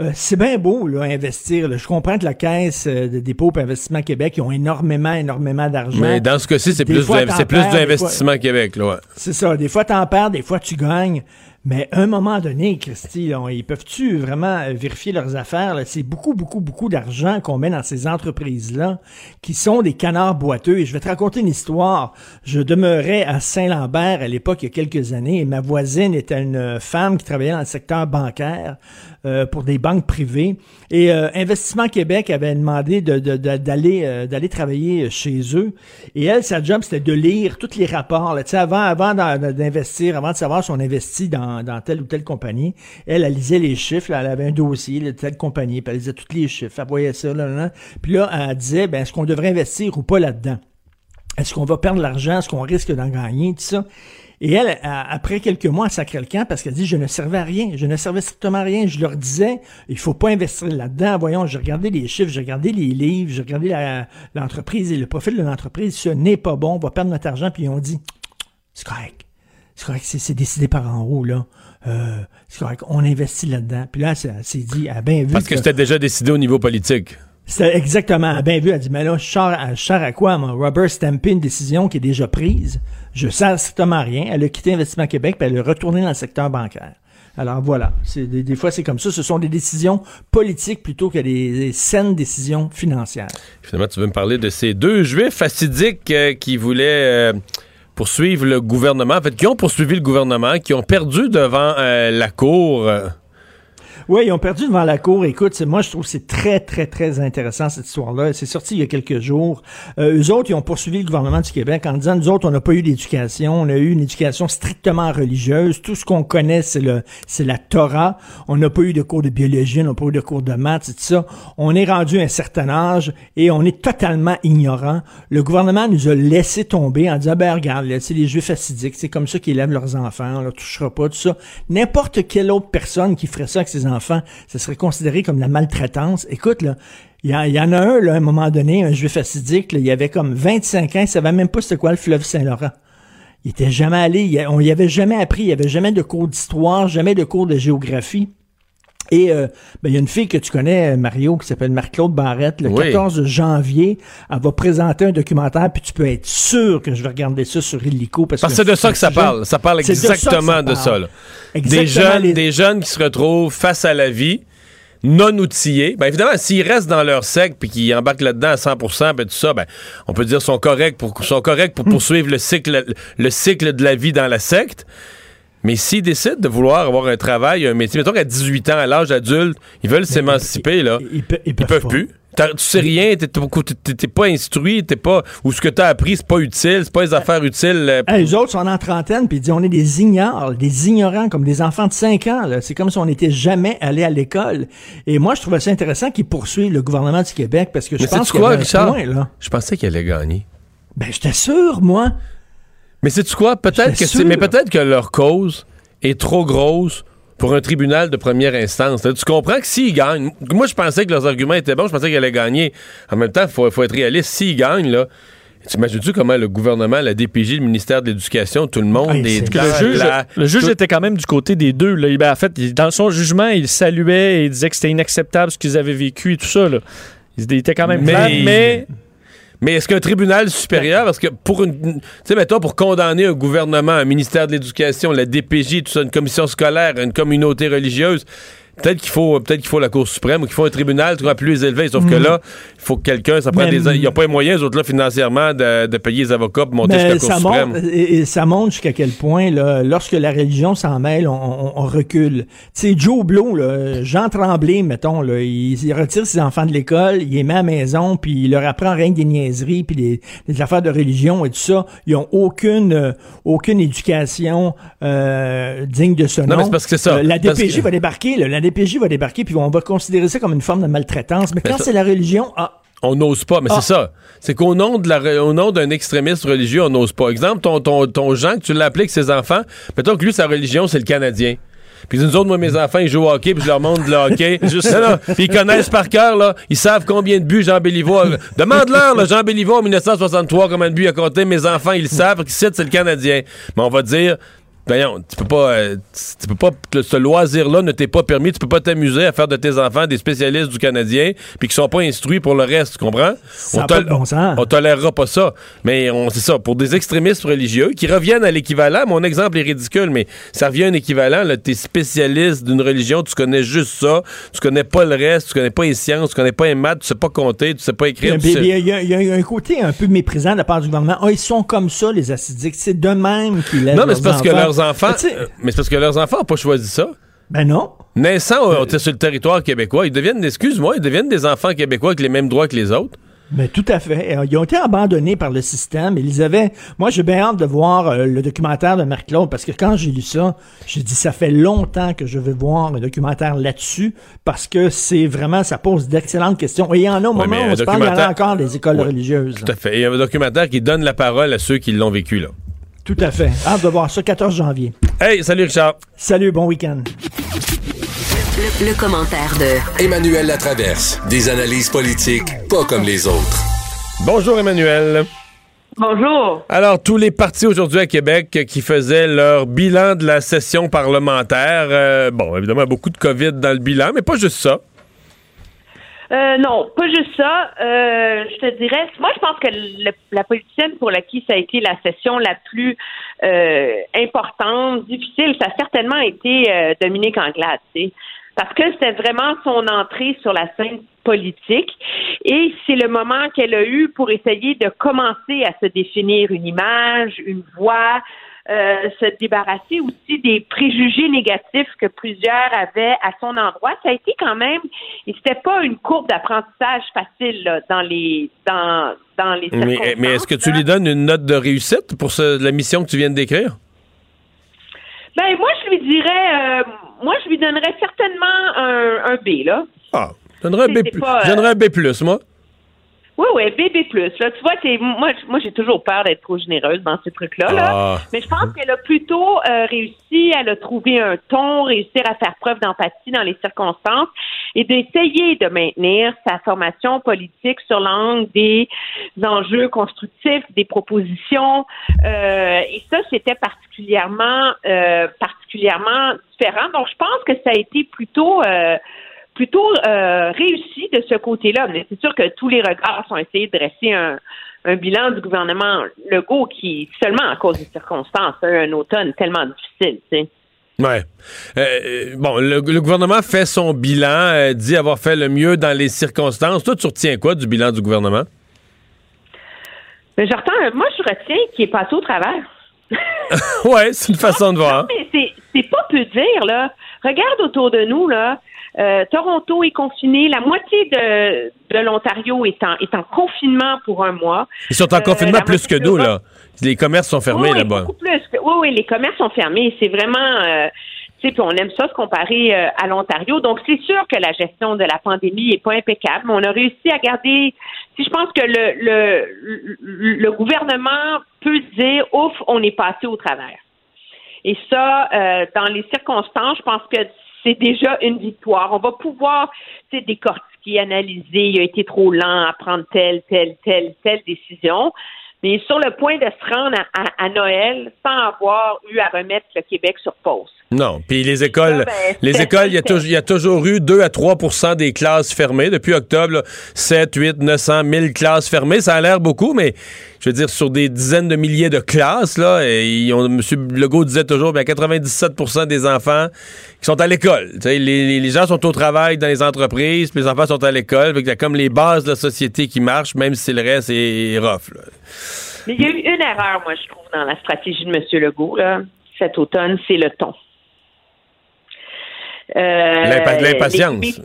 Euh, c'est bien beau, là, investir. là. Je comprends que la Caisse euh, de dépôt et investissement Québec, ils ont énormément, énormément d'argent. Mais dans ce cas-ci, c'est plus, c'est plus perds, des d'investissement Québec, là, ouais. C'est ça. Des fois, t'en perds, des fois, tu gagnes. Mais un moment donné, Christy, là, ils peuvent-tu vraiment euh, vérifier leurs affaires? C'est beaucoup, beaucoup, beaucoup d'argent qu'on met dans ces entreprises-là qui sont des canards boiteux. Et je vais te raconter une histoire. Je demeurais à Saint-Lambert à l'époque, il y a quelques années, et ma voisine était une femme qui travaillait dans le secteur bancaire euh, pour des banques privées. Et euh, Investissement Québec avait demandé de- de- de- d'aller euh, d'aller travailler chez eux. Et elle, sa job, c'était de lire tous les rapports. Là, avant, avant d'investir, avant de savoir si on investit dans, dans telle ou telle compagnie, elle, elle lisait les chiffres. là, elle avait un dossier de telle compagnie, puis elle lisait tous les chiffres. Elle voyait ça. Là, là. Puis là, elle disait, ben, est-ce qu'on devrait investir ou pas là-dedans? Est-ce qu'on va perdre l'argent? Est-ce qu'on risque d'en gagner? Et elle, a- après quelques mois, elle sacrait le camp parce qu'elle dit, je ne servais à rien. Je ne servais strictement à rien. Je leur disais, il faut pas investir là-dedans. Voyons, j'ai regardé les chiffres, j'ai regardé les livres, j'ai regardé l'entreprise et le profil de l'entreprise. Ce n'est pas bon. On va perdre notre argent. Puis ils ont dit, c'est correct. C'est correct. C'est décidé par en haut, là. Euh, c'est correct. On investit là-dedans. Puis là, elle s'est- dit, elle a bien vu Parce que c'était déjà décidé au niveau politique. c'est exactement. Elle a bien vu, elle a dit, mais là, je sers à, quoi, moi? Robert Stampé, une décision qui est déjà prise. Je sers strictement à rien. Elle a quitté Investissement Québec, puis elle est retournée dans le secteur bancaire. Alors voilà, des, fois c'est comme ça. Ce sont des décisions politiques plutôt que des, saines décisions financières. Finalement, tu veux me parler de ces deux juifs fastidiques euh, qui voulaient euh, poursuivre le gouvernement, en fait, qui ont poursuivi le gouvernement, qui ont perdu devant euh, la cour. Oui, ils ont perdu devant la cour. Écoute, moi, je trouve que c'est très, très, très intéressant, cette histoire-là. C'est sorti il y a quelques jours. Euh, eux autres, ils ont poursuivi le gouvernement du Québec en disant, nous autres, on n'a pas eu d'éducation. On a eu une éducation strictement religieuse. Tout ce qu'on connaît, c'est le, c'est la Torah. On n'a pas eu de cours de biologie, on n'a pas eu de cours de maths, et tout ça. On est rendu à un certain âge et on est totalement ignorant. Le gouvernement nous a laissé tomber en disant, ben, regarde, c'est les juifs assidiques. C'est comme ça qu'ils élèvent leurs enfants. On ne touchera pas, tout ça. N'importe quelle autre personne qui ferait ça avec ses enfants, ce serait considéré comme la maltraitance. Écoute, là, il y, en- a un, à un moment donné, un juif assidique, il avait comme 25 ans, il savait même pas c'était quoi le fleuve Saint-Laurent. Il était jamais allé, on y avait jamais appris, il y avait jamais de cours d'histoire, jamais de cours de géographie. Et euh, ben, il y a une fille que tu connais, Mario, qui s'appelle Marc-Claude Barrette. Le Oui. 14 janvier, elle va présenter un documentaire, puis tu peux être sûr que je vais regarder ça sur Illico. Parce, Parce que c'est de ça que ça parle. Ça parle C'est de ça que ça exactement de ça. là. Des Exactement, jeunes, les- des jeunes qui se retrouvent face à la vie, non outillés. Ben évidemment, s'ils restent dans leur secte puis qu'ils embarquent là-dedans à 100% ben tout ça, ben on peut dire sont corrects pour sont corrects Hmm. pour poursuivre le cycle le cycle de la vie dans la secte. Mais s'ils décident de vouloir avoir un travail, un métier, mettons qu'à 18 ans, à l'âge adulte, ils veulent s'émanciper, là. Ils, ils Ils peuvent plus. Tu sais rien, t'es pas instruit, t'es pas. Ou ce que t'as appris, c'est pas utile, c'est pas les affaires utiles. euh, Hey, les autres sont en trentaine, puis ils disent on est des ignorants, des ignorants, comme des enfants de 5 ans. C'est comme si on n'était jamais allé à l'école. Et moi, je trouvais ça intéressant qu'ils poursuivent le gouvernement du Québec, parce que je Mais pense qu'il point, là. Je pensais qu'elle allait gagner. Ben, j'étais sûr, moi. Mais sais-tu quoi? Peut-être que c'est. Mais peut-être que leur cause est trop grosse pour un tribunal de première instance. Là, tu comprends que s'ils gagnent. Moi, je pensais que leurs arguments étaient bons, je pensais qu'ils allaient gagner. En même temps, il faut, faut être réaliste. S'ils gagnent, là. T'imagines-tu comment le gouvernement, la DPJ, le ministère de l'Éducation, tout le monde, c'est- le juge, le juge était quand même du côté des deux. Là. Ben, en fait, dans son jugement, il saluait et il disait que c'était inacceptable ce qu'ils avaient vécu et tout ça. Là. Il était quand même clair, mais Mais est-ce qu'un tribunal supérieur, parce que pour une. Tu sais, mettons, pour condamner un gouvernement, un ministère de l'Éducation, la DPJ, tout ça, une commission scolaire, une communauté religieuse, peut-être qu'il faut, peut-être qu'il faut la Cour suprême ou qu'il faut un tribunal tu vois, plus élevé. Sauf que Mhm. là, il faut que quelqu'un, ça prend Mais- des. Il n'y a pas les moyens, eux autres, là, financièrement, de, de payer les avocats pour monter Mais jusqu'à la ça Cour montre, suprême. et, et ça montre jusqu'à quel point, là, lorsque la religion s'en mêle, on, on- on recule. Tu sais, Joe Blow, là, Jean Tremblay, mettons, là, il, il retire ses enfants de l'école, il les met à la maison, puis il leur apprend rien que des niaiseries, puis des, des affaires de religion et tout ça. Ils ont aucune, euh, aucune éducation euh, digne de ce Non, nom. mais c'est parce que c'est ça. Euh, la DPJ que- va débarquer, là, la DPJ va débarquer, puis on va considérer ça comme une forme de maltraitance. Mais quand ça- c'est la religion, ah, On n'ose pas, mais Ah. c'est ça. C'est qu'au nom de la, au nom d'un extrémiste religieux, on n'ose pas. Exemple, ton, ton, ton Jean, que tu l'appliques ses enfants, mettons que lui, sa religion, c'est le Canadien. Puis nous autres, moi, mes enfants, ils jouent au hockey, puis je leur montre le hockey. Juste-. Puis ils connaissent par cœur, là. Ils savent combien de buts Jean Béliveau a... Demande-leur, là, Jean Béliveau, en 1963, combien de buts il a compté. Mes enfants, ils le savent, parce qu'ici, c'est le Canadien. Mais on va dire... Voyons, tu peux pas, euh, tu peux pas, ce loisir-là ne t'est pas permis, tu peux pas t'amuser à faire de tes enfants des spécialistes du Canadien, puis qui sont pas instruits pour le reste, tu comprends? Ça a tol- bon sens. on tolérera pas ça. Mais on c'est ça, pour des extrémistes religieux qui reviennent à l'équivalent, mon exemple est ridicule, mais ça revient à un équivalent. T'es spécialiste d'une religion, tu connais juste ça, tu connais pas le reste, tu connais pas les sciences, tu connais pas les maths, tu sais pas compter, tu sais pas écrire. il y a- y y un côté un peu méprisant de la part du gouvernement. Ah, ils sont comme ça, les acidiques. C'est de même qu'ils Non, mais c'est parce que leurs enfants, Mais euh, mais c'est parce que leurs enfants ont pas choisi ça. Ben non. Naissant on était sur le territoire québécois, ils deviennent, excuse-moi, ils deviennent des enfants québécois avec les mêmes droits que les autres. Ben, tout à fait. Euh, Ils ont été abandonnés par le système. Ils avaient. Moi, j'ai bien hâte de voir euh, le documentaire de Marc-Claude parce que quand j'ai lu ça, j'ai dit ça fait longtemps que je veux voir un documentaire là-dessus parce que c'est vraiment ça pose d'excellentes questions. Et il y en a au Ouais, moment mais où on se parle, il y en a documentaire- encore des écoles Ouais, religieuses. Tout à fait. Il y a un documentaire qui donne la parole à ceux qui l'ont vécu, là. Tout à fait. Hâte de voir ça 14 janvier. Hey, salut Richard. Salut, bon week-end. Le, le commentaire de Emmanuel Latraverse. Des analyses politiques pas comme les autres. Bonjour Emmanuel. Bonjour. Alors, tous les partis aujourd'hui à Québec qui faisaient leur bilan de la session parlementaire, euh, bon, évidemment, beaucoup de COVID dans le bilan, mais pas juste ça. Euh, non, pas juste ça. Euh, je te dirais, moi, je pense que le- la politicienne pour laquelle ça a été la session la plus euh, importante, difficile, ça a certainement été euh, Dominique Anglade, tu sais. Parce que c'était vraiment son entrée sur la scène politique et c'est le moment qu'elle a eu pour essayer de commencer à se définir une image, une voix, euh, se débarrasser aussi des préjugés négatifs que plusieurs avaient à son endroit. Ça a été quand même, et c'était pas une courbe d'apprentissage facile là, dans les dans dans les Mais, circonstances. mais est-ce que tu lui donnes une note de réussite pour ce- la mission que tu viens de décrire? Ben moi je lui dirais, euh, moi je lui donnerais certainement un, un B là. Ah, je donnerais un B+, pas, euh, je donnerais un B+, moi. Oui, oui, BB+. Là, tu vois, c'est moi, moi j'ai toujours peur d'être trop généreuse dans ces trucs-là. Là. Ah. Mais je pense qu'elle a plutôt euh, réussi, elle a trouvé un ton, réussir à faire preuve d'empathie dans les circonstances et d'essayer de maintenir sa formation politique sur l'angle des enjeux constructifs, des propositions. Euh, et ça, c'était particulièrement, euh, particulièrement différent. Donc, je pense que ça a été plutôt euh, plutôt euh, réussi de ce côté-là. Mais c'est sûr que tous les regards sont essayés de dresser un, un bilan du gouvernement Legault qui, seulement à cause des circonstances, a eu un automne tellement difficile. Tu sais. Ouais. Euh, bon, le, le gouvernement fait son bilan, euh, dit avoir fait le mieux dans les circonstances. Toi, tu retiens quoi du bilan du gouvernement? Mais je retiens- moi, je retiens qu'il est passé au travers. ouais, c'est une façon de voir. Mais c'est, c'est pas peu dire, là. Regarde autour de nous, là. Euh, Toronto est confiné. La moitié de, de l'Ontario est en, est en confinement pour un mois. Ils sont en Euh, confinement plus que nous, là. Les commerces sont fermés oui, là-bas. beaucoup plus. Oui, oui, les commerces sont fermés. C'est vraiment, euh, tu sais, puis on aime ça se comparer euh, à l'Ontario. Donc, c'est sûr que la gestion de la pandémie est pas impeccable, mais on a réussi à garder. Si je pense que le, le, le, le gouvernement peut dire, ouf, on est passé au travers. Et ça, euh, dans les circonstances, je pense que c'est déjà une victoire. On va pouvoir, décortiquer, analyser. Il a été trop lent à prendre telle, telle, telle, telle décision. Mais sur le point de se rendre à Noël sans avoir eu à remettre le Québec sur pause. Non. Puis les écoles, Ça, ben, les écoles, il y, y a toujours eu 2 à 3% des classes fermées. Depuis octobre, là, 7, 8, 900, 1000 classes fermées. Ça a l'air beaucoup, mais je veux dire, sur des dizaines de milliers de classes, là, et M. Legault disait toujours, bien, 97% des enfants qui sont à l'école. Les, les- gens sont au travail dans les entreprises, puis les enfants sont à l'école. Fait a comme les bases de la société qui marchent, même si le reste est, est rough. là. Mais il y a eu une erreur, moi, je trouve, dans la stratégie de M. Legault, là, cet automne, c'est le ton. Euh, L'impa- L'impatience.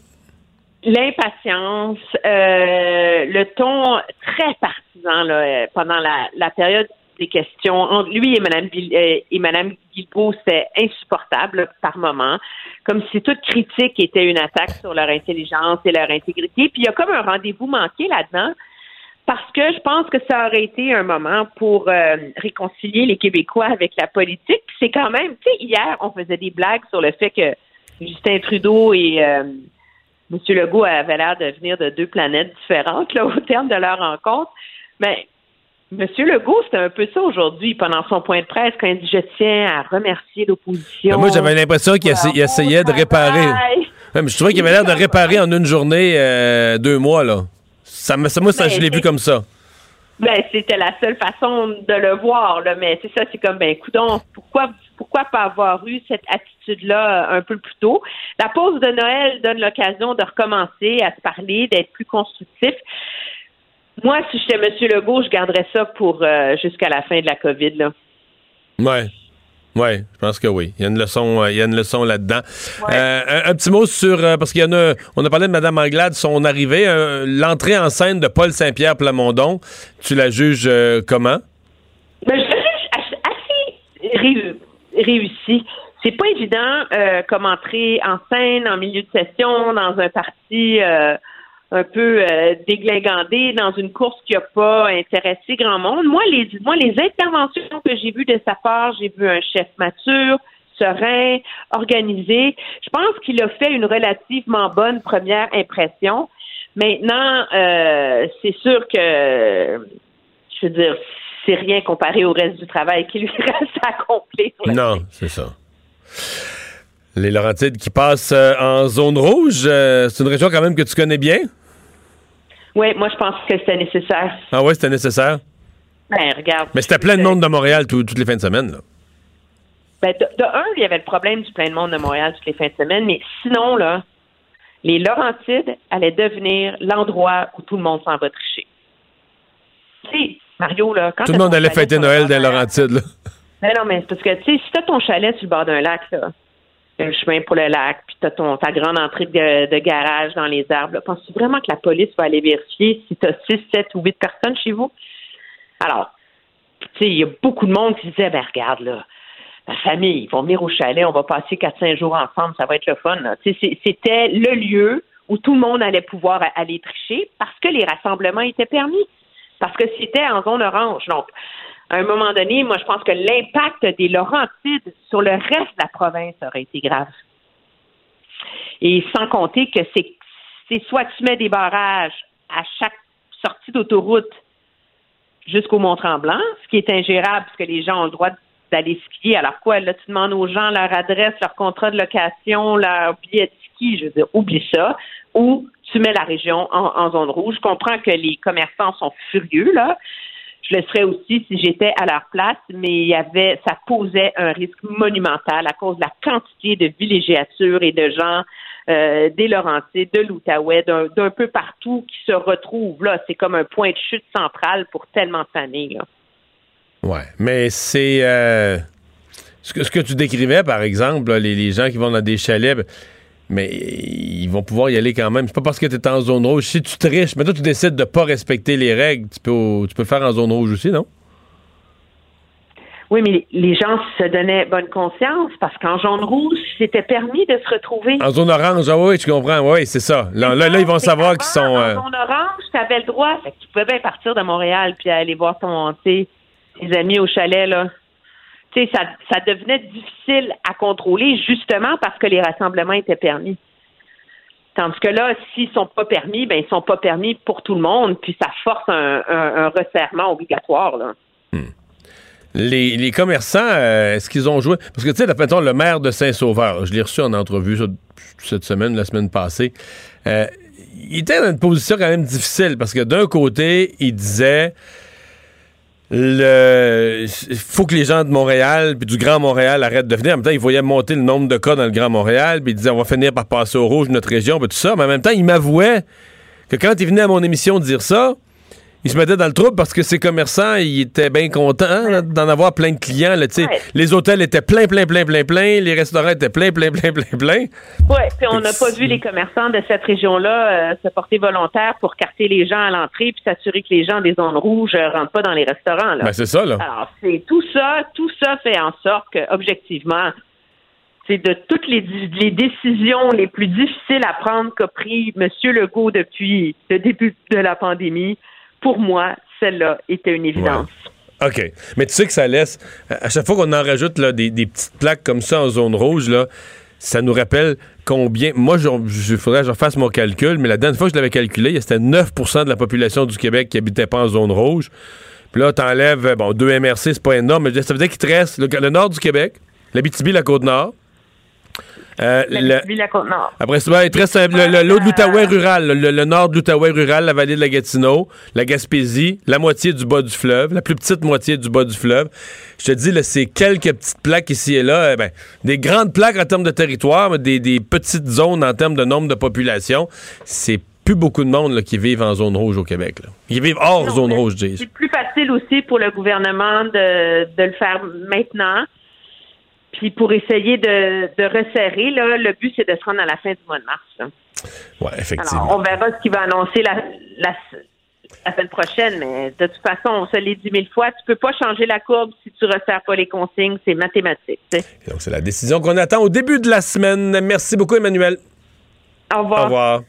L'impatience, euh, le ton très partisan là, euh, pendant la, la période des questions entre lui et Mme, et Madame Guilbeault, c'est insupportable par moment, comme si toute critique était une attaque sur leur intelligence et leur intégrité. Puis il y a comme un rendez-vous manqué là-dedans parce que je pense que ça aurait été un moment pour euh, réconcilier les Québécois avec la politique. Puis C'est quand même, tu sais, hier, on faisait des blagues sur le fait que Justin Trudeau et euh, M. Legault avaient l'air de venir de deux planètes différentes là, au terme de leur rencontre. Mais M. Legault, c'était un peu ça aujourd'hui, pendant son point de presse, quand il dit Je tiens à remercier l'opposition. Ben, moi, j'avais l'impression qu'il essa- il essayait de réparer. Ouais, mais je trouvais qu'il avait l'air de réparer en une journée euh, deux mois, là. Ça, moi, ça, je l'ai vu comme ça. Ben, c'était la seule façon de le voir, là. Mais c'est ça, c'est comme, ben, coudon, pourquoi, pourquoi pas avoir eu cette attitude-là euh, un peu plus tôt? La pause de Noël donne l'occasion de recommencer à se parler, d'être plus constructif. Moi, si j'étais M. Legault, je garderais ça pour euh, jusqu'à la fin de la COVID, là. Ouais. Ouais, je pense que oui. Il y a une leçon, euh, il y a une leçon là-dedans. Euh, un, un petit mot sur euh, parce qu'il y en a, on a parlé de Mme Anglade, son arrivée, euh, l'entrée en scène de Paul Saint-Pierre Plamondon. Tu la juges comment? Ben, je le juge assez réussi. C'est pas évident euh, comme entrer en scène en milieu de session dans un parti euh, un peu euh, déglingandé, dans une course qui n'a pas intéressé grand monde. Moi, les moi, les interventions que j'ai vues de sa part, j'ai vu un chef mature, serein, organisé. Je pense qu'il a fait une relativement bonne première impression. Maintenant, euh, c'est sûr que je veux dire, c'est rien comparé au reste du travail qui lui reste à accomplir. Non, c'est ça. Les Laurentides qui passent euh, en zone rouge, euh, c'est une région quand même que tu connais bien? Oui, moi, je pense que c'était nécessaire. Ah ouais, c'était nécessaire? Ben, regarde. Mais c'était plein de monde de Montréal tout- toutes les fins de semaine. Là. Ben, de, de un, il y avait le problème du plein de monde de Montréal toutes les fins de semaine, mais sinon, là, les Laurentides allaient devenir l'endroit où tout le monde s'en va tricher. Tu sais, Mario, là, quand Tout le monde allait fêter Noël dans Laurentides. Là. Ben non, mais c'est parce que, tu sais, si t'as ton chalet sur le bord d'un lac, là, un chemin pour le lac, puis t'as ton, ta grande entrée de, de garage dans les arbres, là, penses-tu vraiment que la police va aller vérifier si t'as 6, 7 ou 8 personnes chez vous? Alors, tu sais, il y a beaucoup de monde qui disait, ben regarde, là, ma famille, ils vont venir au chalet, on va passer 4-5 jours ensemble, ça va être le fun. C'était le lieu où tout le monde allait pouvoir aller tricher parce que les rassemblements étaient permis, parce que c'était en zone orange. Donc, à un moment donné, moi, je pense que l'impact des Laurentides sur le reste de la province aurait été grave. Et sans compter que c'est soit tu mets des barrages à chaque sortie d'autoroute jusqu'au Mont-Tremblant, ce qui est ingérable parce que les gens ont le droit d'aller skier. Alors quoi, là, tu demandes aux gens leur adresse, leur contrat de location, leur billet de ski, je veux dire, oublie ça. Ou tu mets la région en, zone rouge. Je comprends que les commerçants sont furieux, là. Je le serais aussi si j'étais à leur place, mais il y avait, ça posait un risque monumental à cause de la quantité de villégiatures et de gens euh, des Laurentides, de l'Outaouais, d'un peu partout qui se retrouvent là. C'est comme un point de chute central pour tellement de familles. là. Ouais, mais c'est euh, ce, que, tu décrivais, par exemple, les gens qui vont dans des chalets, ben, mais ils vont pouvoir y aller quand même. C'est pas parce que tu es en zone rouge. Si tu triches, mais toi, tu décides de pas respecter les règles, tu peux, tu peux faire en zone rouge aussi, non? Oui, mais les- gens se donnaient bonne conscience parce qu'en jaune rouge, c'était permis de se retrouver. En zone orange, ah oui, tu comprends, oui, c'est ça. Là, là, là, ils vont savoir qu'ils sont. euh, En zone orange, tu avais le droit. Fait que tu pouvais bien partir de Montréal puis aller voir ton, tes amis au chalet, là. Ça, ça devenait difficile à contrôler justement parce que les rassemblements étaient permis. Tandis que là, s'ils sont pas permis, ben ils sont pas permis pour tout le monde, puis ça force un, resserrement obligatoire, là. les, commerçants, euh, est-ce qu'ils ont joué? Parce que, tu sais, mettons, le maire de Saint-Sauveur, je l'ai reçu en entrevue cette semaine, la semaine passée. euh, il était dans une position quand même difficile parce que d'un côté, il disait le faut que les gens de Montréal puis du Grand Montréal arrêtent de venir. En même temps, il voyait monter le nombre de cas dans le Grand Montréal, puis il disait on va finir par passer au rouge notre région, puis tout ça. Mais en même temps, il m'avouait que quand il venait à mon émission dire ça, il se mettait dans le trouble parce que ses commerçants, ils étaient bien contents hein, d'en avoir plein de clients. Là. Les hôtels étaient pleins, pleins, pleins, pleins, pleins. Les restaurants étaient pleins, pleins, pleins, pleins, pleins. Oui, puis on n'a pas vu les commerçants de cette région-là euh, se porter volontaires pour carter les gens à l'entrée puis s'assurer que les gens des zones rouges euh, rentrent pas dans les restaurants. Là. Ben, c'est ça, là. Alors, c'est tout ça, tout ça fait en sorte que, objectivement, c'est de toutes les, les décisions les plus difficiles à prendre qu'a pris M. Legault depuis le début de la pandémie pour moi, celle-là était une évidence. OK. Mais tu sais que ça laisse. À chaque fois qu'on en rajoute là, des, petites plaques comme ça en zone rouge, là, ça nous rappelle combien. Moi, il faudrait que je refasse mon calcul, mais la dernière fois que je l'avais calculé, c'était 9% de la population du Québec qui habitait pas en zone rouge. Puis là, t'enlèves, bon, deux MRC, c'est pas énorme, mais ça veut dire qu'il te reste le, le nord du Québec, l'Abitibi, la Côte-Nord. Euh, La le- la Côte-Nord. après ça, ben, il te reste euh, l'autre de l'Outaouais rural, le, le nord de l'Outaouais rural, la vallée de la Gatineau, la Gaspésie, la moitié du bas du fleuve, la plus petite moitié du bas du fleuve. Je te dis, là, c'est quelques petites plaques ici et là. euh, ben, des grandes plaques en termes de territoire, mais des, des petites zones en termes de nombre de population. C'est plus beaucoup de monde là, qui vivent en zone rouge au Québec. Là. Ils vivent hors Non, zone rouge, Jay. C'est plus facile aussi pour le gouvernement de, de le faire maintenant. Puis pour essayer de, de resserrer, là, le but, c'est de se rendre à la fin du mois de mars. Ouais, effectivement. Alors, on verra ce qu'il va annoncer la, la, la semaine prochaine, mais de toute façon, on se l'est dit mille fois, tu peux pas changer la courbe si tu resserres pas les consignes, c'est mathématique. Donc, c'est la décision qu'on attend au début de la semaine. Merci beaucoup, Emmanuel. Au revoir. Au revoir.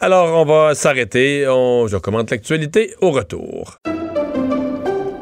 Alors, on va s'arrêter. On... Je commente l'actualité au retour.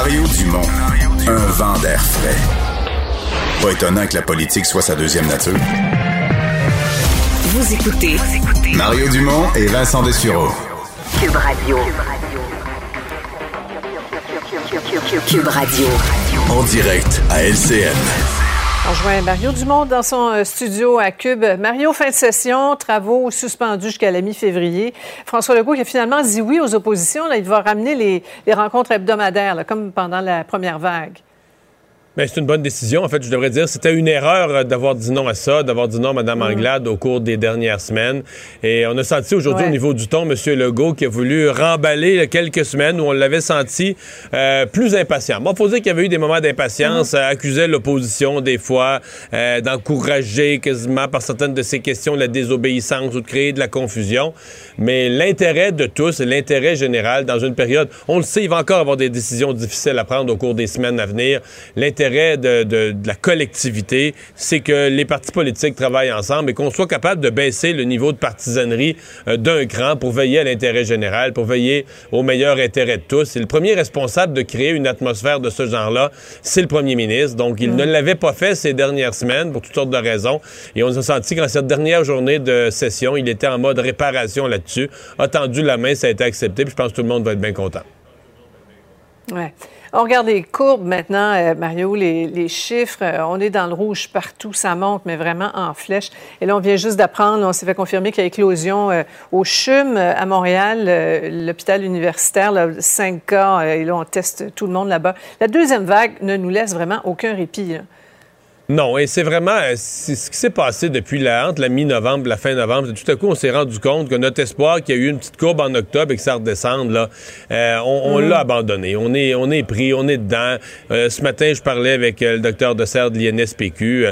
Mario Dumont, un vent d'air frais. Pas étonnant que la politique soit sa deuxième nature. Vous écoutez Mario Dumont et Vincent Dessureau. Cube Radio. Cube Radio. En direct à LCN. On rejoint Mario Dumont dans son euh, studio à Cube. Mario, fin de session, travaux suspendus jusqu'à la mi-février. François Legault qui a finalement dit oui aux oppositions. Il va ramener les, rencontres hebdomadaires, comme pendant la première vague. Ben, c'est une bonne décision. En fait, je devrais dire, c'était une erreur euh, d'avoir dit non à ça, d'avoir dit non à Mme Anglade au cours des dernières semaines. Et on a senti aujourd'hui Ouais. au niveau du ton, M. Legault, qui a voulu remballer quelques semaines où on l'avait senti euh, plus impatient. Bon, faut dire qu'il y avait eu des moments d'impatience, euh, accusait l'opposition des fois euh, d'encourager quasiment par certaines de ses questions la désobéissance ou de créer de la confusion. Mais l'intérêt de tous l'intérêt général dans une période, on le sait, il va encore avoir des décisions difficiles à prendre au cours des semaines à venir. L'intérêt de, de- de la collectivité, c'est que les partis politiques travaillent ensemble et qu'on soit capable de baisser le niveau de partisanerie euh, d'un cran pour veiller à l'intérêt général, pour veiller au meilleur intérêt de tous. Et le premier responsable de créer une atmosphère de ce genre-là, c'est le premier ministre. Donc, il ne l'avait pas fait ces dernières semaines pour toutes sortes de raisons. Et on a senti qu'en cette dernière journée de session, il était en mode réparation là-dessus, a tendu la main, ça a été accepté, puis je pense que tout le monde va être bien content. Ouais. On regarde les courbes maintenant, euh, Mario, les, chiffres. euh, on est dans le rouge partout, ça monte, mais vraiment en flèche. Et là, on vient juste d'apprendre, on s'est fait confirmer qu'il y a éclosion euh, au CHUM à Montréal, l'hôpital universitaire, là, 5 cas, et là, on teste tout le monde là-bas. La deuxième vague ne nous laisse vraiment aucun répit. Non, et c'est vraiment euh, ce qui s'est passé depuis la, entre la mi-novembre et la fin novembre. Tout à coup, on s'est rendu compte que notre espoir qu'il y a eu une petite courbe en octobre et que ça redescende, là, euh, on, on Mhm. l'a abandonné. On est, on est pris, on est dedans. Euh, ce matin, je parlais avec euh, le docteur Dessert de l'INSPQ.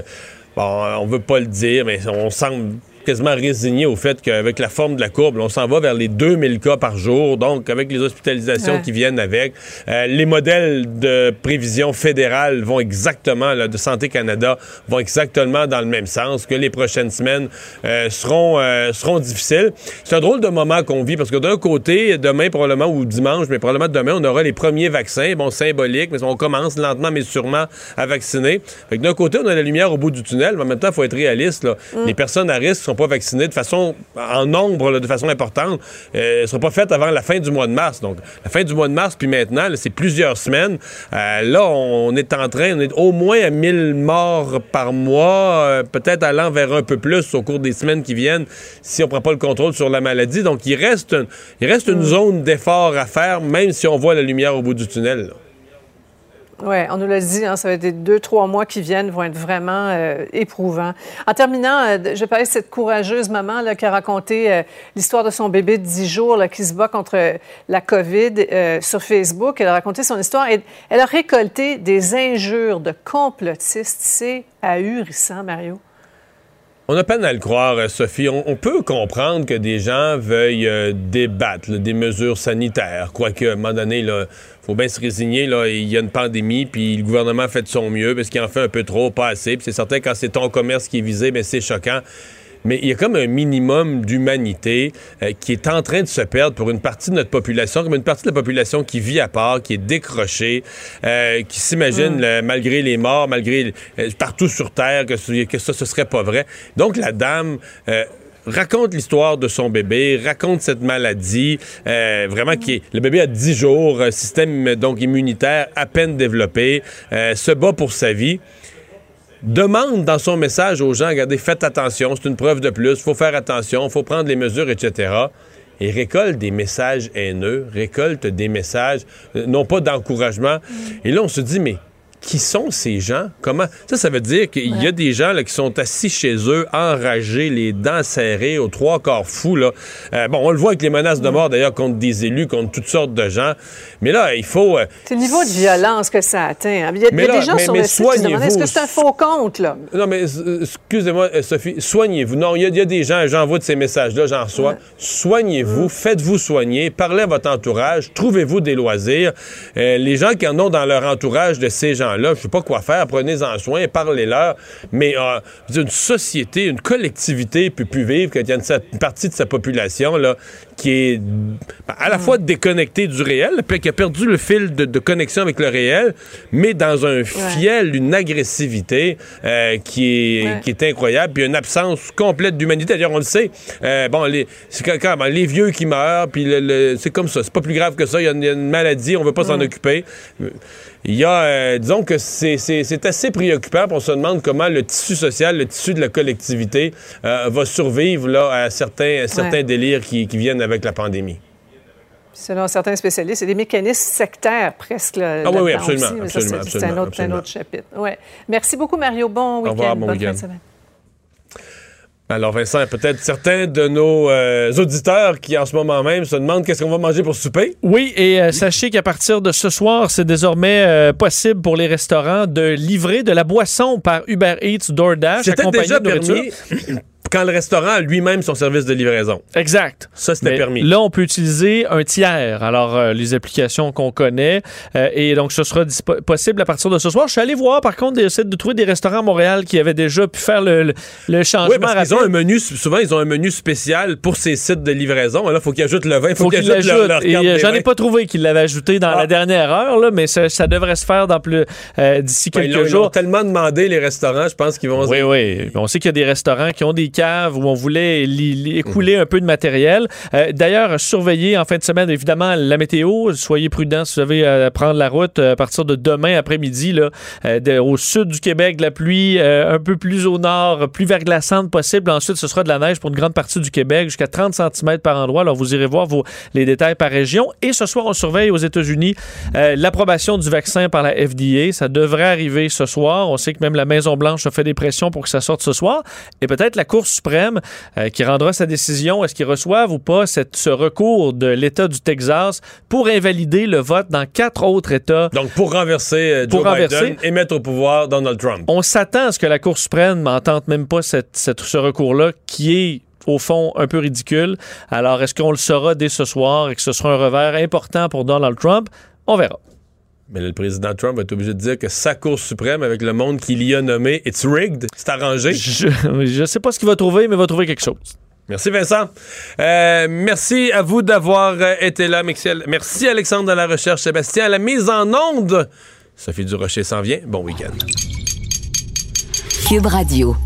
Bon, on veut pas le dire, mais on semble quasiment résigné au fait qu'avec la forme de la courbe, on s'en va vers les 2000 cas par jour, donc avec les hospitalisations Ouais. qui viennent avec. Euh, les modèles de prévision fédérale vont exactement, là, de Santé Canada, vont exactement dans le même sens, que les prochaines semaines euh, seront, euh, seront difficiles. C'est un drôle de moment qu'on vit, parce que d'un côté, demain probablement, ou dimanche, mais probablement demain, on aura les premiers vaccins, bon, symboliques, mais on commence lentement, mais sûrement à vacciner. D'un côté, on a la lumière au bout du tunnel, mais en même temps, il faut être réaliste. Là. Mm. Les personnes à risque sont pas vaccinées de façon, en nombre, là, de façon importante, euh, ne seront pas faites avant la fin du mois de mars. Donc, la fin du mois de mars, puis maintenant, c'est plusieurs semaines. Euh, là, on est en train, on est au moins à 1000 morts par mois, euh, peut-être allant vers un peu plus au cours des semaines qui viennent, si on prend pas le contrôle sur la maladie. Donc, il reste, il reste une zone d'effort à faire, même si on voit la lumière au bout du tunnel. là. Oui, on nous l'a dit, hein, ça va être des deux, trois mois qui viennent, vont être vraiment euh, éprouvants. En terminant, euh, je parler de cette courageuse maman là, qui a raconté euh, l'histoire de son bébé de 10 jours qui se bat contre la COVID euh, sur Facebook. Elle a raconté son histoire et elle a récolté des injures de complotistes. C'est ahurissant, Mario. On a peine à le croire, euh, Sophie. On, peut comprendre que des gens veuillent euh, débattre des mesures sanitaires. Quoique, à un moment donné, il faut bien se résigner. Là, il y a une pandémie, puis le gouvernement fait de son mieux parce qu'il en fait un peu trop, pas assez. Puis c'est certain, quand c'est ton commerce qui est visé, mais c'est choquant. Mais il y a comme un minimum d'humanité euh, qui est en train de se perdre pour une partie de notre population, comme une partie de la population qui vit à part, qui est décrochée, euh, qui s'imagine, Mm. malgré les morts, malgré euh, partout sur Terre, que, ce- que ça, ce serait pas vrai. Donc la dame... raconte l'histoire de son bébé, raconte cette maladie, euh, vraiment qui est, le bébé a 10 jours, système donc immunitaire à peine développé, euh, se bat pour sa vie demande dans son message aux gens, regardez, faites attention, c'est une preuve de plus, faut faire attention, faut prendre les mesures, etc. Et récolte des messages haineux, récolte des messages, euh, non pas d'encouragement. Et là, on se dit, mais qui sont ces gens? Comment? Ça, ça veut dire qu'il y a des gens là, qui sont assis chez eux, enragés, les dents serrées, aux trois quarts fous. Là. Euh, bon, on le voit avec les menaces de mort, d'ailleurs, contre des élus, contre toutes sortes de gens. Mais là, il faut... euh, C'est le niveau de violence que ça atteint. hein. Il y a, Mais là, des gens mais- sur mais le site qui se demandent est-ce que c'est un faux compte, là? Non, mais euh, excusez-moi, Sophie, soignez-vous. Non, il y, a- il y a des gens, j'envoie de ces messages-là, j'en reçois. Soignez-vous, faites-vous soigner, parlez à votre entourage, trouvez-vous des loisirs. Euh, les gens qui en ont dans leur entourage de ces gens-là, je sais pas quoi faire, prenez-en soin, parlez-leur. Mais euh, une société, une collectivité peut plus vivre quand il y a une, partie de sa population là, qui est ben, à la fois déconnectée du réel, puis qui a perdu le fil de, de connexion avec le réel, mais dans un fiel, une agressivité euh, qui, est, Ouais. qui est incroyable, puis une absence complète d'humanité. D'ailleurs, on le sait. Euh, bon, les, c'est quand- quand- ben, les vieux qui meurent, puis le- le- c'est comme ça. C'est pas plus grave que ça. Il y, a une- il y a une maladie, on veut pas s'en occuper. Il y a, euh, disons que c'est, c'est- c'est assez préoccupant. On se demande comment le tissu social, le tissu de la collectivité euh, va survivre là, à certains, à certains Ouais. délires qui, qui viennent avec la pandémie. Selon certains spécialistes, c'est des mécanismes sectaires presque. Là, Ah oui, oui, absolument, c'est- un autre, un chapitre. Ouais. Merci beaucoup, Mario. Bon week-end. revoir, bon week-end. Alors, Vincent, peut-être certains de nos euh, auditeurs qui, en ce moment même, se demandent qu'est-ce qu'on va manger pour souper? Oui, et euh, sachez qu'à partir de ce soir, c'est désormais euh, possible pour les restaurants de livrer de la boisson par Uber Eats, DoorDash, accompagné déjà de nourriture. quand le restaurant a lui-même son service de livraison. Exact. Ça, c'était permis. Là, on peut utiliser un tiers. Alors, euh, les applications qu'on connaît. euh, et donc, ce sera possible à partir de ce soir. Je suis allé voir, par contre, essayer de trouver des restaurants à Montréal qui avaient déjà pu faire le, le- le changement Oui, parce qu'ils ont rapide. un menu, souvent, ils ont un menu spécial pour ces sites de livraison. Là, il faut qu'ils ajoutent le vin, il faut, Faut qu'ils qu'il ajoutent leur, leur euh, j'en ai pas trouvé qu'il l'avait ajouté dans la dernière heure, là, mais ça, ça devrait se faire dans plus d'ici Ben, quelques ils l'ont- ils jours. l'ont tellement demandé, les restaurants, je pense qu'ils vont... Oui, oui. On sait qu'il y a des restaurants qui ont des où on voulait li- écouler un peu de matériel. Euh, D'ailleurs, surveillez en fin de semaine, évidemment, la météo. Soyez prudents si vous avez à prendre la route euh, à partir de demain après-midi, euh, au sud du Québec, de la pluie, euh, un peu plus au nord, plus verglaçante possible. Ensuite, ce sera de la neige pour une grande partie du Québec, jusqu'à 30 cm par endroit. Alors, vous irez voir vos, les détails par région. Et ce soir, on surveille aux États-Unis l'approbation du vaccin par la FDA. Ça devrait arriver ce soir. On sait que même la Maison-Blanche a fait des pressions pour que ça sorte ce soir. Et peut-être la Cour suprême euh, qui rendra sa décision. Est-ce qu'ils reçoivent ou pas cette- ce recours de l'État du Texas pour invalider le vote dans quatre autres États? Donc, pour renverser euh, Joe Pour renverser. Biden et mettre au pouvoir Donald Trump. On s'attend à ce que la Cour suprême n'entende même pas cette- cette- ce recours-là qui est au fond un peu ridicule. Alors, est-ce qu'on le saura dès ce soir et que ce sera un revers important pour Donald Trump? On verra. Mais là, le président Trump va être obligé de dire que sa Cour suprême, avec le monde qu'il y a nommé, it's rigged, c'est arrangé. Je ne sais pas ce qu'il va trouver, mais il va trouver quelque chose. Merci Vincent. Euh, merci à vous d'avoir euh, été là. Merci, merci Alexandre à la recherche, Sébastien à la mise en onde. Sophie Durocher s'en vient. Bon week-end. Cube Radio.